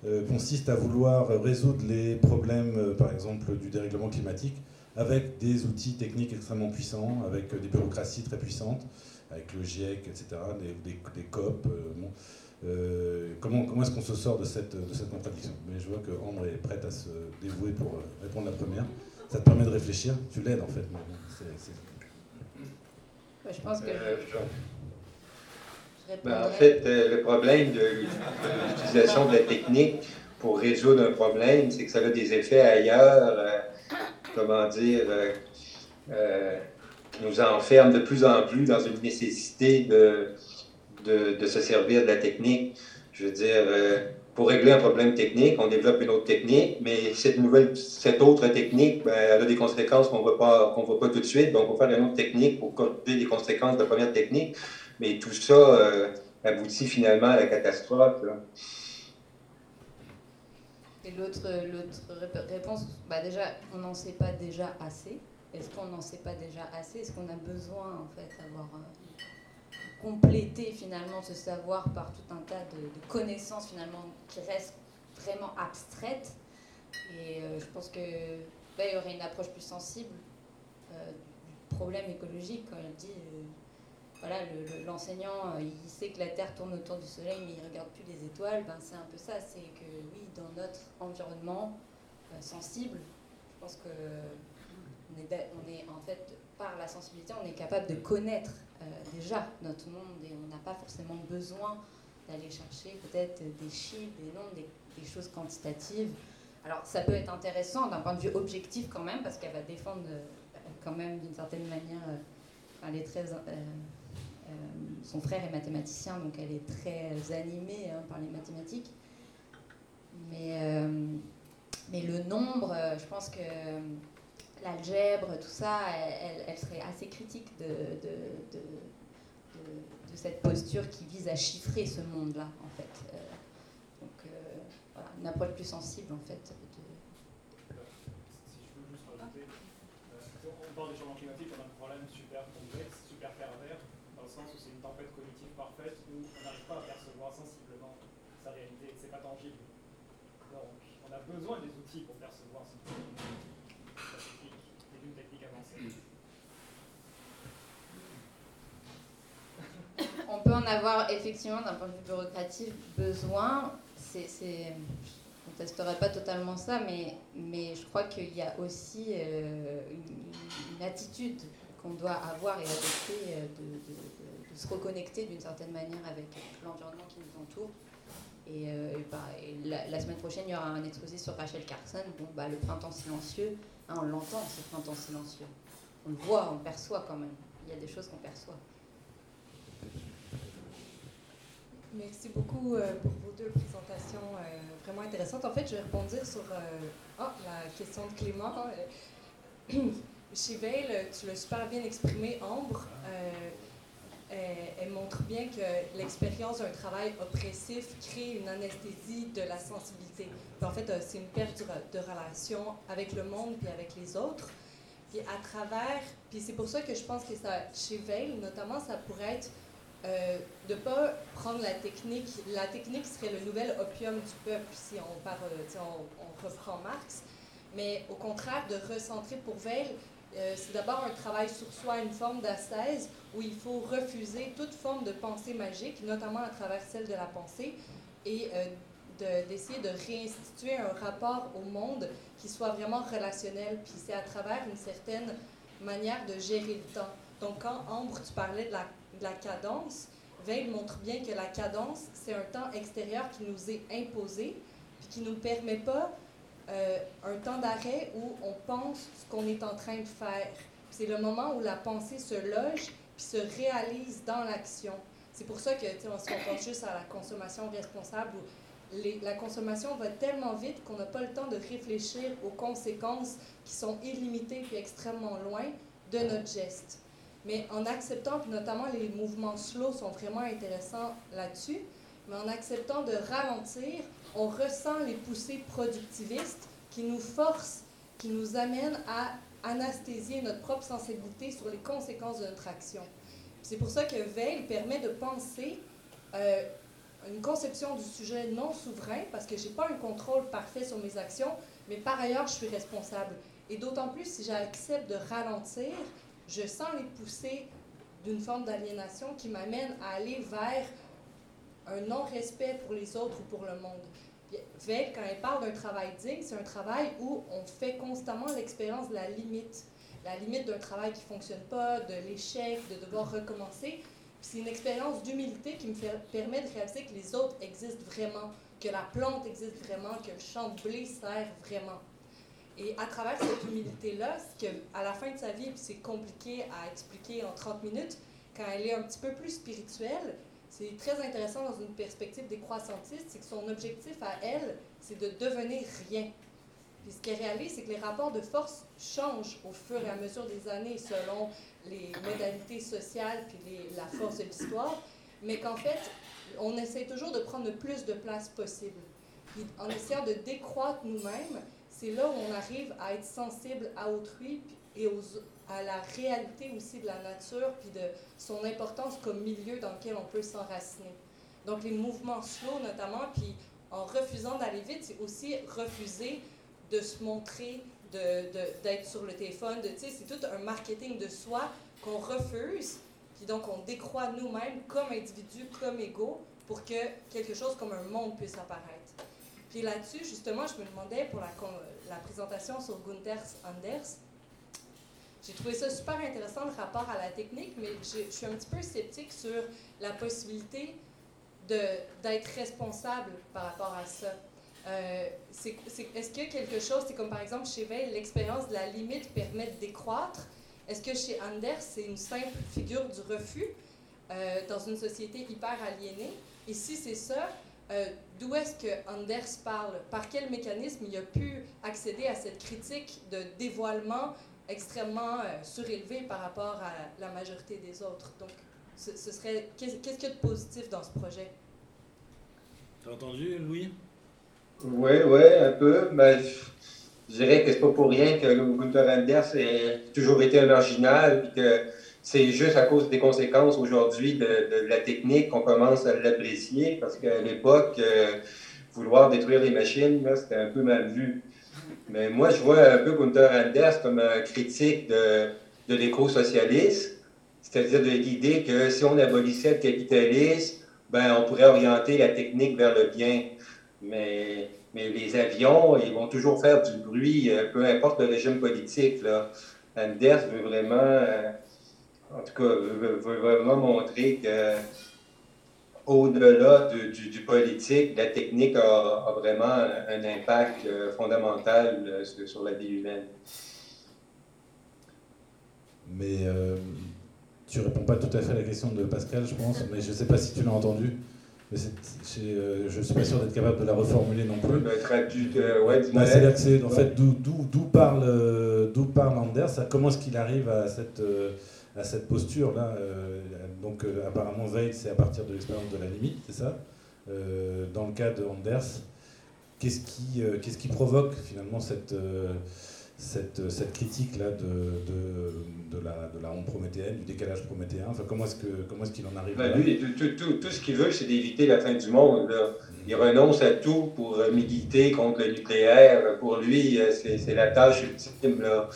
euh, consiste à vouloir résoudre les problèmes, euh, par exemple, du dérèglement climatique avec des outils techniques extrêmement puissants, avec des bureaucraties très puissantes, avec le GIEC, etc., des, des, COP. Euh, comment comment est-ce qu'on se sort de cette, de cette contradiction? Mais je vois que Ambre est prête à se dévouer pour répondre à la première. Ça te permet de réfléchir? Tu l'aides en fait. je pense que. Ben, en fait, euh, le problème de, l'utilisation de la technique pour résoudre un problème, c'est que ça a des effets ailleurs, euh, comment dire, euh, nous enferme de plus en plus dans une nécessité de, de, se servir de la technique. Je veux dire, pour régler un problème technique, on développe une autre technique, mais cette nouvelle, cette autre technique, ben, elle a des conséquences qu'on ne voit pas tout de suite. Donc, on va faire une autre technique pour corriger les conséquences de la première technique. Mais tout ça euh, aboutit finalement à la catastrophe. Et l'autre réponse, bah déjà, on n'en sait pas déjà assez. Est-ce qu'on n'en sait pas déjà assez? Est-ce qu'on a besoin, en fait, d'avoir euh, complété finalement ce savoir par tout un tas de, connaissances finalement qui restent vraiment abstraites? Et euh, je pense que bah, il y aurait une approche plus sensible du problème écologique quand il dit voilà, l'enseignant, euh, il sait que la Terre tourne autour du Soleil, mais il ne regarde plus les étoiles. Ben, c'est un peu ça. C'est que oui, dans notre environnement euh, sensible, je pense que on est, en fait, par la sensibilité, on est capable de connaître euh, déjà notre monde et on n'a pas forcément besoin d'aller chercher peut-être des chiffres, des nombres, des, choses quantitatives. Alors ça peut être intéressant d'un point de vue objectif quand même, parce qu'elle va défendre quand même d'une certaine manière, elle est très son frère est mathématicien, donc elle est très animée hein, par les mathématiques. Mais, euh, mais le nombre, euh, je pense que l'algèbre, tout ça, elle, serait assez critique de, de, de, cette posture qui vise à chiffrer ce monde-là, en fait. donc voilà, une approche plus sensible en fait. Si je peux juste rajouter, euh, on parle du changement climatique, on a un problème super complexe, super pervers, dans le sens où c'est une tempête cognitive parfaite où on n'arrive pas à percevoir sensiblement sa réalité, c'est pas tangible. Donc, on a besoin des outils pour percevoir cette la technique, et d'une technique avancée. On peut en avoir effectivement d'un point de vue bureaucratique besoin. C'est, c'est- je ne pas totalement ça, mais, mais je crois qu'il y a aussi euh, une, attitude qu'on doit avoir et adopter euh, de, se reconnecter d'une certaine manière avec l'environnement qui nous entoure. Et, euh, bah, la semaine prochaine, il y aura un exposé sur Rachel Carson. Bon, bah, le printemps silencieux, hein, on l'entend, ce printemps silencieux. On le voit, on le perçoit quand même. Il y a des choses qu'on perçoit. Merci beaucoup euh, pour vos deux présentations euh, vraiment intéressantes. En fait, je vais rebondir sur euh, ah, la question de Clément. Chez Veil, tu l'as super bien exprimé, Ambre. elle, montre bien que l'expérience d'un travail oppressif crée une anesthésie de la sensibilité. En fait, c'est une perte de, relation avec le monde puis avec les autres. Puis à travers, puis c'est pour ça que je pense que ça, chez Veil, notamment, ça pourrait être euh, de ne pas prendre la technique. La technique serait le nouvel opium du peuple, si on, parle, sais, on, on reprend Marx. Mais au contraire, de recentrer pour Veil, euh, c'est d'abord un travail sur soi, une forme d'ascèse où il faut refuser toute forme de pensée magique, notamment à travers celle de la pensée, et euh, de- d'essayer de, réinstituer un rapport au monde qui soit vraiment relationnel. Puis c'est à travers une certaine manière de gérer le temps. Donc quand Ambre, tu parlais de la, la cadence, Veil montre bien que la cadence, c'est un temps extérieur qui nous est imposé, puis qui ne nous permet pas euh, un temps d'arrêt où on pense ce qu'on est en train de faire. C'est le moment où la pensée se loge puis se réalise dans l'action. C'est pour ça que, sais, on se pense juste à la consommation responsable où la consommation va tellement vite qu'on n'a pas le temps de réfléchir aux conséquences qui sont illimitées puis extrêmement loin de notre geste. Mais en acceptant, puis notamment les mouvements slow sont vraiment intéressants là-dessus, mais en acceptant de ralentir, on ressent les poussées productivistes qui nous forcent, qui nous amènent à anesthésier notre propre sensibilité sur les conséquences de notre action. C'est pour ça que Veil permet de penser euh, une conception du sujet non souverain, parce que je n'ai pas un contrôle parfait sur mes actions, mais par ailleurs, je suis responsable. Et d'autant plus si j'accepte de ralentir, je sens les poussées d'une forme d'aliénation qui m'amène à aller vers un non-respect pour les autres ou pour le monde. Veil, quand elle parle d'un travail digne, c'est un travail où on fait constamment l'expérience de la limite. La limite d'un travail qui ne fonctionne pas, de l'échec, de devoir recommencer. C'est une expérience d'humilité qui me permet de réaliser que les autres existent vraiment, que la plante existe vraiment, que le champ de blé sert vraiment. Et à travers cette humilité-là, ce à la fin de sa vie, c'est compliqué à expliquer en 30 minutes, quand elle est un petit peu plus spirituelle, c'est très intéressant dans une perspective décroissantiste, c'est que son objectif à elle, c'est de devenir rien. Puis ce qu'elle réalise, c'est que les rapports de force changent au fur et à mesure des années selon les modalités sociales puis la force de l'histoire, mais qu'en fait, on essaie toujours de prendre le plus de place possible. En essayant de décroître nous-mêmes, c'est là où on arrive à être sensible à autrui et aux, à la réalité aussi de la nature puis de son importance comme milieu dans lequel on peut s'enraciner. Donc les mouvements slow notamment, puis en refusant d'aller vite, c'est aussi refuser de se montrer, de- de- d'être sur le téléphone, c'est tout un marketing de soi qu'on refuse, puis donc on décroît nous-mêmes comme individus, comme égaux, pour que quelque chose comme un monde puisse apparaître. Puis là-dessus, justement, je me demandais pour la, la présentation sur Gunther Anders, j'ai trouvé ça super intéressant le rapport à la technique, mais je, suis un petit peu sceptique sur la possibilité d'être responsable par rapport à ça. Euh, c'est- Est-ce que quelque chose, c'est comme par exemple chez Veil, l'expérience de la limite permet de décroître? Est-ce que chez Anders, c'est une simple figure du refus euh, dans une société hyper aliénée? Et si c'est ça, euh, d'où est-ce que Anders parle? Par quel mécanisme il a pu accéder à cette critique de dévoilement extrêmement euh, surélevé par rapport à la majorité des autres? Donc, ce, ce serait qu'est-ce qu'il y a de positif dans ce projet? T'as entendu, Louis? Oui, oui, un peu. Mais je dirais que c'est pas pour rien que Gunther Anders ait toujours été un marginal, puis que c'est juste à cause des conséquences aujourd'hui de, la technique qu'on commence à l'apprécier, parce qu'à l'époque, euh, vouloir détruire les machines, c'était un peu mal vu. Mais moi, je vois un peu Gunther Anders comme un critique de, de l'éco-socialisme, c'est-à-dire de l'idée que si on abolissait le capitalisme, ben, on pourrait orienter la technique vers le bien. Mais, les avions, ils vont toujours faire du bruit, euh, peu importe le régime politique. Anders veut vraiment, euh, en tout cas, veut, vraiment montrer que au-delà du, du, politique, la technique a, vraiment un impact euh, fondamental sur, la vie humaine. Mais tu réponds pas tout à fait à la question de Pascal, je pense, mais je ne sais pas si tu l'as entendu. Mais euh, je ne suis pas sûr d'être capable de la reformuler non plus. Bah, c'est en fait d'où parle, euh, parle Anders, comment est-ce qu'il arrive à cette, euh, à cette posture-là. donc apparemment Veil, c'est à partir de l'expérience de la limite, c'est ça Dans le cas de Anders, qu'est-ce qui, qu'est-ce qui provoque finalement cette cette, cette critique-là de, de, de, la, de la honte prométhéenne, du décalage prométhéen? Enfin, Comment est-ce qu'il est en arrive ben, là? Lui, tout, tout, tout, ce qu'il veut, c'est d'éviter la fin du monde. Là. Il renonce à tout pour euh, militer contre le nucléaire. Pour lui, euh, c'est la tâche ultime. Là.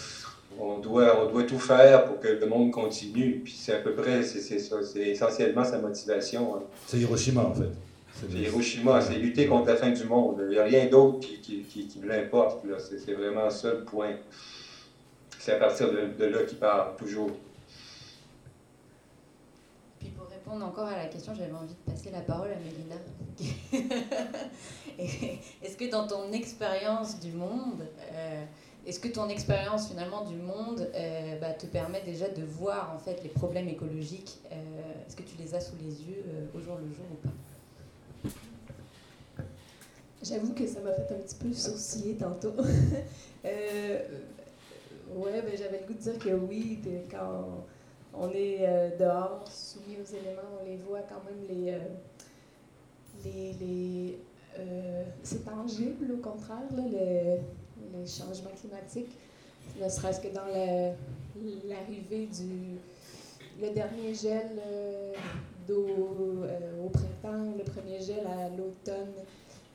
On, doit, on doit tout faire pour que le monde continue. Puis c'est à peu près, c'est ça. C'est essentiellement sa motivation. Hein. C'est Hiroshima, en fait. C'est Hiroshima, c'est lutter contre la fin du monde. Il n'y a rien d'autre qui, qui, qui, qui l'importe. C'est vraiment ça le point. C'est à partir de, là qu'il parle, toujours. Puis pour répondre encore à la question, j'avais envie de passer la parole à Mélina. Est-ce que dans ton expérience du monde, euh, est-ce que ton expérience finalement du monde euh, bah, te permet déjà de voir en fait les problèmes écologiques euh, Est-ce que tu les as sous les yeux au jour le jour ou pas? J'avoue que ça m'a fait un petit peu sourciller tantôt. euh, ouais, ben, j'avais le goût de dire que oui, quand on est euh, dehors, soumis aux éléments, on les voit quand même les. Euh, les, les euh, c'est tangible au contraire, là, les, les, changements climatiques, ne serait-ce que dans l'arrivée du le dernier gel d'eau au printemps, le premier gel à l'automne.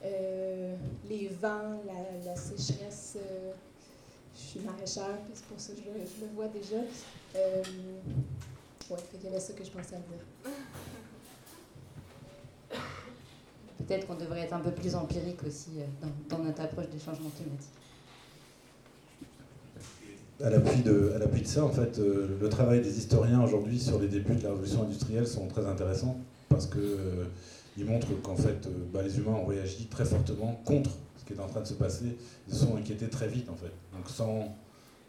Euh, les vents, la, sécheresse. Euh, je suis maraîchère, c'est pour ça que je, le vois déjà. Euh, ouais, il y avait ça que je pensais à dire. Peut-être qu'on devrait être un peu plus empirique aussi dans notre approche des changements climatiques. À l'appui de, de ça, en fait, le travail des historiens aujourd'hui sur les débuts de la révolution industrielle sont très intéressants parce que il montre qu'en fait, euh, bah, les humains ont réagi très fortement contre ce qui est en train de se passer. Ils se sont inquiétés très vite, en fait. Donc, sans,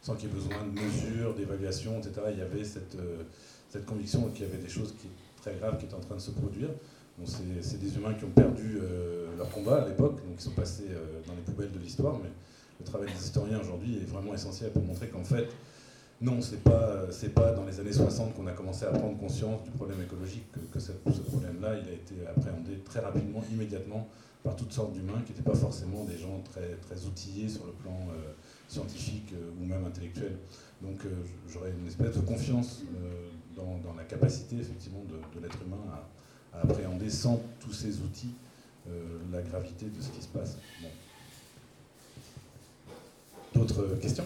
sans qu'il y ait besoin de mesures, d'évaluation, etc., il y avait cette, euh, cette conviction qu'il y avait des choses qui, très graves qui étaient en train de se produire. c'est des humains qui ont perdu euh, leur combat à l'époque, donc ils sont passés dans les poubelles de l'histoire, mais le travail des historiens aujourd'hui est vraiment essentiel pour montrer qu'en fait, non, c'est pas c'est pas dans les années 60 qu'on a commencé à prendre conscience du problème écologique que, ce problème-là, il a été appréhendé très rapidement, immédiatement, par toutes sortes d'humains qui n'étaient pas forcément des gens très très outillés sur le plan euh, scientifique euh, ou même intellectuel. Donc euh, j'aurais une espèce de confiance dans, la capacité effectivement de, l'être humain à, à, appréhender sans tous ces outils la gravité de ce qui se passe. D'autres questions?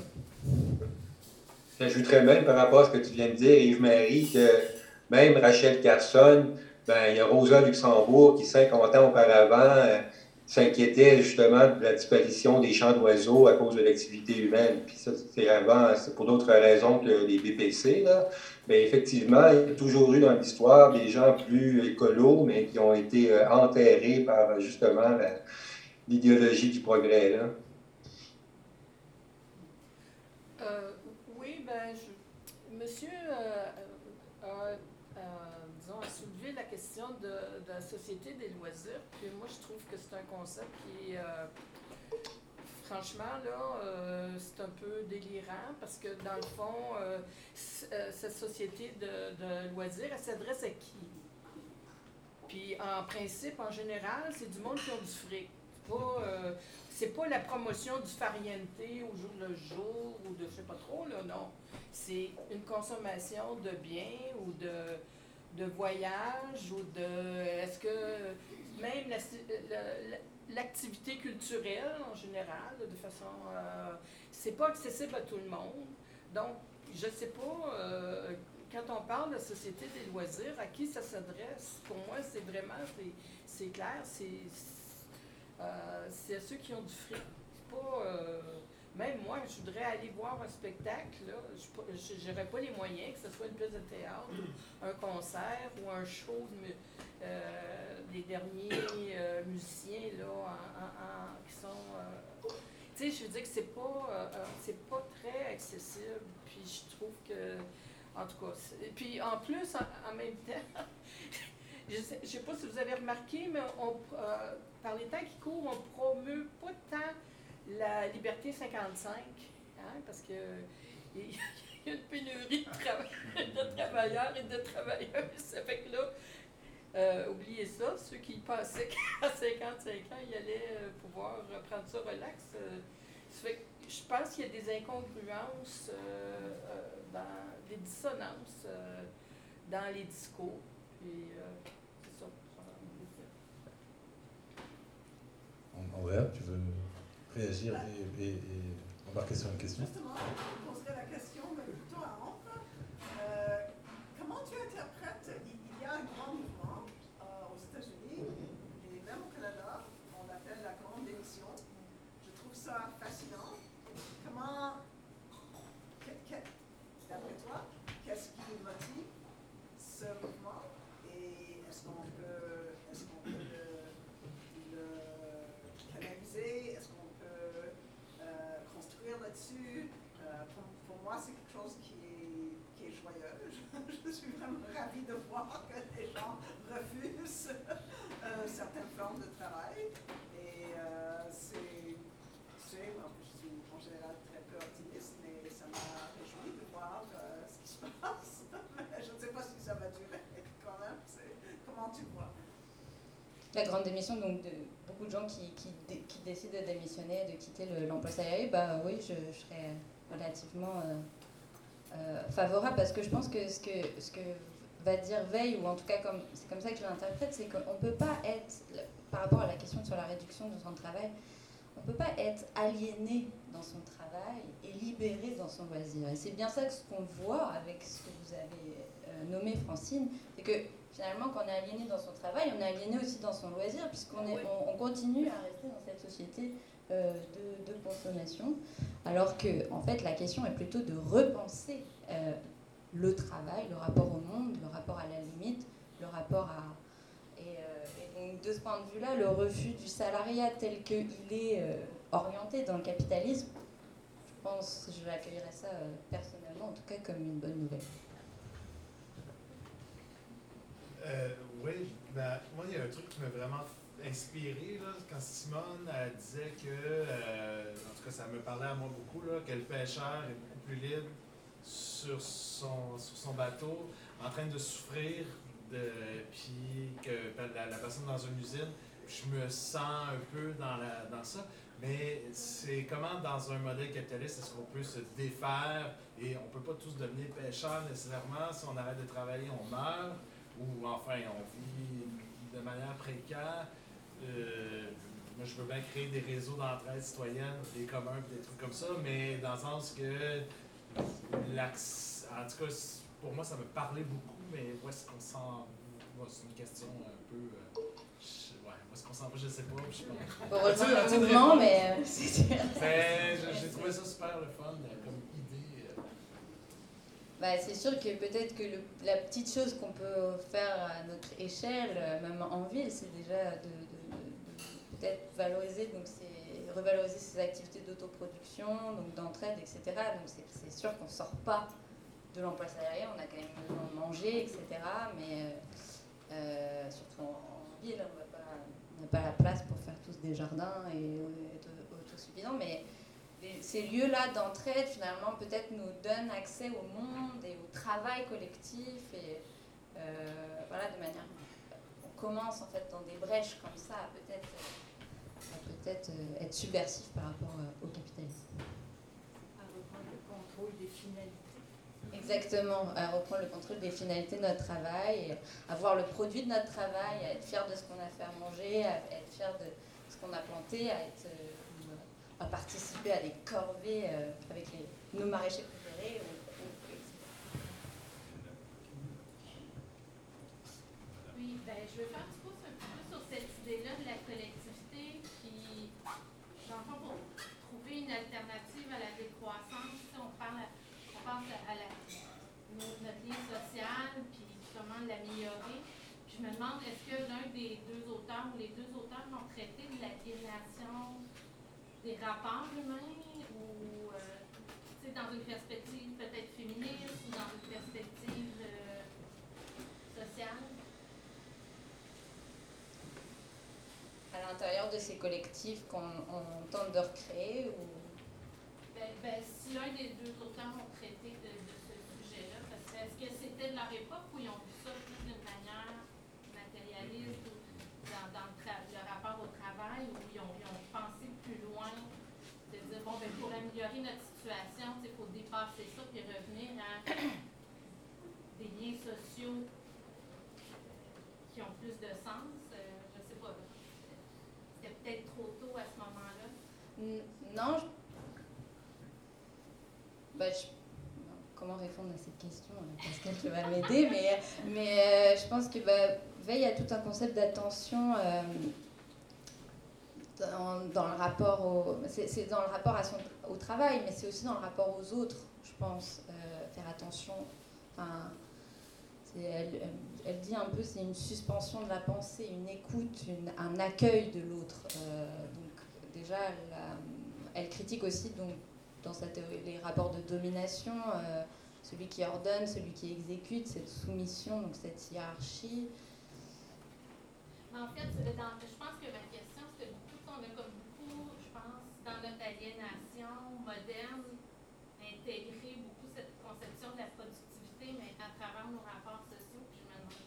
J'ajouterais même par rapport à ce que tu viens de dire, Yves-Marie, que même Rachel Carson, ben, il y a Rosa Luxembourg qui, 50 ans auparavant, euh, s'inquiétait justement de la disparition des champs d'oiseaux à cause de l'activité humaine. Puis ça, c'est avant, c'est pour d'autres raisons que les BPC. Là. Effectivement, il y a toujours eu dans l'histoire des gens plus écolos, mais qui ont été euh, enterrés par justement l'idéologie du progrès. Là. De, la société des loisirs. Puis moi, je trouve que c'est un concept qui euh, franchement, là, euh, c'est un peu délirant parce que dans le fond, euh, cette société de, loisirs, elle s'adresse à qui? Puis en principe, en général, c'est du monde qui a du fric. pas, c'est pas la promotion du farniente au jour le jour ou de je sais pas trop, là, non. C'est une consommation de biens ou de, de voyage ou de. Est-ce que même la- la- l'activité culturelle en général, de façon. euh, c'est pas accessible à tout le monde. Donc, je sais pas, euh, quand on parle de société des loisirs, à qui ça s'adresse? Pour moi, c'est vraiment, c'est, clair, c'est, euh, c'est à ceux qui ont du fric. Pas. Même moi, je voudrais aller voir un spectacle, là, je n'aurais pas les moyens, que ce soit une pièce de théâtre, un concert ou un show euh, des derniers euh, musiciens là, qui sont. euh, tu sais, je veux dire que c'est pas, pas très accessible. Puis je trouve que. En tout cas. Puis en plus, en, même temps, je sais, je sais pas si vous avez remarqué, mais on, par les temps qui courent, on promeut pas tant la liberté 55, hein, parce que il y a une pénurie de, trava- de travailleurs et de travailleuses. Ça fait que là, euh, oubliez ça, ceux qui pensaient qu'à 55 ans, ils allaient euh, pouvoir prendre ça relax. euh, ça fait que je pense qu'il y a des incongruences, dans, des dissonances dans les discours. Puis, c'est tu veux réagir et, embarquer sur une la question, mais plutôt à Ambre. Euh, comment tu interprètes, il, il y a un grand mouvement euh, aux États-Unis et même au Canada, on l'appelle la grande démission. Je trouve ça fascinant. Comment, que- que- d'après toi, qu'est-ce qui motive ce mouvement et est-ce qu'on peut, est-ce qu'on peut le, le canaliser, est-ce qu'on peut euh, construire là-dessus. Euh, pour, pour moi, c'est quelque chose qui est, qui est joyeux. Je, je suis vraiment ravie de voir que les gens refusent euh, certaines formes de travail. Et euh, c'est, c'est, moi, je suis en général très peu optimiste, mais ça m'a réjoui de voir euh, ce qui se passe. Mais je ne sais pas si ça va durer quand même. C'est- comment tu vois La grande démission, donc de beaucoup de gens qui, qui, dé- qui décident de démissionner, de quitter le- l'emploi salarié, bah oui, je, je serais relativement euh, euh, favorable parce que je pense que ce que, ce que va dire Veil, ou en tout cas comme, c'est comme ça que je l'interprète, c'est qu'on ne peut pas être, par rapport à la question sur la réduction de son travail, on ne peut pas être aliéné dans son travail et libéré dans son loisir. Et c'est bien ça que ce qu'on voit avec ce que vous avez euh, nommé Francine, c'est que finalement, quand on est aliéné dans son travail, on est aliéné aussi dans son loisir, puisqu'on est, on, on continue à rester dans cette société euh, de, de consommation, alors que en fait, la question est plutôt de repenser euh, le travail, le rapport au monde, le rapport à la limite, le rapport à et, euh, et donc de ce point de vue-là, le refus du salariat tel qu'il est orienté dans le capitalisme, je pense, je l'accueillerais ça personnellement, en tout cas comme une bonne nouvelle. Euh, oui, ben, moi, il y a un truc qui m'a vraiment inspiré là, quand Simone elle disait que, euh, en tout cas, ça me parlait à moi beaucoup, que le pêcheur est beaucoup plus libre sur son, sur son bateau, en train de souffrir, de, puis que la, personne dans une usine, je me sens un peu dans, la, dans ça. Mais c'est comment, dans un modèle capitaliste, est-ce qu'on peut se défaire et on peut pas tous devenir pêcheurs nécessairement. Si on arrête de travailler, on meurt? Ou enfin on vit de manière précaire. Euh, moi, je veux bien créer des réseaux d'entraide citoyenne, des communs, des trucs comme ça, mais dans le sens que, en tout cas, pour moi, ça me parlait beaucoup, mais où est-ce qu'on s'en va? C'est une question un peu. euh, je- ouais, où est-ce qu'on s'en va? Je sais pas. Je sais pas. Sais, le tu sais, mouvement, mais, euh, j'ai- j'ai trouvé ça super le fun euh, comme idée. euh. Bah, c'est sûr que peut-être que la petite chose qu'on peut faire à notre échelle, euh, même en ville, c'est déjà de, peut-être valoriser, donc c'est revaloriser ces activités d'autoproduction, donc d'entraide, etc. Donc c'est, sûr qu'on ne sort pas de l'emploi salarié, on a quand même besoin de manger, etc. Mais euh, euh, surtout en, ville, on n'a pas la place pour faire tous des jardins et être autosuffisants, les- ces lieux-là d'entraide, finalement, peut-être nous donnent accès au monde et au travail collectif. Et euh, voilà, de manière. On commence en fait dans des brèches comme ça, peut-être. à peut-être euh, être subversif par rapport euh, au capitalisme. À reprendre le contrôle des finalités. Exactement, à reprendre le contrôle des finalités de notre travail, à voir le produit de notre travail, à être fier de ce qu'on a fait à manger, à être fier de ce qu'on a planté, à, être, à participer à des corvées euh, avec nos maraîchers préférés. Oui, ben, je veux faire un petit peu sur cette idée-là de la collectivité qui, dans le fond, pour trouver une alternative à la décroissance, on, parle on pense à, la, no- notre lien social, puis comment l'améliorer. Je me demande, est-ce que l'un des deux auteurs ou les deux auteurs vont traiter de l'aliénation des rapports humains ou, euh, tu sais, dans une perspective peut-être féministe ou dans une perspective euh, sociale? À l'intérieur de ces collectifs qu'on on tente de recréer ou? Ben, ben, si l'un des deux auteurs ont traité de, de ce sujet-là, parce que est-ce que c'était de leur époque où ils ont vu ça plus d'une manière matérialiste ou dans, dans le, tra- le rapport au travail, où ils ont, ils ont pensé plus loin, de dire, bon, ben, pour améliorer notre situation, il faut dépasser ça puis revenir à des liens sociaux qui ont plus de sens. Euh, je sais pas. C'était peut-être trop tôt à ce moment-là. N- Non. je- Bah, Comment répondre à cette question euh, Pascal, tu vas m'aider, mais, mais euh, je pense que bah, Veille a tout un concept d'attention euh, dans, dans le rapport au. C'est dans le rapport à son, au travail, mais c'est aussi dans le rapport aux autres, je pense. euh, faire attention. Enfin, elle, elle- dit un peu c'est une suspension de la pensée, une écoute, un accueil de l'autre. Donc déjà, elle, elle critique aussi donc, dans sa théorie les rapports de domination, euh, celui qui ordonne, celui qui exécute, cette soumission, donc cette hiérarchie. En fait, je pense que ma question, c'était beaucoup, on a comme beaucoup, je pense, dans notre aliénation moderne, intégré beaucoup cette conception de la productivité, mais à travers nos rapports sociaux. Puis je me demande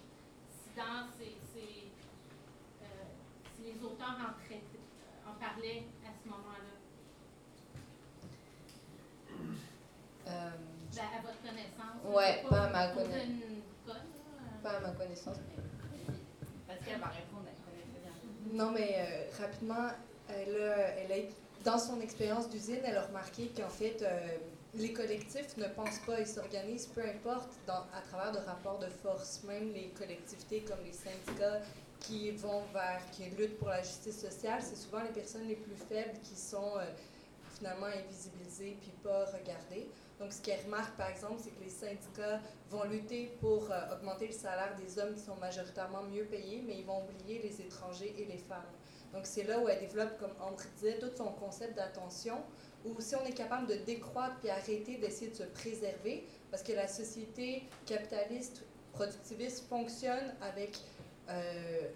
si dans ces, ces, euh, si les auteurs en parlaient à ce moment-là. Euh, Ben, à votre connaissance. Ouais, pas à ma connaissance. là. pas à ma connaissance, Parce qu'elle va répondre, elle bien. Non, mais euh, rapidement, elle a, elle a- dans son expérience d'usine, elle a remarqué qu'en fait, euh, les collectifs ne pensent pas, ils s'organisent, peu importe, dans, à travers de rapports de force. Même les collectivités comme les syndicats qui vont vers, qui luttent pour la justice sociale, c'est souvent les personnes les plus faibles qui sont euh, finalement invisibilisées puis pas regardées. Donc, ce qu'elle remarque, par exemple, c'est que les syndicats vont lutter pour euh, augmenter le salaire des hommes qui sont majoritairement mieux payés, mais ils vont oublier les étrangers et les femmes. Donc, c'est là où elle développe, comme Ambre disait, tout son concept d'attention, où si on est capable de décroître puis arrêter d'essayer de se préserver, parce que la société capitaliste, productiviste fonctionne avec, euh,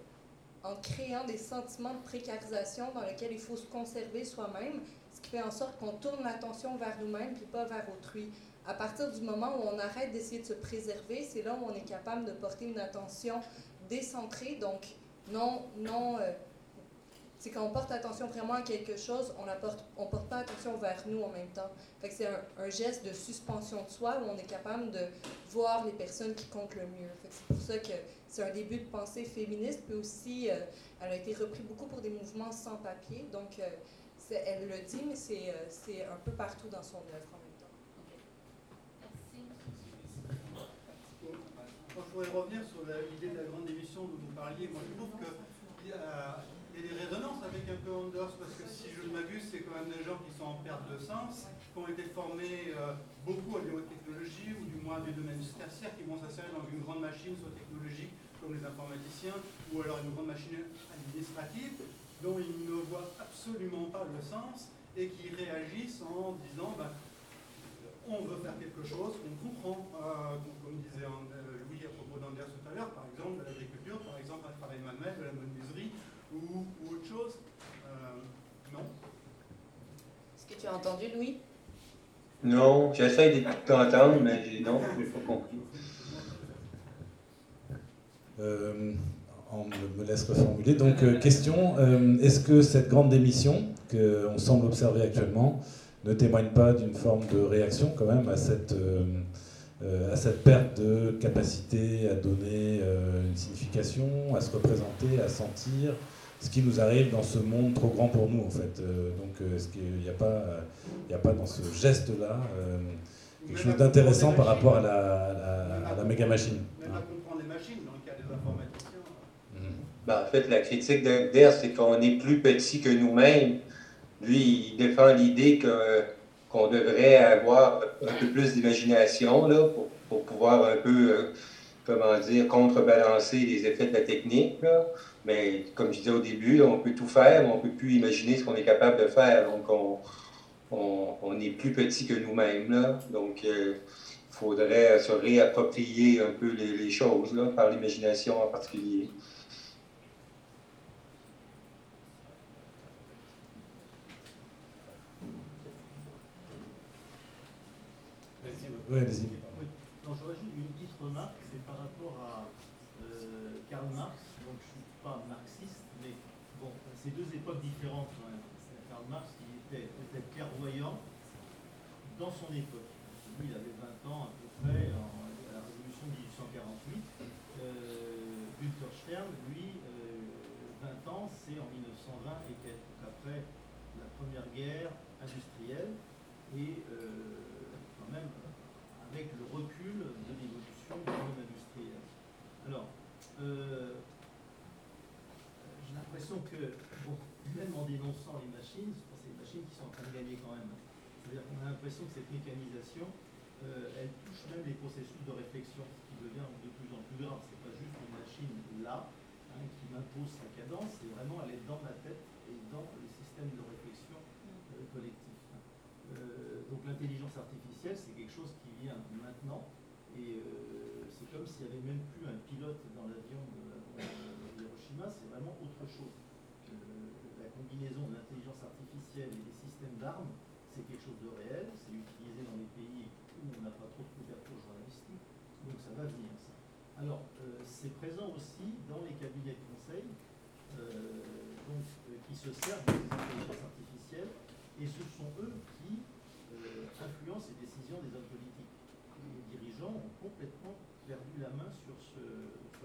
en créant des sentiments de précarisation dans lesquels il faut se conserver soi-même, fait en sorte qu'on tourne l'attention vers nous-mêmes puis pas vers autrui. À partir du moment où on arrête d'essayer de se préserver, c'est là où on est capable de porter une attention décentrée, donc non, non, euh, c'est quand on porte attention vraiment à quelque chose, on ne porte, on porte pas attention vers nous en même temps. C'est un, geste de suspension de soi où on est capable de voir les personnes qui comptent le mieux. C'est pour ça que c'est un début de pensée féministe, puis aussi, euh, elle a été reprise beaucoup pour des mouvements sans papier. Donc, euh, elle le dit, mais c'est euh, c'est un peu partout dans son œuvre en même temps. Merci. Moi, je voudrais revenir sur la- l'idée de la grande émission dont vous parliez. Moi, je trouve qu'il y, a il y a des résonances avec un peu Anders, parce que si je ne m'abuse, c'est quand même des gens qui sont en perte de sens, qui ont été formés euh, beaucoup à des hautes technologies, ou du moins à des domaines tertiaires, qui vont s'insérer dans une grande machine, soit technologique, comme les informaticiens, ou alors une grande machine administrative, dont ils ne voient absolument pas le sens, et qui réagissent en disant, ben, on veut faire quelque chose, on comprend, euh, comme disait euh, Louis à propos d'Anders tout à l'heure, par exemple de l'agriculture, par exemple un travail manuel, de la menuiserie ou, ou autre chose. Euh, non. Est-ce que tu as entendu, Louis? Non, j'essaie de t'entendre, mais j'ai- non, je n'ai pas compris. Euh, on me laisse reformuler. Donc, euh, question euh, est-ce que cette grande démission qu'on semble observer actuellement ne témoigne pas d'une forme de réaction quand même à cette, à cette perte de capacité à donner une signification, à se représenter, à sentir ce qui nous arrive dans ce monde trop grand pour nous en fait. donc, est-ce qu'il n'y a, pas, il a pas dans ce geste-là quelque chose d'intéressant par rapport à la, à la, méga machine Même à comprendre les machines, il y a des informaticiens. Ben, en fait, la critique de c'est qu'on est plus petit que nous-mêmes. Lui, il défend l'idée qu'on devrait avoir un peu plus d'imagination pour, pouvoir un peu, euh, comment dire, contrebalancer les effets de la technique. Mais comme je disais au début, on peut tout faire, mais on ne peut plus imaginer ce qu'on est capable de faire. Donc, on, est plus petit que nous-mêmes. Donc, il euh, faudrait se réapproprier un peu les, choses par l'imagination en particulier. Oui, allez-y. Non, j'aurais une petite remarque, c'est par rapport à euh, Karl Marx. Donc, je ne suis pas marxiste, mais bon, c'est deux époques différentes. Karl Marx qui était clairvoyant dans son époque. Lui, il avait 20 ans à peu près à la Révolution de 1848. Euh, Stern, lui, 20 euh, ans, c'est en 1920 et quelques. Après la Première Guerre industrielle et quand même avec le recul de l'évolution du monde industriel. Alors, euh, j'ai l'impression que, bon, même en dénonçant les machines, c'est les machines qui sont en train de gagner quand même. C'est-à-dire qu'on a l'impression que cette mécanisation, euh, elle touche même les processus de réflexion, ce qui devient de plus en plus grave. C'est pas juste une machine là hein, qui m'impose sa cadence, c'est vraiment elle est dans ma tête et dans les systèmes de réflexion euh, collectifs. donc l'intelligence artificielle, c'est quelque chose qui maintenant. Et euh, c'est comme s'il n'y avait même plus un pilote dans l'avion d'Hiroshima, c'est vraiment autre chose. la combinaison de l'intelligence artificielle et des systèmes d'armes, c'est quelque chose de réel, c'est utilisé dans les pays où on n'a pas trop de couverture journalistique, donc ça va venir ça. Alors, euh, c'est présent aussi dans les cabinets de conseil, euh, donc, qui se servent des intelligences artificielles, et ce sont eux qui influencent les décisions des hommes politiques ont complètement perdu la main sur, ce,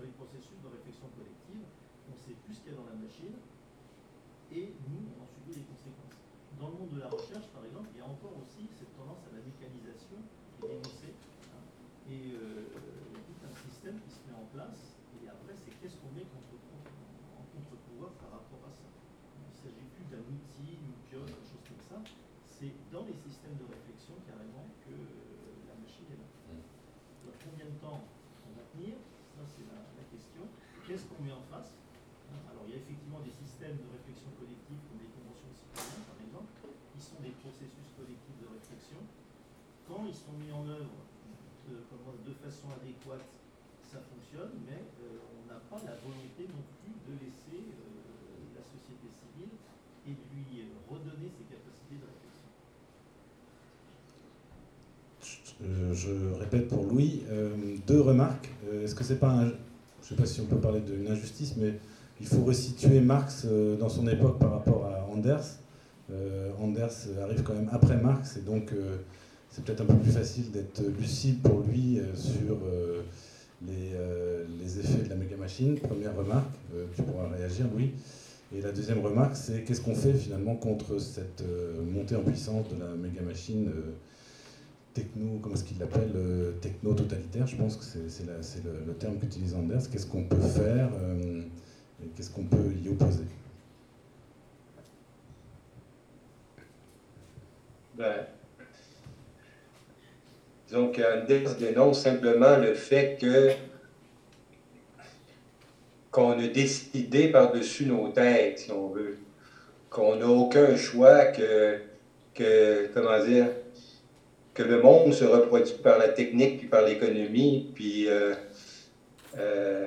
les processus de réflexion collective. On sait plus ce qu'il y a dans la machine et nous, on en subit les conséquences. Dans le monde de la recherche, par exemple, il y a encore aussi cette tendance à la mécanisation qui est dénoncée. Hein. et euh, il y a tout un système qui se met en place. Et après, c'est qu'est-ce qu'on met contre, en contre-pouvoir par rapport à ça. Il ne s'agit plus d'un outil, d'une pioche, quelque chose comme ça. C'est dans les systèmes de réflexion carrément que la machine est là combien de temps on va tenir Ça, c'est la, question. Qu'est-ce qu'on met en face hein, Alors, il y a effectivement des systèmes de réflexion collective, comme les conventions citoyennes, par exemple, qui sont des processus collectifs de réflexion. Quand ils sont mis en œuvre de, de façon adéquate, ça fonctionne, mais euh, on n'a pas la volonté non plus de laisser euh, la société civile et de lui redonner ses capacités de réflexion. Je répète pour Louis, euh, deux remarques. Est-ce que c'est pas un, je ne sais pas si on peut parler d'une injustice, mais il faut resituer Marx dans son époque par rapport à Anders. Anders arrive quand même après Marx, et donc c'est peut-être un peu plus facile d'être lucide pour lui sur les, les, effets de la méga machine. Première remarque, tu pourras réagir, Louis. Et la deuxième remarque, c'est qu'est-ce qu'on fait finalement contre cette montée en puissance de la méga machine techno, comment est-ce qu'il l'appelle, euh, techno-totalitaire, je pense que c'est le, terme qu'utilise Anders. Qu'est-ce qu'on peut faire euh, qu'est-ce qu'on peut y opposer ben, Disons qu'Anders dénonce simplement le fait que qu'on a décidé par-dessus nos têtes, si on veut, qu'on n'a aucun choix que, que, comment dire, que le monde se reproduit par la technique puis par l'économie, puis euh, euh,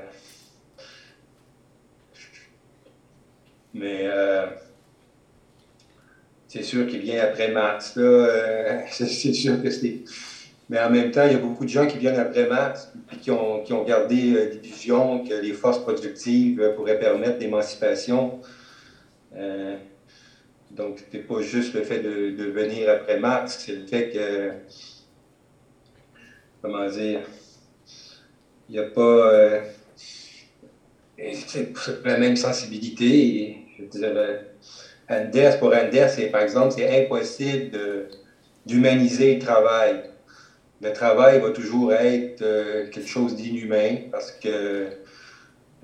mais euh, c'est sûr qu'il vient après Marx là, c'est sûr que c'est Mais en même temps, il y a beaucoup de gens qui viennent après Marx et qui ont, gardé euh, l'illusion que les forces productives euh, pourraient permettre l'émancipation. Euh, donc, c'est pas juste le fait de, venir après Marx, c'est le fait que, comment dire, il n'y a pas euh, la même sensibilité. Je dirais, Anders, pour Anders, par exemple, c'est impossible d'humaniser le travail. Le travail va toujours être euh, quelque chose d'inhumain parce que,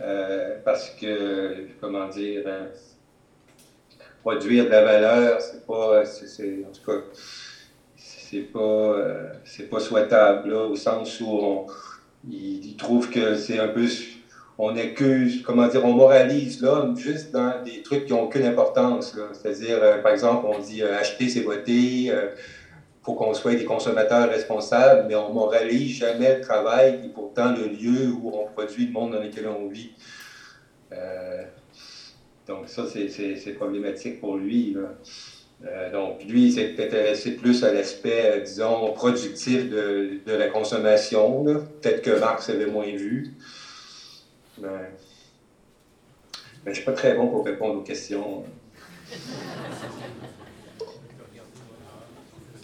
euh, parce que, comment dire, hein, produire de la valeur, c'est pas, c'est, en tout cas, c'est pas, euh, pas souhaitable, au sens où on, il, il trouve que c'est un peu, on accuse, comment dire, on moralise l'homme juste dans des trucs qui n'ont aucune importance. C'est-à-dire, euh, par exemple, on dit euh, acheter, c'est voter, euh, faut qu'on soit des consommateurs responsables, mais on moralise jamais le travail est pourtant le lieu où on produit le monde dans lequel on vit. Euh, donc ça, c'est- problématique pour lui. Euh, donc lui, il s'est intéressé plus à l'aspect, euh, disons, productif de, la consommation. Peut-être que Marx avait moins vu. Mais, mais je ne suis pas très bon pour répondre aux questions.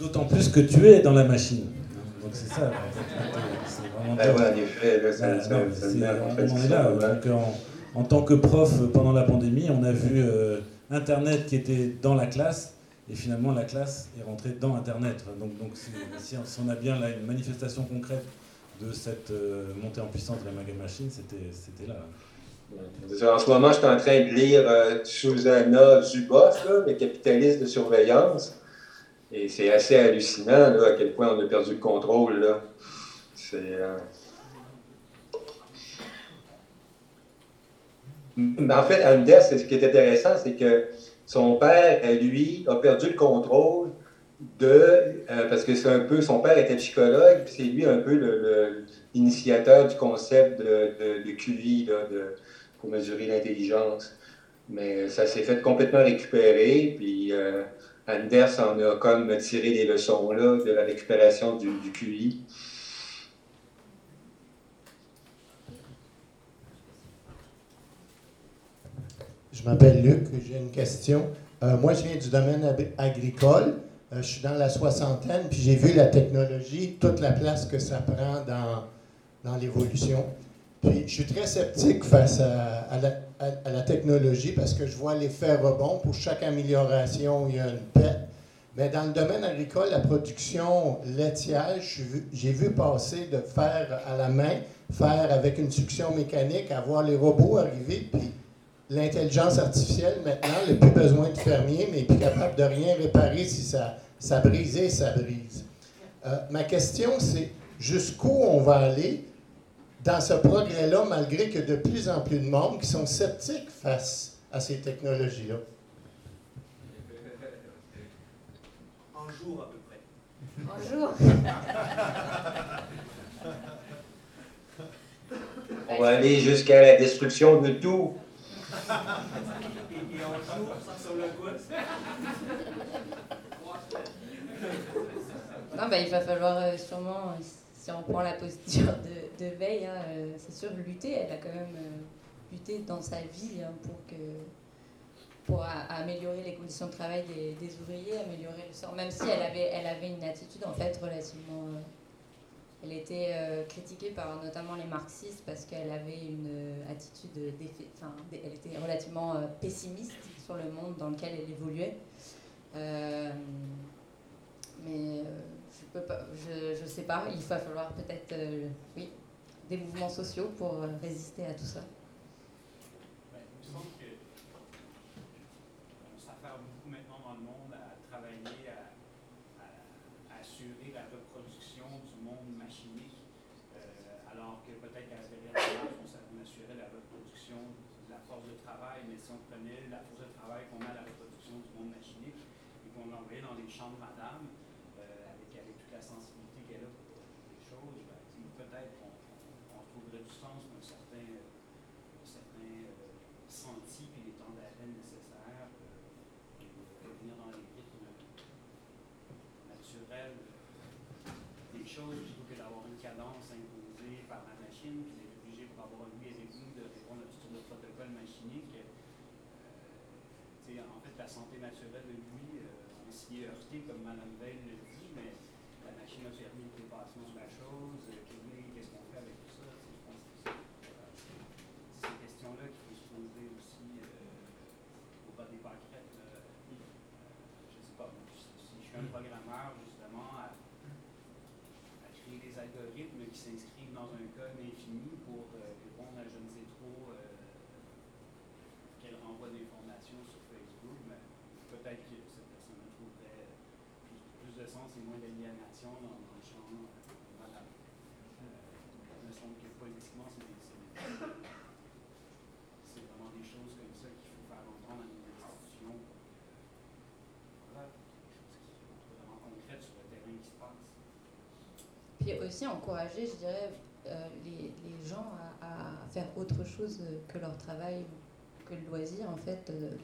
D'autant plus que tu es dans la machine. Donc c'est ça. en fait, on est là. Donc, tant que prof pendant la pandémie, on a vu euh, Internet qui était dans la classe et finalement la classe est rentrée dans Internet. Donc, donc si, on- si on a bien là une manifestation concrète de cette euh, montée en puissance de la Maga Machine, c'était là. En ce moment, je suis en train de lire euh, Susanna Zuboff, le capitaliste de surveillance. Et c'est assez hallucinant là, à quel point on a perdu le contrôle. Là. C'est. euh, en fait, Anders, c'est ce qui est intéressant, c'est que son père, lui, a perdu le contrôle de. euh, parce que c'est un peu. Son père était psychologue, puis c'est lui un peu l'initiateur du concept de, de, de QI, là, de, pour mesurer l'intelligence. Mais ça s'est fait complètement récupérer, puis euh, Anders en a comme tiré des leçons là, de la récupération du, du QI. Je m'appelle Luc, j'ai une question. Euh, moi, je viens du domaine agricole. Euh, je suis dans la soixantaine, puis j'ai vu la technologie, toute la place que ça prend dans, dans l'évolution. Puis je suis très sceptique face à la, à- la technologie parce que je vois l'effet rebond. Pour chaque amélioration, il y a une perte. Mais dans le domaine agricole, la production laitière, j'ai vu passer de faire à la main, faire avec une succion mécanique, à voir les robots arriver, puis l'intelligence artificielle, maintenant, il n'y a plus besoin de fermier, mais plus capable de rien réparer si ça, ça brisait, ça brise. Euh, ma question, c'est jusqu'où on va aller dans ce progrès-là, malgré que de plus en plus de monde qui sont sceptiques face à ces technologies-là? En jour à peu près. Bonjour. On va aller jusqu'à la destruction de tout. Et, et en jour, ça ressemble à quoi Non, bah, il va falloir euh, sûrement, euh, si on prend la posture de, de veille, hein, euh, c'est sûr, lutter. Elle a quand même euh, lutté dans sa vie hein, pour, que, pour améliorer les conditions de travail des, ouvriers, améliorer le sort, même si elle avait, elle avait une attitude en fait relativement. euh, elle était critiquée par notamment les marxistes parce qu'elle avait une attitude enfin, elle était relativement pessimiste sur le monde dans lequel elle évoluait. Mais je, je sais pas, il va falloir peut-être, euh, des mouvements sociaux pour euh, résister à tout ça. Il me semble que on s'affaire beaucoup maintenant dans le monde à travailler à, à- à assurer la reproduction du monde machinique, euh, alors que peut-être qu'à l'âge, on s'a- on assurait la reproduction de la force de travail, mais si on prenait la force de travail qu'on a à la reproduction du monde machinique et qu'on l'envoyait dans les champs de madame, euh, avec, avec toute la sensibilité qu'elle a pour les choses, ben, tu sais, peut-être qu'on on- on trouverait du sens pour un certain, euh, un certain euh, senti et les temps d'arrêt nécessaires euh, et de revenir dans les rythmes naturels euh, des chose plutôt que d'avoir une cadence imposée par la machine, puis d'être obligé pour avoir lui avec nous de répondre à tout sur le protocole machinique. Euh, en fait, la santé naturelle de lui, euh, on s'y est heurté, comme Mme Veil le dit, mais la machine a permis le dépassement de la chose. Euh, qu'est-ce qu'on fait avec tout ça? Je pense que c'est ces questions-là qu'il faut se poser aussi euh, au bas des. Euh, je ne sais pas, si je suis un programmeur, justement, à créer des algorithmes qui s'inscrivent dans un code infini pour euh, répondre à je ne sais trop euh, quel renvoi d'informations sur Facebook, mais peut-être que cette personne trouverait plus, et moins d'aliénation dans, dans, le champ. Euh, voilà. Euh, me semble que politiquement, c'est c'est vraiment des choses comme ça qu'il faut faire entendre à nos institutions. Voilà, quelque chose qui est vraiment concrète sur le terrain qui se passe. Puis aussi encourager, je dirais, euh, les, les, gens à, faire autre chose que leur travail, que le loisir, en fait. Euh,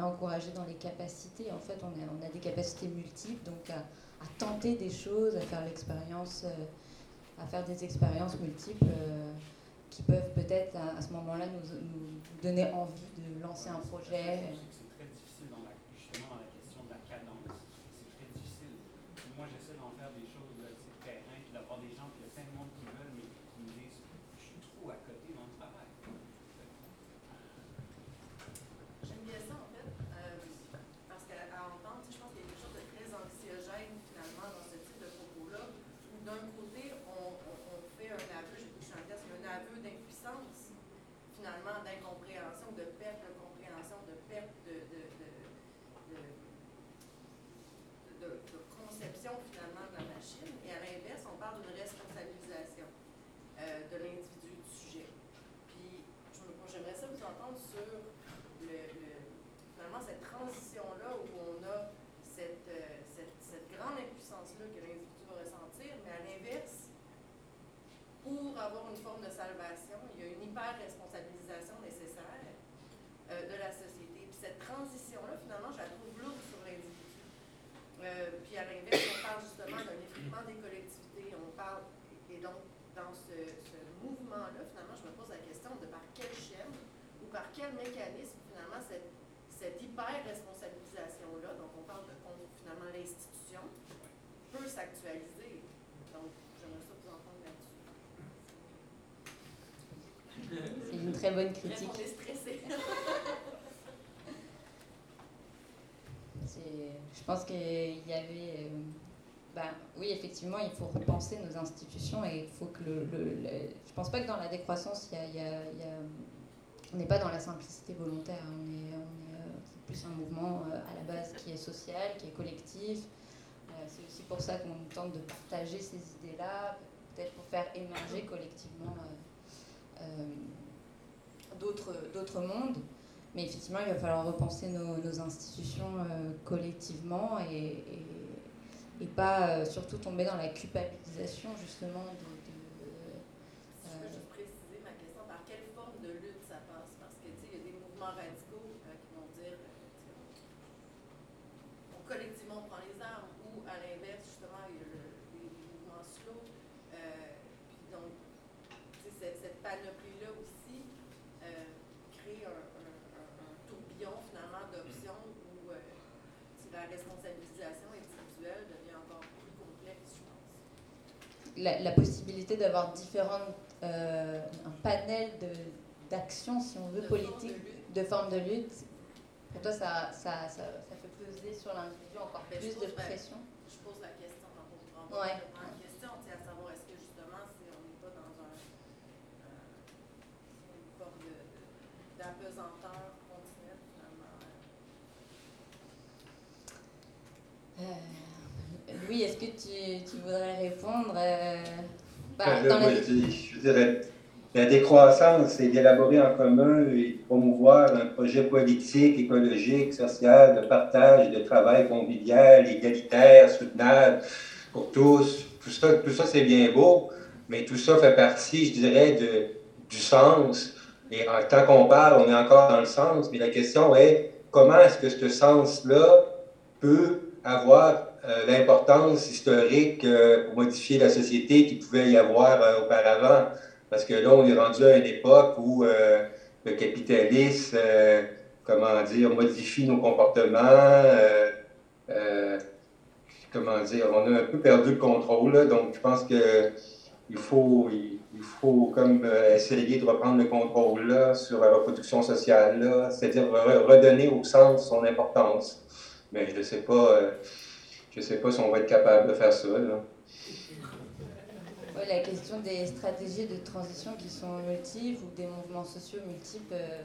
encourager dans les capacités. En fait, on a, on a des capacités multiples, donc à, à tenter des choses, à faire l'expérience, euh, à faire des expériences multiples euh, qui peuvent peut-être à, ce moment-là nous, donner envie de lancer un projet. C'est très difficile dans la, justement dans la question de la cadence. C'est très difficile. Moi, j'essaie d'en faire des choses de terrain, puis d'avoir des gens, puis il y a plein de monde qui veulent, mais qui me disent je suis trop à côté dans le travail. J'aime bien ça, en fait, euh, parce qu'à entendre, je pense qu'il y a quelque chose de très anxiogène, finalement, dans ce type de propos-là, où d'un côté, on, on, on, fait un aveu, je suis en test, un aveu d'impuissance, finalement, d'incompréhension, de perte de compréhension, de perte de, de, de, de, de conception, finalement, de la machine. Et à l'inverse, on parle d'une responsabilisation euh, de l'individu, du sujet. Puis, j'aimerais ça vous entendre sur le, le, finalement cette transition-là où on a cette, euh, cette, cette grande impuissance-là que l'individu va ressentir, mais à l'inverse, pour avoir une forme de salvation, il y a une hyper-responsabilisation nécessaire euh, de la société. Puis cette transition-là, finalement, je la trouve lourde sur l'individu. Euh, puis à l'inverse, on parle justement d'un effritement des collectivités, on parle, et donc dans ce, ce mouvement-là, finalement, je me pose la question de par quelle chaîne ou par quel mécanisme, finalement, cette, cette hyper-responsabilisation-là, donc on parle de finalement l'institution, peut s'actualiser. Donc, j'aimerais ça vous entendre là-dessus. C'est une très bonne critique. Je pense qu'il y avait. Euh, ben, oui, effectivement, il faut repenser nos institutions et il faut que le. le, le je pense pas que dans la décroissance, il y a, il y a, il y a on n'est pas dans la simplicité volontaire. On est, on est c'est plus un mouvement euh, à la base qui est social, qui est collectif. Euh, c'est aussi pour ça qu'on tente de partager ces idées-là, peut-être pour faire émerger collectivement euh, d'autres mondes. Mais effectivement, il va falloir repenser nos, institutions euh, collectivement et, pas euh, surtout tomber dans la culpabilisation justement. de euh, je peux juste préciser ma question par quelle forme de lutte ça passe Parce que il y a des mouvements radicaux euh, qui vont dire on, collectivement on prend les armes ou à l'inverse justement il y a le, les, les, mouvements slow. puis donc cette, cette panoplie là aussi crée un finalement d'options où euh, la responsabilisation individuelle devient encore plus complexe, je pense. La, la possibilité d'avoir différentes, euh, un panel d'actions, si on veut, de politiques, forme de formes de lutte, pour toi, ça, ça, ça, ça fait peser sur l'individu encore Mais plus de pose, pression Je pose la question, dans vous ouais. la question, à savoir est-ce que justement, si on n'est pas dans un, euh, une forme d'apesanteur continuelle, finalement. Euh, Louis, est-ce que tu, tu, voudrais répondre euh, bah, je, dirais, la décroissance, c'est d'élaborer en commun et de promouvoir un projet politique, écologique, social, de partage, de travail convivial, égalitaire, soutenable pour tous. Tout ça, tout ça c'est bien beau, mais tout ça fait partie, je dirais, de, du sens. Et en tant qu'on parle, on est encore dans le sens, mais la question est comment est-ce que ce sens-là peut avoir l'importance historique euh, pour modifier la société qu'il pouvait y avoir euh, auparavant. Parce que là, on est rendu à une époque où le capitalisme, comment dire, modifie nos comportements. comment dire, on a un peu perdu le contrôle. donc, je pense qu'il faut, il, faut comme essayer de reprendre le contrôle là, sur la reproduction sociale, c'est-à-dire redonner au sens son importance. Mais je ne sais pas je ne sais pas si on va être capable de faire ça. la question des stratégies de transition qui sont multiples ou des mouvements sociaux multiples, euh,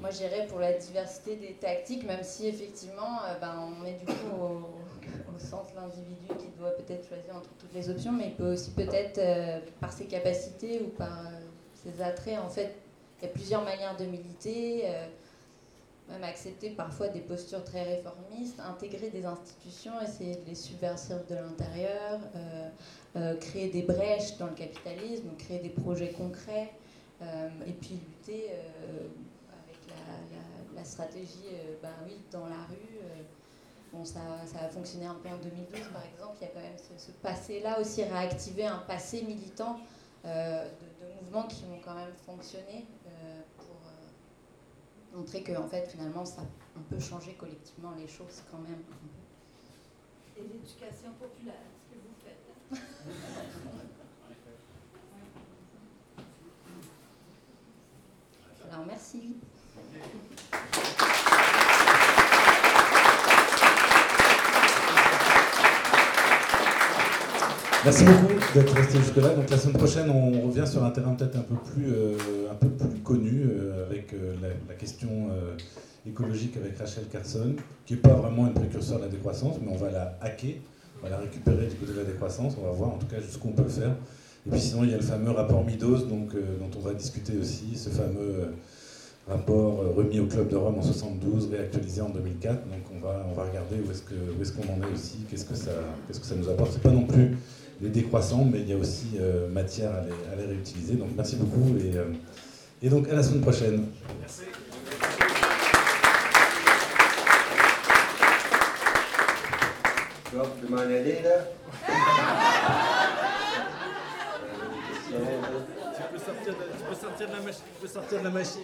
moi j'irais pour la diversité des tactiques, même si effectivement euh, ben, on met du coup au, centre l'individu qui doit peut-être choisir entre toutes les options, mais il peut aussi peut-être, euh, par ses capacités ou par ses attraits, en fait, il y a plusieurs manières de militer même accepter parfois des postures très réformistes, intégrer des institutions, essayer de les subversir de l'intérieur, euh, euh, créer des brèches dans le capitalisme, créer des projets concrets, euh, et puis lutter avec la, stratégie ben oui, dans la rue. Bon, ça, ça, a fonctionné un peu en 2012, par exemple. Il y a quand même ce, passé-là aussi, réactiver un passé militant de, de, mouvements qui ont quand même fonctionné montrer que en fait finalement ça on peut changer collectivement les choses quand même. Et l'éducation populaire, ce que vous faites. Alors merci. Merci beaucoup d'être resté jusque-là. Donc la semaine prochaine, on revient sur un terrain peut-être un peu plus, euh, un peu plus connu, euh, avec euh, la, question écologique avec Rachel Carson, qui n'est pas vraiment une précurseur de la décroissance, mais on va la hacker, on va la récupérer du côté de la décroissance, on va voir en tout cas jusqu'où on peut faire. Et puis sinon, il y a le fameux rapport Midos, donc, dont on va discuter aussi, ce fameux rapport remis au Club de Rome en 72, réactualisé en 2004. Donc on va, on va regarder où est-ce qu'on est, en est aussi, qu'est-ce que ça, qu'est-ce que ça nous apporte. C'est pas non plus les décroissants, mais il y a aussi euh, matière à les, à les, réutiliser. Donc merci beaucoup et, euh, et donc à la semaine prochaine. Merci. Bon, tu peux m'en aller là Tu peux sortir de, la machine. Tu peux sortir de la machine.